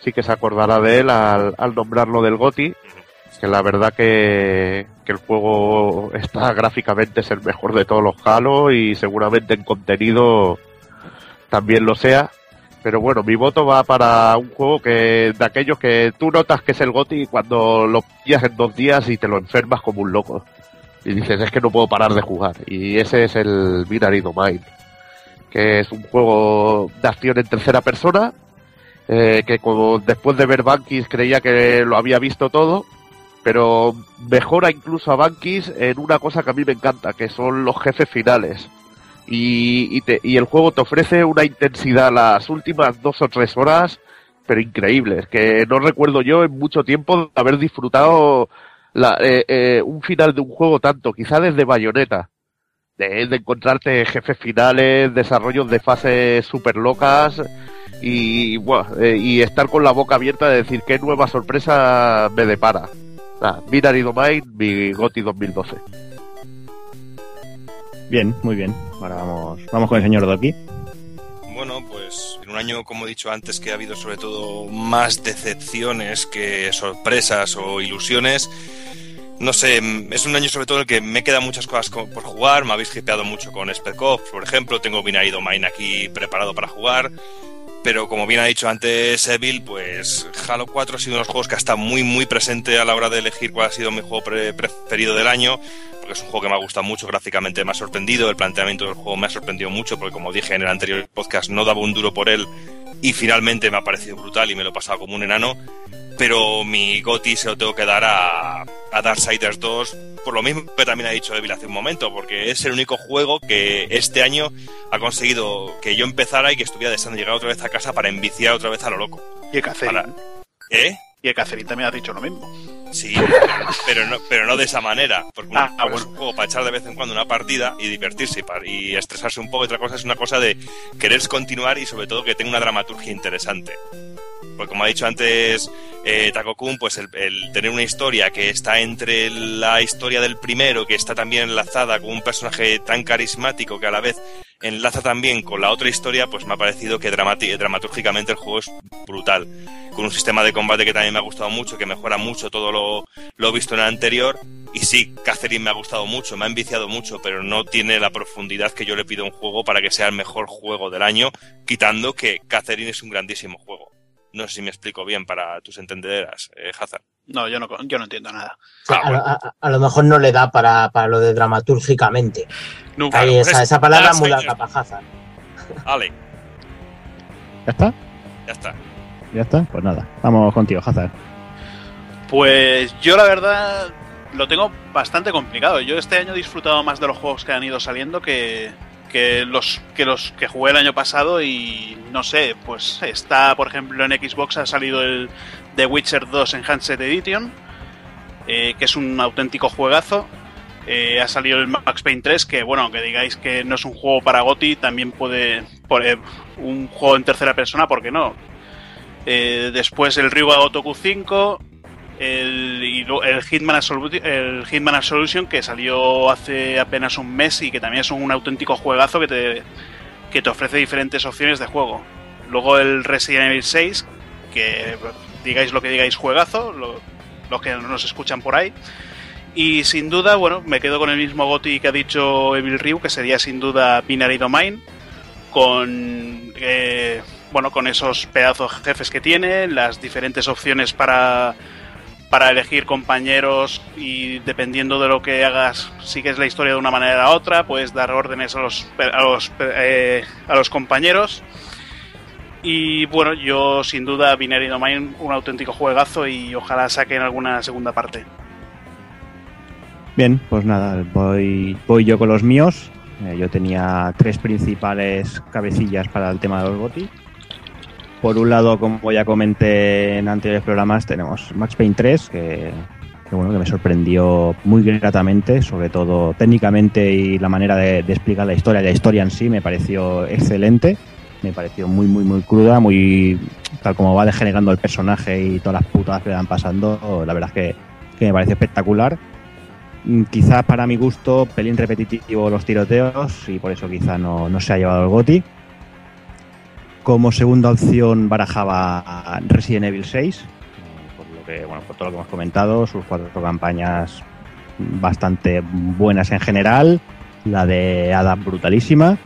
sí que se acordará de él al, al nombrarlo del GOTI, que la verdad que, que, el juego está gráficamente es el mejor de todos los Halo y seguramente en contenido también lo sea. Pero bueno, mi voto va para un juego que de aquellos que tú notas que es el GOTI cuando lo pillas en dos días y te lo enfermas como un loco. Y dices, es que no puedo parar de jugar. Y ese es el Binary Domain, que es un juego de acción en tercera persona, eh, que como después de ver Bankis creía que lo había visto todo, pero mejora incluso a Bankis en una cosa que a mí me encanta, que son los jefes finales. Y, te, y el juego te ofrece una intensidad las últimas dos o tres horas, pero increíbles, que no recuerdo yo en mucho tiempo haber disfrutado la, eh, eh, un final de un juego tanto, quizá desde Bayonetta, de, de encontrarte jefes finales, desarrollos de fases super locas y, bueno, eh, y estar con la boca abierta de decir qué nueva sorpresa me depara. Ah, Binary Domain, mi GOTI 2012. Bien, muy bien. Ahora vamos, vamos con el señor Doki. Bueno, pues en un año, como he dicho antes, que ha habido sobre todo más decepciones que sorpresas o ilusiones. No sé, es un año sobre todo en el que me quedan muchas cosas por jugar. Me habéis hipeado mucho con Spec por ejemplo. Tengo Binary Domain aquí preparado para jugar. Pero como bien ha dicho antes Evil, pues Halo 4 ha sido uno de los juegos que está muy muy presente a la hora de elegir cuál ha sido mi juego pre- preferido del año, porque es un juego que me ha gustado mucho, gráficamente me ha sorprendido, el planteamiento del juego me ha sorprendido mucho, porque como dije en el anterior podcast, no daba un duro por él y finalmente me ha parecido brutal y me lo he pasado como un enano. Pero mi GOTI se lo tengo que dar a, a Darksiders 2, por lo mismo que también ha dicho Evil hace un momento, porque es el único juego que este año ha conseguido que yo empezara y que estuviera deseando llegar otra vez a casa para enviciar otra vez a lo loco. Y el. Para- ¿Eh? Y el Catherine también ha dicho lo mismo. Sí, pero, no, pero no de esa manera. Porque una Ah, cosa es un juego para echar de vez en cuando una partida y divertirse y, para- y estresarse un poco. Y otra cosa es una cosa de querer continuar y sobre todo que tenga una dramaturgia interesante. Porque como ha dicho antes eh, Taco Kun, pues el, el tener una historia que está entre la historia del primero, que está también enlazada con un personaje tan carismático que a la vez enlaza también con la otra historia, pues me ha parecido que dramatúrgicamente el juego es brutal. Con un sistema de combate que también me ha gustado mucho, que mejora mucho todo lo, lo visto en el anterior. Y sí, Catherine me ha gustado mucho, me ha enviciado mucho, pero no tiene la profundidad que yo le pido a un juego para que sea el mejor juego del año, quitando que Catherine es un grandísimo juego. No sé si me explico bien para tus entendederas, eh, Hazard. No, yo no, yo no entiendo nada. A, lo- a- a lo mejor no le da para, para lo de dramatúrgicamente. Nunca. Ahí, pues esa, es- esa palabra muy larga para Hazard. Ale, ¿Ya está? ya está. ¿Ya está? Pues nada, vamos contigo, Hazard. Pues yo la verdad lo tengo bastante complicado. Yo este año he disfrutado más de los juegos que han ido saliendo que, que los que los que jugué el año pasado y no sé, pues está por ejemplo en Xbox ha salido el The Witcher 2 Enhanced Edition, eh, que es un auténtico juegazo. Eh, ha salido el Max Payne 3, que bueno, aunque digáis que no es un juego para GOTI, también puede por, eh, un juego en tercera persona, ¿por qué no? Después el Ryuga Gotoku 5, el, el, Hitman Absolution, el Hitman Absolution que salió hace apenas un mes y que también es un auténtico juegazo que te, que te ofrece diferentes opciones de juego. Luego el Resident Evil 6, que digáis lo que digáis juegazo, lo- los que nos escuchan por ahí. Y sin duda, bueno, me quedo con el mismo Goti que ha dicho Evil Ryu, que sería sin duda Binary Domain, con eh, bueno, con esos pedazos jefes que tiene, las diferentes opciones para para elegir compañeros y dependiendo de lo que hagas, sigues la historia de una manera a otra, puedes dar órdenes a los a los, eh, a los compañeros. Y bueno, yo sin duda Binary Domain un auténtico juegazo y ojalá saquen alguna segunda parte. Bien, pues nada, voy, voy yo con los míos. Eh, yo tenía tres principales cabecillas para el tema de los GOTI. Por un lado, como ya comenté en anteriores programas, tenemos Max Payne 3, que, bueno, que me sorprendió muy gratamente, sobre todo técnicamente y la manera de, explicar la historia. La historia en sí me pareció excelente, me pareció muy, muy, muy cruda, muy tal como va degenerando el personaje y todas las putadas que le van pasando. La verdad es que, que me pareció espectacular. Mm, Quizás para mi gusto, pelín repetitivo los tiroteos y por eso quizá no, no se ha llevado el GOTI. Como segunda opción barajaba Resident Evil 6, eh, por, lo que, bueno, por todo lo que hemos comentado, sus cuatro campañas bastante buenas en general, la de Adam brutalísima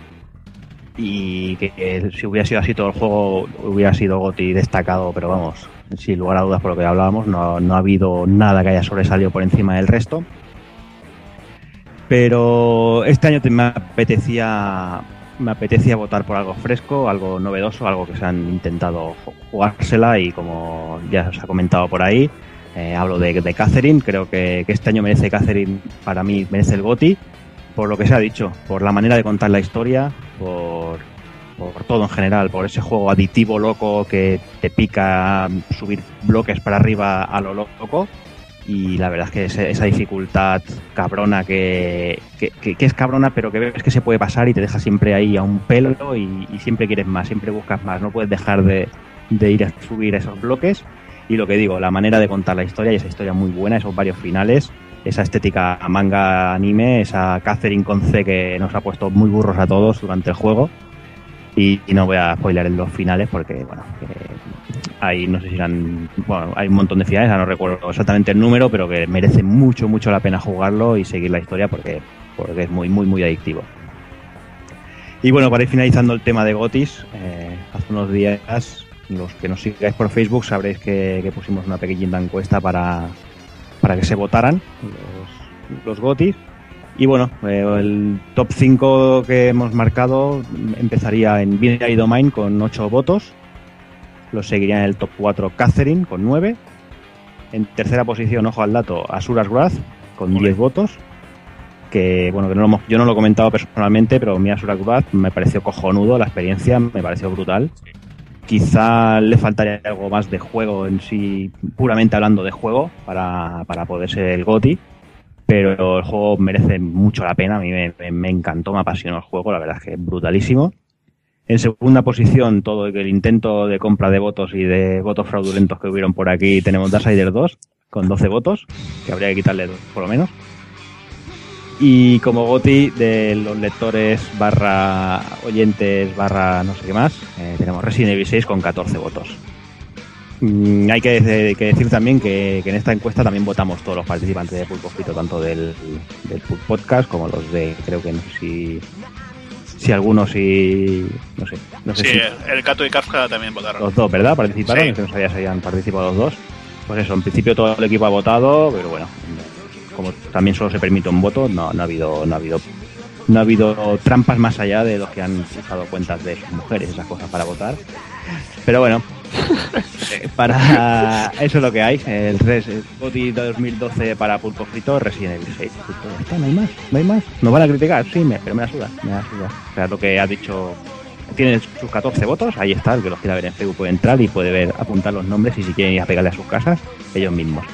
y que, si hubiera sido así todo el juego hubiera sido GOTI destacado, pero vamos, sin lugar a dudas por lo que hablábamos, no, no ha habido nada que haya sobresalido por encima del resto. Pero este año me apetecía me apetecía votar por algo fresco, algo novedoso, algo que se han intentado ju- jugársela y como ya se ha comentado por ahí, eh, hablo de, de Catherine, creo que, que este año merece Catherine, para mí merece el GOTI, por lo que se ha dicho, por la manera de contar la historia, por, por todo en general, por ese juego aditivo loco que te pica subir bloques para arriba a lo loco. Y la verdad es que ese- esa dificultad cabrona que, que, es cabrona, pero que ves que se puede pasar y te deja siempre ahí a un pelo y, y siempre quieres más, siempre buscas más. No puedes dejar de, de ir a subir esos bloques. Y lo que digo, la manera de contar la historia y esa historia muy buena, esos varios finales, esa estética manga anime, esa Catherine con C que nos ha puesto muy burros a todos durante el juego. Y, no voy a spoiler los finales porque, bueno, que hay, no sé si eran, bueno, hay un montón de finales, no recuerdo exactamente el número, pero que merece mucho, mucho la pena jugarlo y seguir la historia porque, porque es muy, muy, muy adictivo. Y bueno, para ir finalizando el tema de Gotis, eh, hace unos días, los que nos sigáis por Facebook sabréis que, que pusimos una pequeñita encuesta para, para que se votaran los, los Gotis. Y bueno, eh, el top 5 que hemos marcado empezaría en Binary Domain con 8 votos. Lo seguiría en el top 4 Catherine con 9. En tercera posición, ojo al dato, Asuras Wrath con 10 votos. Que bueno, que no lo hemos- yo no lo he comentado personalmente, pero mi Asuras Wrath me pareció cojonudo, la experiencia me pareció brutal. Quizá le faltaría algo más de juego en sí, puramente hablando de juego, para, para poder ser el GOTI pero el juego merece mucho la pena. A mí me, encantó, me apasionó el juego, la verdad es que es brutalísimo. En segunda posición, todo el intento de compra de votos y de votos fraudulentos que hubieron por aquí, tenemos Darksiders 2 con 12 votos, que habría que quitarle dos por lo menos. Y como goti de los lectores barra oyentes barra no sé qué más, eh, tenemos Resident Evil 6 con 14 votos. Mm, hay que, de- que decir también que, que en esta encuesta también votamos todos los participantes de Pulpo Frito, tanto del, del Pulp Podcast como los de, creo que no sé si, si algunos si, no sé, no sé Sí, si el Cato y Kafka también votaron. los dos, ¿verdad? Participaron, Sí. Que no sabía si habían participado los dos. Pues eso, en principio todo el equipo ha votado, pero bueno, como también solo se permite un voto, no, no ha habido, no ha habido, no ha habido trampas más allá de los que han usado cuentas de sus mujeres, esas cosas para votar. Pero bueno, para eso es lo que hay. El Res el GOTY 2012 para Pulpo Frito, Resident Evil 6. Pues ya está, no hay más, no hay más. ¿Nos van a criticar? Sí, me, pero me la suda, me la suda. O sea, lo que ha dicho tiene sus 14 votos, ahí está, el que los quiera ver en Facebook puede entrar y puede ver, apuntar los nombres y si quieren ir a pegarle a sus casas, ellos mismos.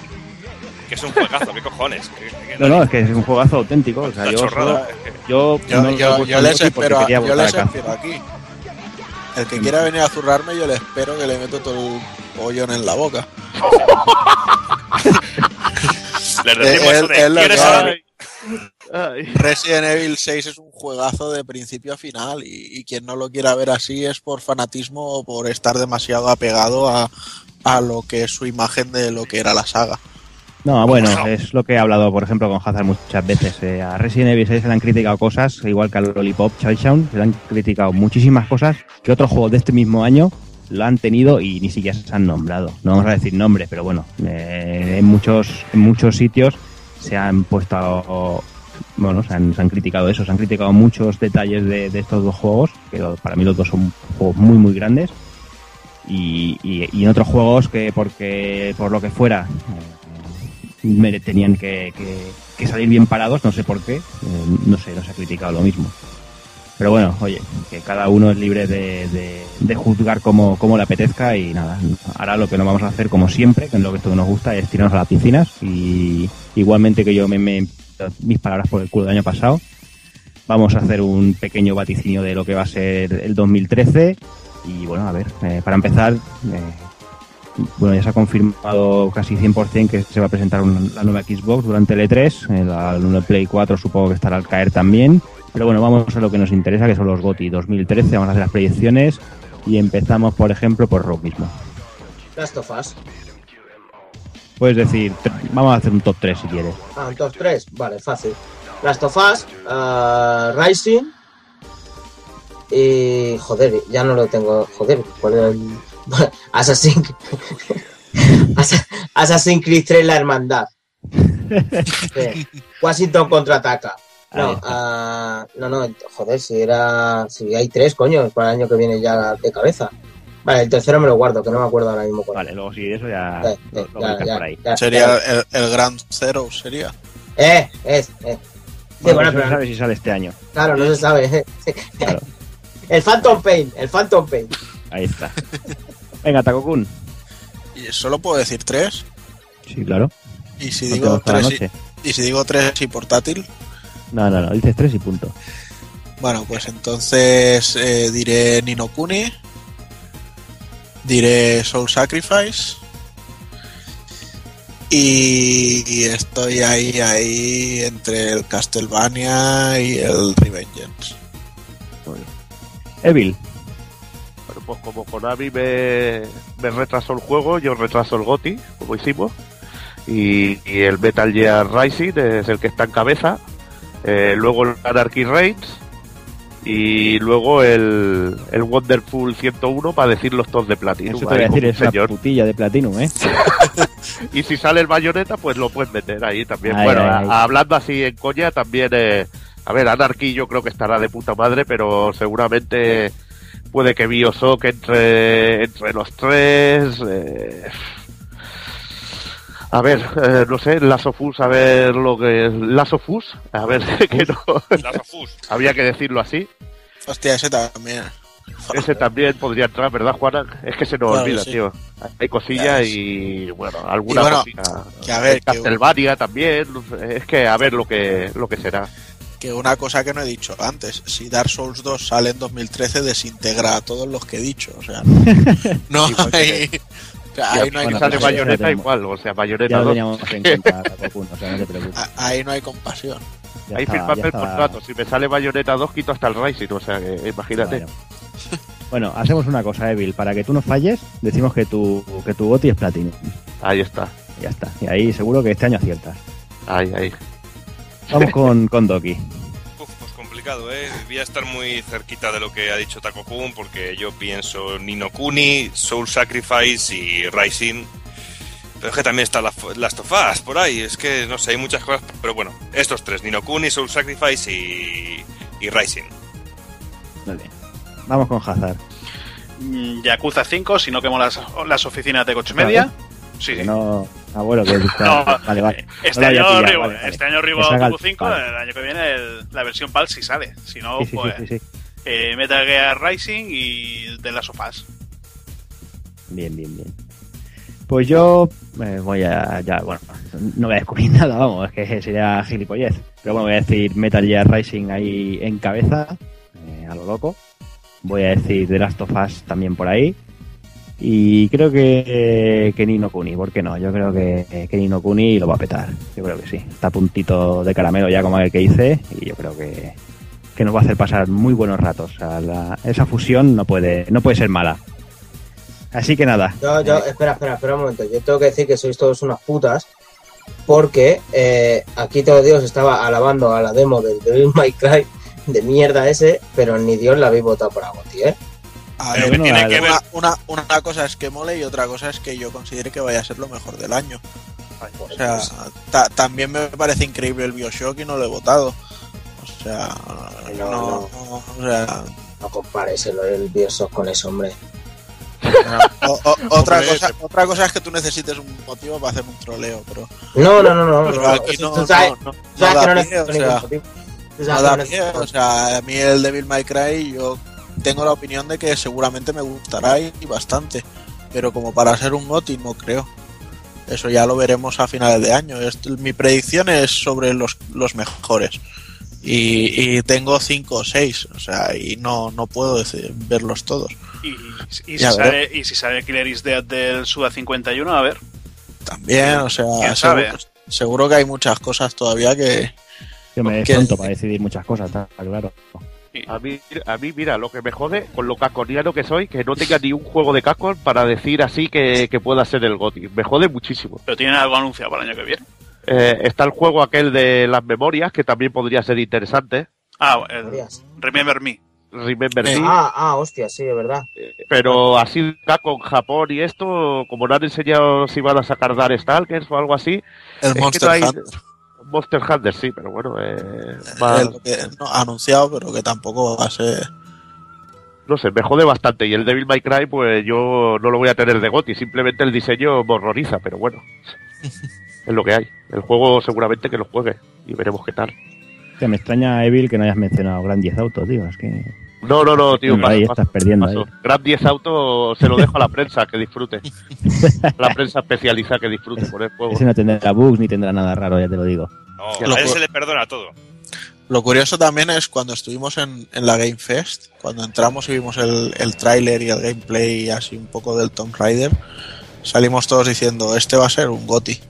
Que es un juegazo, ¿qué cojones? ¿Qué- qué- No, no, es que es un juegazo auténtico. O sea, yo, yo, Yo, no yo, les espero, quería yo les acá. espero aquí. El que quiera venir a zurrarme, yo le espero que le meto todo el pollón en la boca. Resident Evil 6 es un juegazo de principio a final y, y quien no lo quiera ver así es por fanatismo o por estar demasiado apegado a, a lo que es su imagen de lo que era la saga. No, bueno, es lo que he hablado, por ejemplo, con Hazard muchas veces. Eh, a Resident Evil 6 se le han criticado cosas, igual que al Lollipop Chinatown, se le han criticado muchísimas cosas que otros juegos de este mismo año lo han tenido y ni siquiera se han nombrado. No vamos a decir nombres, pero bueno, eh, en, muchos, en muchos sitios se han puesto, bueno, se han, se han criticado eso, se han criticado muchos detalles de, de estos dos juegos, que para mí los dos son juegos muy, muy grandes. Y, y- y en otros juegos que, porque por lo que fuera, mere- tenían que, salir bien parados, no sé por qué, eh, no sé, no se ha criticado lo mismo. Pero bueno, oye, que cada uno es libre de, juzgar como, le apetezca y nada, ahora lo que nos vamos a hacer como siempre, que es lo que esto nos gusta, es tirarnos a las piscinas y igualmente que yo me, me mis palabras por el culo del año pasado, vamos a hacer un pequeño vaticinio de lo que va a ser el 2013 y bueno, a ver, eh, para empezar, eh, bueno, ya se ha confirmado casi 100% que se va a presentar un- la nueva Xbox durante el E3. eh, la, la nueva Play 4 supongo que estará al caer también. Pero bueno, vamos a lo que nos interesa, que son los GOTY 2013. Vamos a hacer las proyecciones y empezamos, por ejemplo, por Rock mismo. Last of Us. Puedes decir, vamos a hacer un top 3 si quieres. Ah, un top 3. Vale, fácil. Last of Us, ah, Rising. Y. Joder, ya no lo tengo. Joder, ¿cuál era el. Assassin. Assa- Assassin's Creed 3 La Hermandad. Sí. Washington contraataca. No, ah, no, no, joder, si era. Si hay tres, coño, para el año que viene ya de cabeza. Vale, el tercero me lo guardo, que no me acuerdo ahora mismo cuál. Vale, luego si eso ya Eh, lo, eh, lo ya, ubicas ya, por ahí. ya, Sería ya. el, el Grand Zero, sería. Eh, es, eh. Sí, Bueno, bueno, no sabe si sale este año. claro, no se sabe. Claro, El Phantom Pain, el Phantom Pain. ahí está. Venga, Takokun. Y solo puedo decir tres. Sí, claro. Y si No digo tres y, y si digo tres y portátil, No, no, no, dices 3 y punto. bueno, pues entonces eh, diré Nino Kuni, diré Soul Sacrifice y, y estoy ahí ahí entre el Castlevania y el Revengeance. Evil. Pues como Konami me, me retrasó el juego, yo retraso el GOTI, como hicimos. Y, y el Metal Gear Rising es el que está en cabeza. Eh, luego el Anarchy Reigns. Y luego el, el Wonderful 101 para decir los tops de Platinum. Eso te voy a decir, es una señor. putilla de Platinum, ¿eh? Y si sale el bayoneta, pues lo puedes meter ahí también. Bueno, hablando así en coña, también. eh, a ver, Anarchy yo creo que estará de puta madre, pero seguramente puede que Bioshock entre, entre los tres. eh, a ver, eh, no sé, Last of Us, a ver lo que. Us, a ver, que no. Había que decirlo así. Hostia, ese también. Ese también podría entrar, ¿verdad, Juana? Es que se nos Claro, olvida, sí. tío. Hay cosillas Claro, y, bueno, alguna Y bueno, cosilla. que a ver, que- Castlevania también. Es que a ver lo que, lo que será. Que una cosa que no he dicho antes, si Dark Souls 2 sale en 2013, desintegra a todos los que he dicho. O sea, no, hay. o sea, ahí no hay bueno, sale compasión. ya Bayonetta tenemos. igual, o sea, Bayonetta Ya lo 2. teníamos en cuenta, Cocoon, o sea, no te preocupes. A- Ahí no hay compasión. Ya Ahí estaba- el estaba- contrato. Si me sale Bayonetta 2, quito hasta el Rising, o sea, que imagínate. Bueno. Bueno, hacemos una cosa, Evil. Para que tú no falles, decimos que tu, que tu GOTI es Platinum. Ahí está. Ya está. Y ahí seguro que este año aciertas. Ahí, ahí. Vamos con, con Doki. Uf, pues complicado, ¿eh? Voy a estar muy cerquita de lo que ha dicho Taco Kun porque yo pienso Nino Kuni, Soul Sacrifice y Rising. Pero es que también está la, Last of Us por ahí. Es que no sé, hay muchas cosas. Pero bueno, estos tres: Nino Kuni, Soul Sacrifice y, y Rising. Muy bien. Vamos con Hazard. Mm, Yakuza 5, si no quemo las, las oficinas de coche media. Sí, sí. no. Abuelo, que No, Vale, vale. Este No año, pillado, arriba- vale, vale. este año salga el- 5, vale. el año que viene el- la versión PAL si sale. Si no, Sí, sí, pues sí, sí. eh, Metal Gear Rising y de las sofás. Bien, bien, bien. Pues yo eh, voy a. Ya, bueno, no voy a descubrir nada, vamos, es que sería gilipollez. Pero bueno, voy a decir Metal Gear Rising ahí en cabeza, eh, a lo loco. Voy a decir The Last of Us también por ahí. Y creo que, que Nino Kuni, ¿por qué no? Yo creo que, que Nino Kuni lo va a petar. Yo creo que sí. Está a puntito de caramelo ya como el que hice. Y yo creo que, que nos va a hacer pasar muy buenos ratos. O sea, la- esa fusión no puede, no puede ser mala. Así que nada. Yo, yo, espera, espera, espera un momento. Yo tengo que decir que sois todos unas putas. Porque eh, aquí todos Dios estaba alabando a la demo del Devil May Cry de mierda ese, pero ni Dios la habéis votado por Agoti, ¿eh? A Pero ver, que tiene no, que ver. una, una, una cosa es que mole y otra cosa es que yo considere que vaya a ser lo mejor del año. O sea, ta- también me parece increíble el Bioshock y no lo he votado. O sea, No, no, no. no, o sea, No compares el, el Bioshock con ese hombre. o- o- otra, Hombre, cosa, otra cosa es que tú necesites un motivo para hacer un troleo, pero, No, no, no, no. pero no, aquí no, tú sabes, no, sabes que necesito ningún sea, motivo. O sea, a mí el Devil May Cry yo tengo la opinión de que seguramente me gustará y, y bastante, pero como para ser un GOTY no creo. Eso ya lo veremos a finales de año. Esto- mi predicción es sobre los, los mejores. Y, y tengo 5 o 6, o sea, y no, no puedo decir- verlos todos. Y, y si sale, y si sale Killer is Dead del Suda 51, a ver. También, o sea, ¿Quién seguro, sabe? seguro que hay muchas cosas todavía que... Que me es para decidir muchas cosas, está claro. A mí, a mí, mira, lo que me jode, con lo caconiano que soy, que no tenga ni un juego de Capcom para decir así que, que pueda ser el GOTY. Me jode muchísimo. Pero tienen algo anunciado para el año que viene. Eh, está el juego aquel de las memorias, que también podría ser interesante. Ah, el Memorias. Remember Me. Remember Eh, Me. Ah, ah, hostia, sí, es verdad. Pero así Capcom, Japón y esto, como no han enseñado si van a sacar Stalkers o algo así. El que Monster no hay- Hunter. Monster Hunter, sí, pero bueno, eh, es lo que- no, anunciado, pero que tampoco va a ser... no sé, me jode bastante. Y el Devil May Cry, pues yo no lo voy a tener de GOTY, simplemente el diseño me horroriza, pero bueno, es lo que hay. El juego seguramente que lo juegue y veremos qué tal. Que me extraña, Evil, que no hayas mencionado Grand 10 Auto, tío. Es que. No, no, no, tío, ahí paso, estás paso, perdiendo. paso. Ahí. Gran 10 Auto se lo dejo a la prensa, que disfrute. la prensa especializada que disfrute por el juego. Ese no tendrá bugs ni tendrá nada raro, ya te lo digo. No, a él se le perdona todo. Lo curioso también es cuando estuvimos en, en la Game Fest, cuando entramos y vimos el, el tráiler y el gameplay así un poco del Tomb Raider, salimos todos diciendo, este va a ser un GOTI.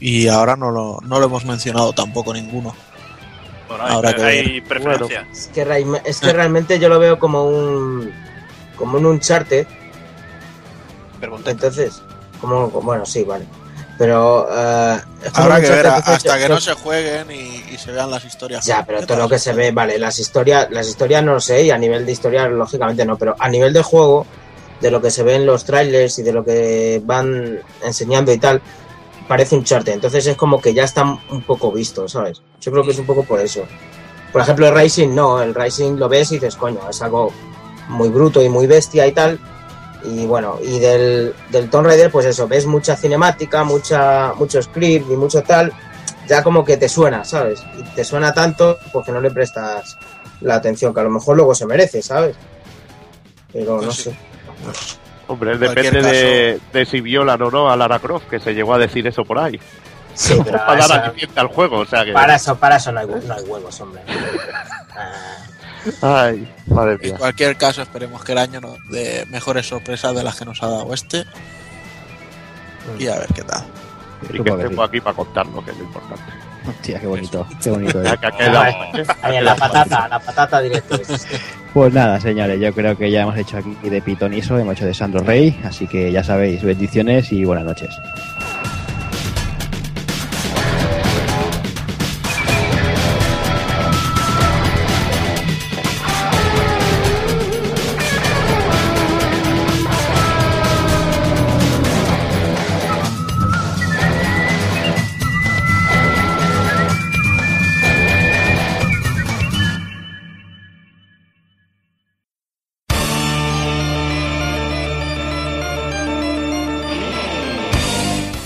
Y ahora no lo, no lo hemos mencionado tampoco ninguno. Hay, Habrá que hay preferencia. Es que, real- es que realmente yo lo veo como un. como un Uncharted. Ponte- Entonces, como. como- Bueno, sí, vale. Pero eh, Habrá que ver, hasta yo- que yo- no se jueguen y, y se vean las historias. Ya, pero todo lo que se ve, vale, las historias, las historias no lo sé, y a nivel de historia, lógicamente no, pero a nivel de juego, de lo que se ve en los trailers y de lo que van enseñando y tal, parece un charte. Entonces es como que ya está un poco visto, ¿sabes? Yo creo que es un poco por eso. Por ejemplo, el Rising no, el Rising lo ves y dices, coño, es algo muy bruto y muy bestia y tal. Y bueno, y del, del Tomb Raider, pues eso, ves mucha cinemática, mucha, mucho script y mucho tal, ya como que te suena, ¿sabes? Y te suena tanto porque no le prestas la atención que a lo mejor luego se merece, ¿sabes? Pero no sí. sé. Hombre, depende de, de si violan o no a Lara Croft, que se llegó a decir eso por ahí. Sí, pero Para dar aliciente al juego, o sea que. para eso, para eso no hay, hue- no hay huevos, hombre. Ah, Ay, madre En mía. cualquier caso, esperemos que el año nos dé mejores sorpresas de las que nos ha dado este. Y a ver qué tal. Y que estemos aquí para contarlo, que es lo importante. Hostia, qué bonito, qué bonito. Ahí en la patata, la patata directo. Pues nada, señores, yo creo que ya hemos hecho aquí de Pitoniso, hemos hecho de Sandro Rey, así que ya sabéis, bendiciones y buenas noches.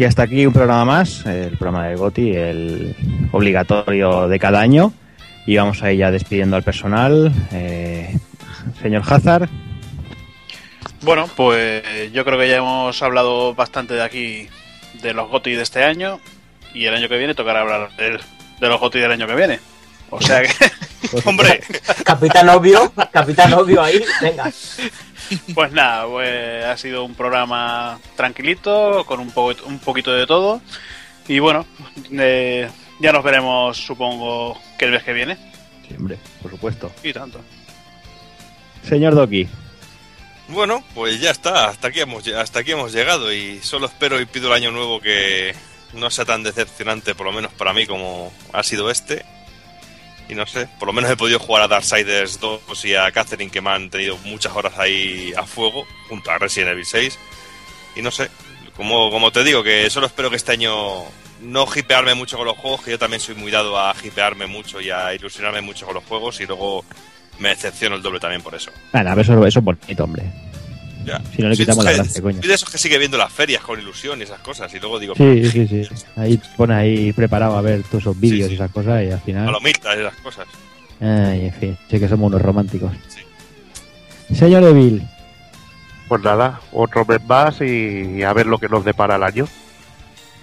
Y hasta aquí un programa más, el programa de Goti, el obligatorio de cada año. Y vamos a ir ya despidiendo al personal. Eh, señor Hazard, Bueno, pues yo creo que ya hemos hablado bastante de aquí de los GOTI de este año y el año que viene tocará hablar de los GOTI del año que viene. O sea que, Hombre, Capitán obvio, capitán obvio ahí, venga. pues nada, pues ha sido un programa tranquilito, con un, un poquito de todo. Y bueno, eh, ya nos veremos, supongo, que el mes que viene. Sí, hombre, por supuesto. Y tanto. Señor Doki, bueno, pues ya está, hasta aquí hemos hasta aquí hemos llegado y solo espero y pido el año nuevo que no sea tan decepcionante, por lo menos para mí como ha sido este. Y no sé, por lo menos he podido jugar a Darksiders 2 y a Catherine que me han tenido muchas horas ahí a fuego, junto a Resident Evil 6. Y no sé, como, como te digo, que solo espero que este año no hipearme mucho con los juegos, que yo también soy muy dado a hipearme mucho y a ilusionarme mucho con los juegos y luego me decepciono el doble también por eso. Nada, eso, eso es bonito, hombre. Ya. Si no le quitamos de la esos gracia, que- coño. soy de esos que sigue viendo las ferias con ilusión y esas cosas y luego digo, Sí, sí, sí. Ahí pones ahí preparado a ver todos esos vídeos y esas cosas y al final... palomitas y esas cosas. Ay, en fin, sí que somos unos románticos. Señor Evil, Pues nada, otro mes más y a ver lo que nos depara el año.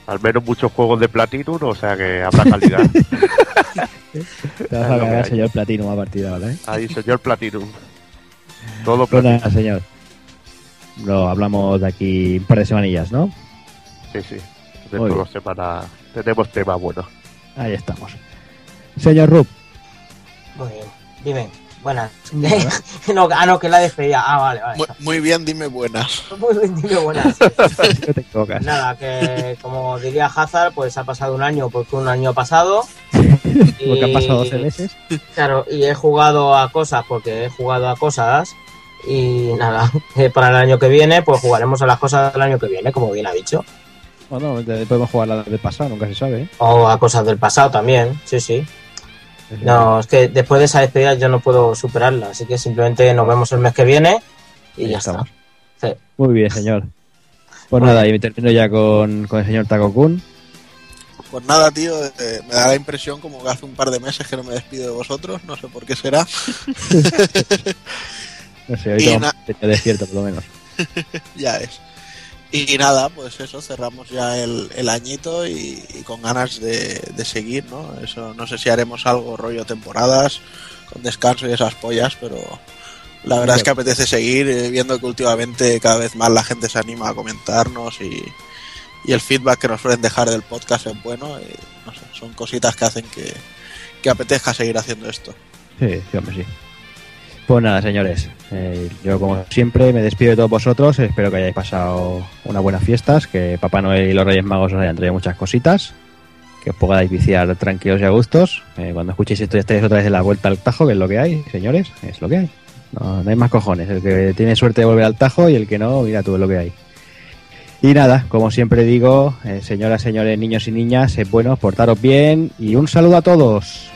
Al menos muchos juegos de Platinum, o sea que habrá calidad. te vas a cagar, señor Platino a partir de ahora, ¿eh? Ahí, señor Platinum. Todo Pues Platinum. nada, señor. Lo hablamos de aquí un par de semanillas, ¿no? Sí, sí. Todas semanas tenemos temas buenos. Ahí estamos. Señor Rup, Muy bien, dime, buenas. no, ah, no, que la despedida. Ah, vale, vale. Muy, muy bien, dime buenas. Muy bien, dime buenas. no te equivocas. Nada, que como diría Hazard, pues ha pasado un año porque un año ha pasado. Porque han pasado 12 meses. Claro, y he jugado a cosas porque he jugado a cosas. Y nada, eh, para el año que viene, pues jugaremos a las cosas del año que viene, como bien ha dicho. Bueno, podemos jugar la del pasado, nunca se sabe, ¿eh? O a cosas del pasado también, sí, sí. No, es que después de esa despedida yo no puedo superarla, así que simplemente nos vemos el mes que viene y Ahí ya estamos. está. Sí. Muy bien, señor. Pues nada, y termino ya con, con el señor Takokun. Pues nada, tío, eh, me da la impresión como que hace un par de meses que no me despido de vosotros, no sé por qué será. No sé, na- un pecho despierto, por lo menos. ya es. Y nada, pues eso, cerramos ya el, el añito y, y con ganas de, de seguir, ¿no? Eso, no sé si haremos algo rollo temporadas, con descanso y esas pollas, pero la verdad es que apetece seguir, eh, viendo que últimamente cada vez más la gente se anima a comentarnos y, y el feedback que nos suelen dejar del podcast es bueno. Y, no sé, son cositas que hacen que, que apetezca seguir haciendo esto. Sí, sí, hombre, sí. Pues nada, señores. eh, yo, como siempre, me despido de todos vosotros. Espero que hayáis pasado unas buenas fiestas. Que Papá Noel y los Reyes Magos os hayan traído muchas cositas. Que os podáis viciar tranquilos y a gustos. Eh, cuando escuchéis esto, ya estáis otra vez en la vuelta al tajo, que es lo que hay, señores. Es lo que hay. No, hay más cojones. El que tiene suerte de volver al tajo y el que no, mira tú es lo que hay. Y nada, como siempre digo, eh, señoras, señores, niños y niñas, sed buenos, portaros bien y un saludo a todos.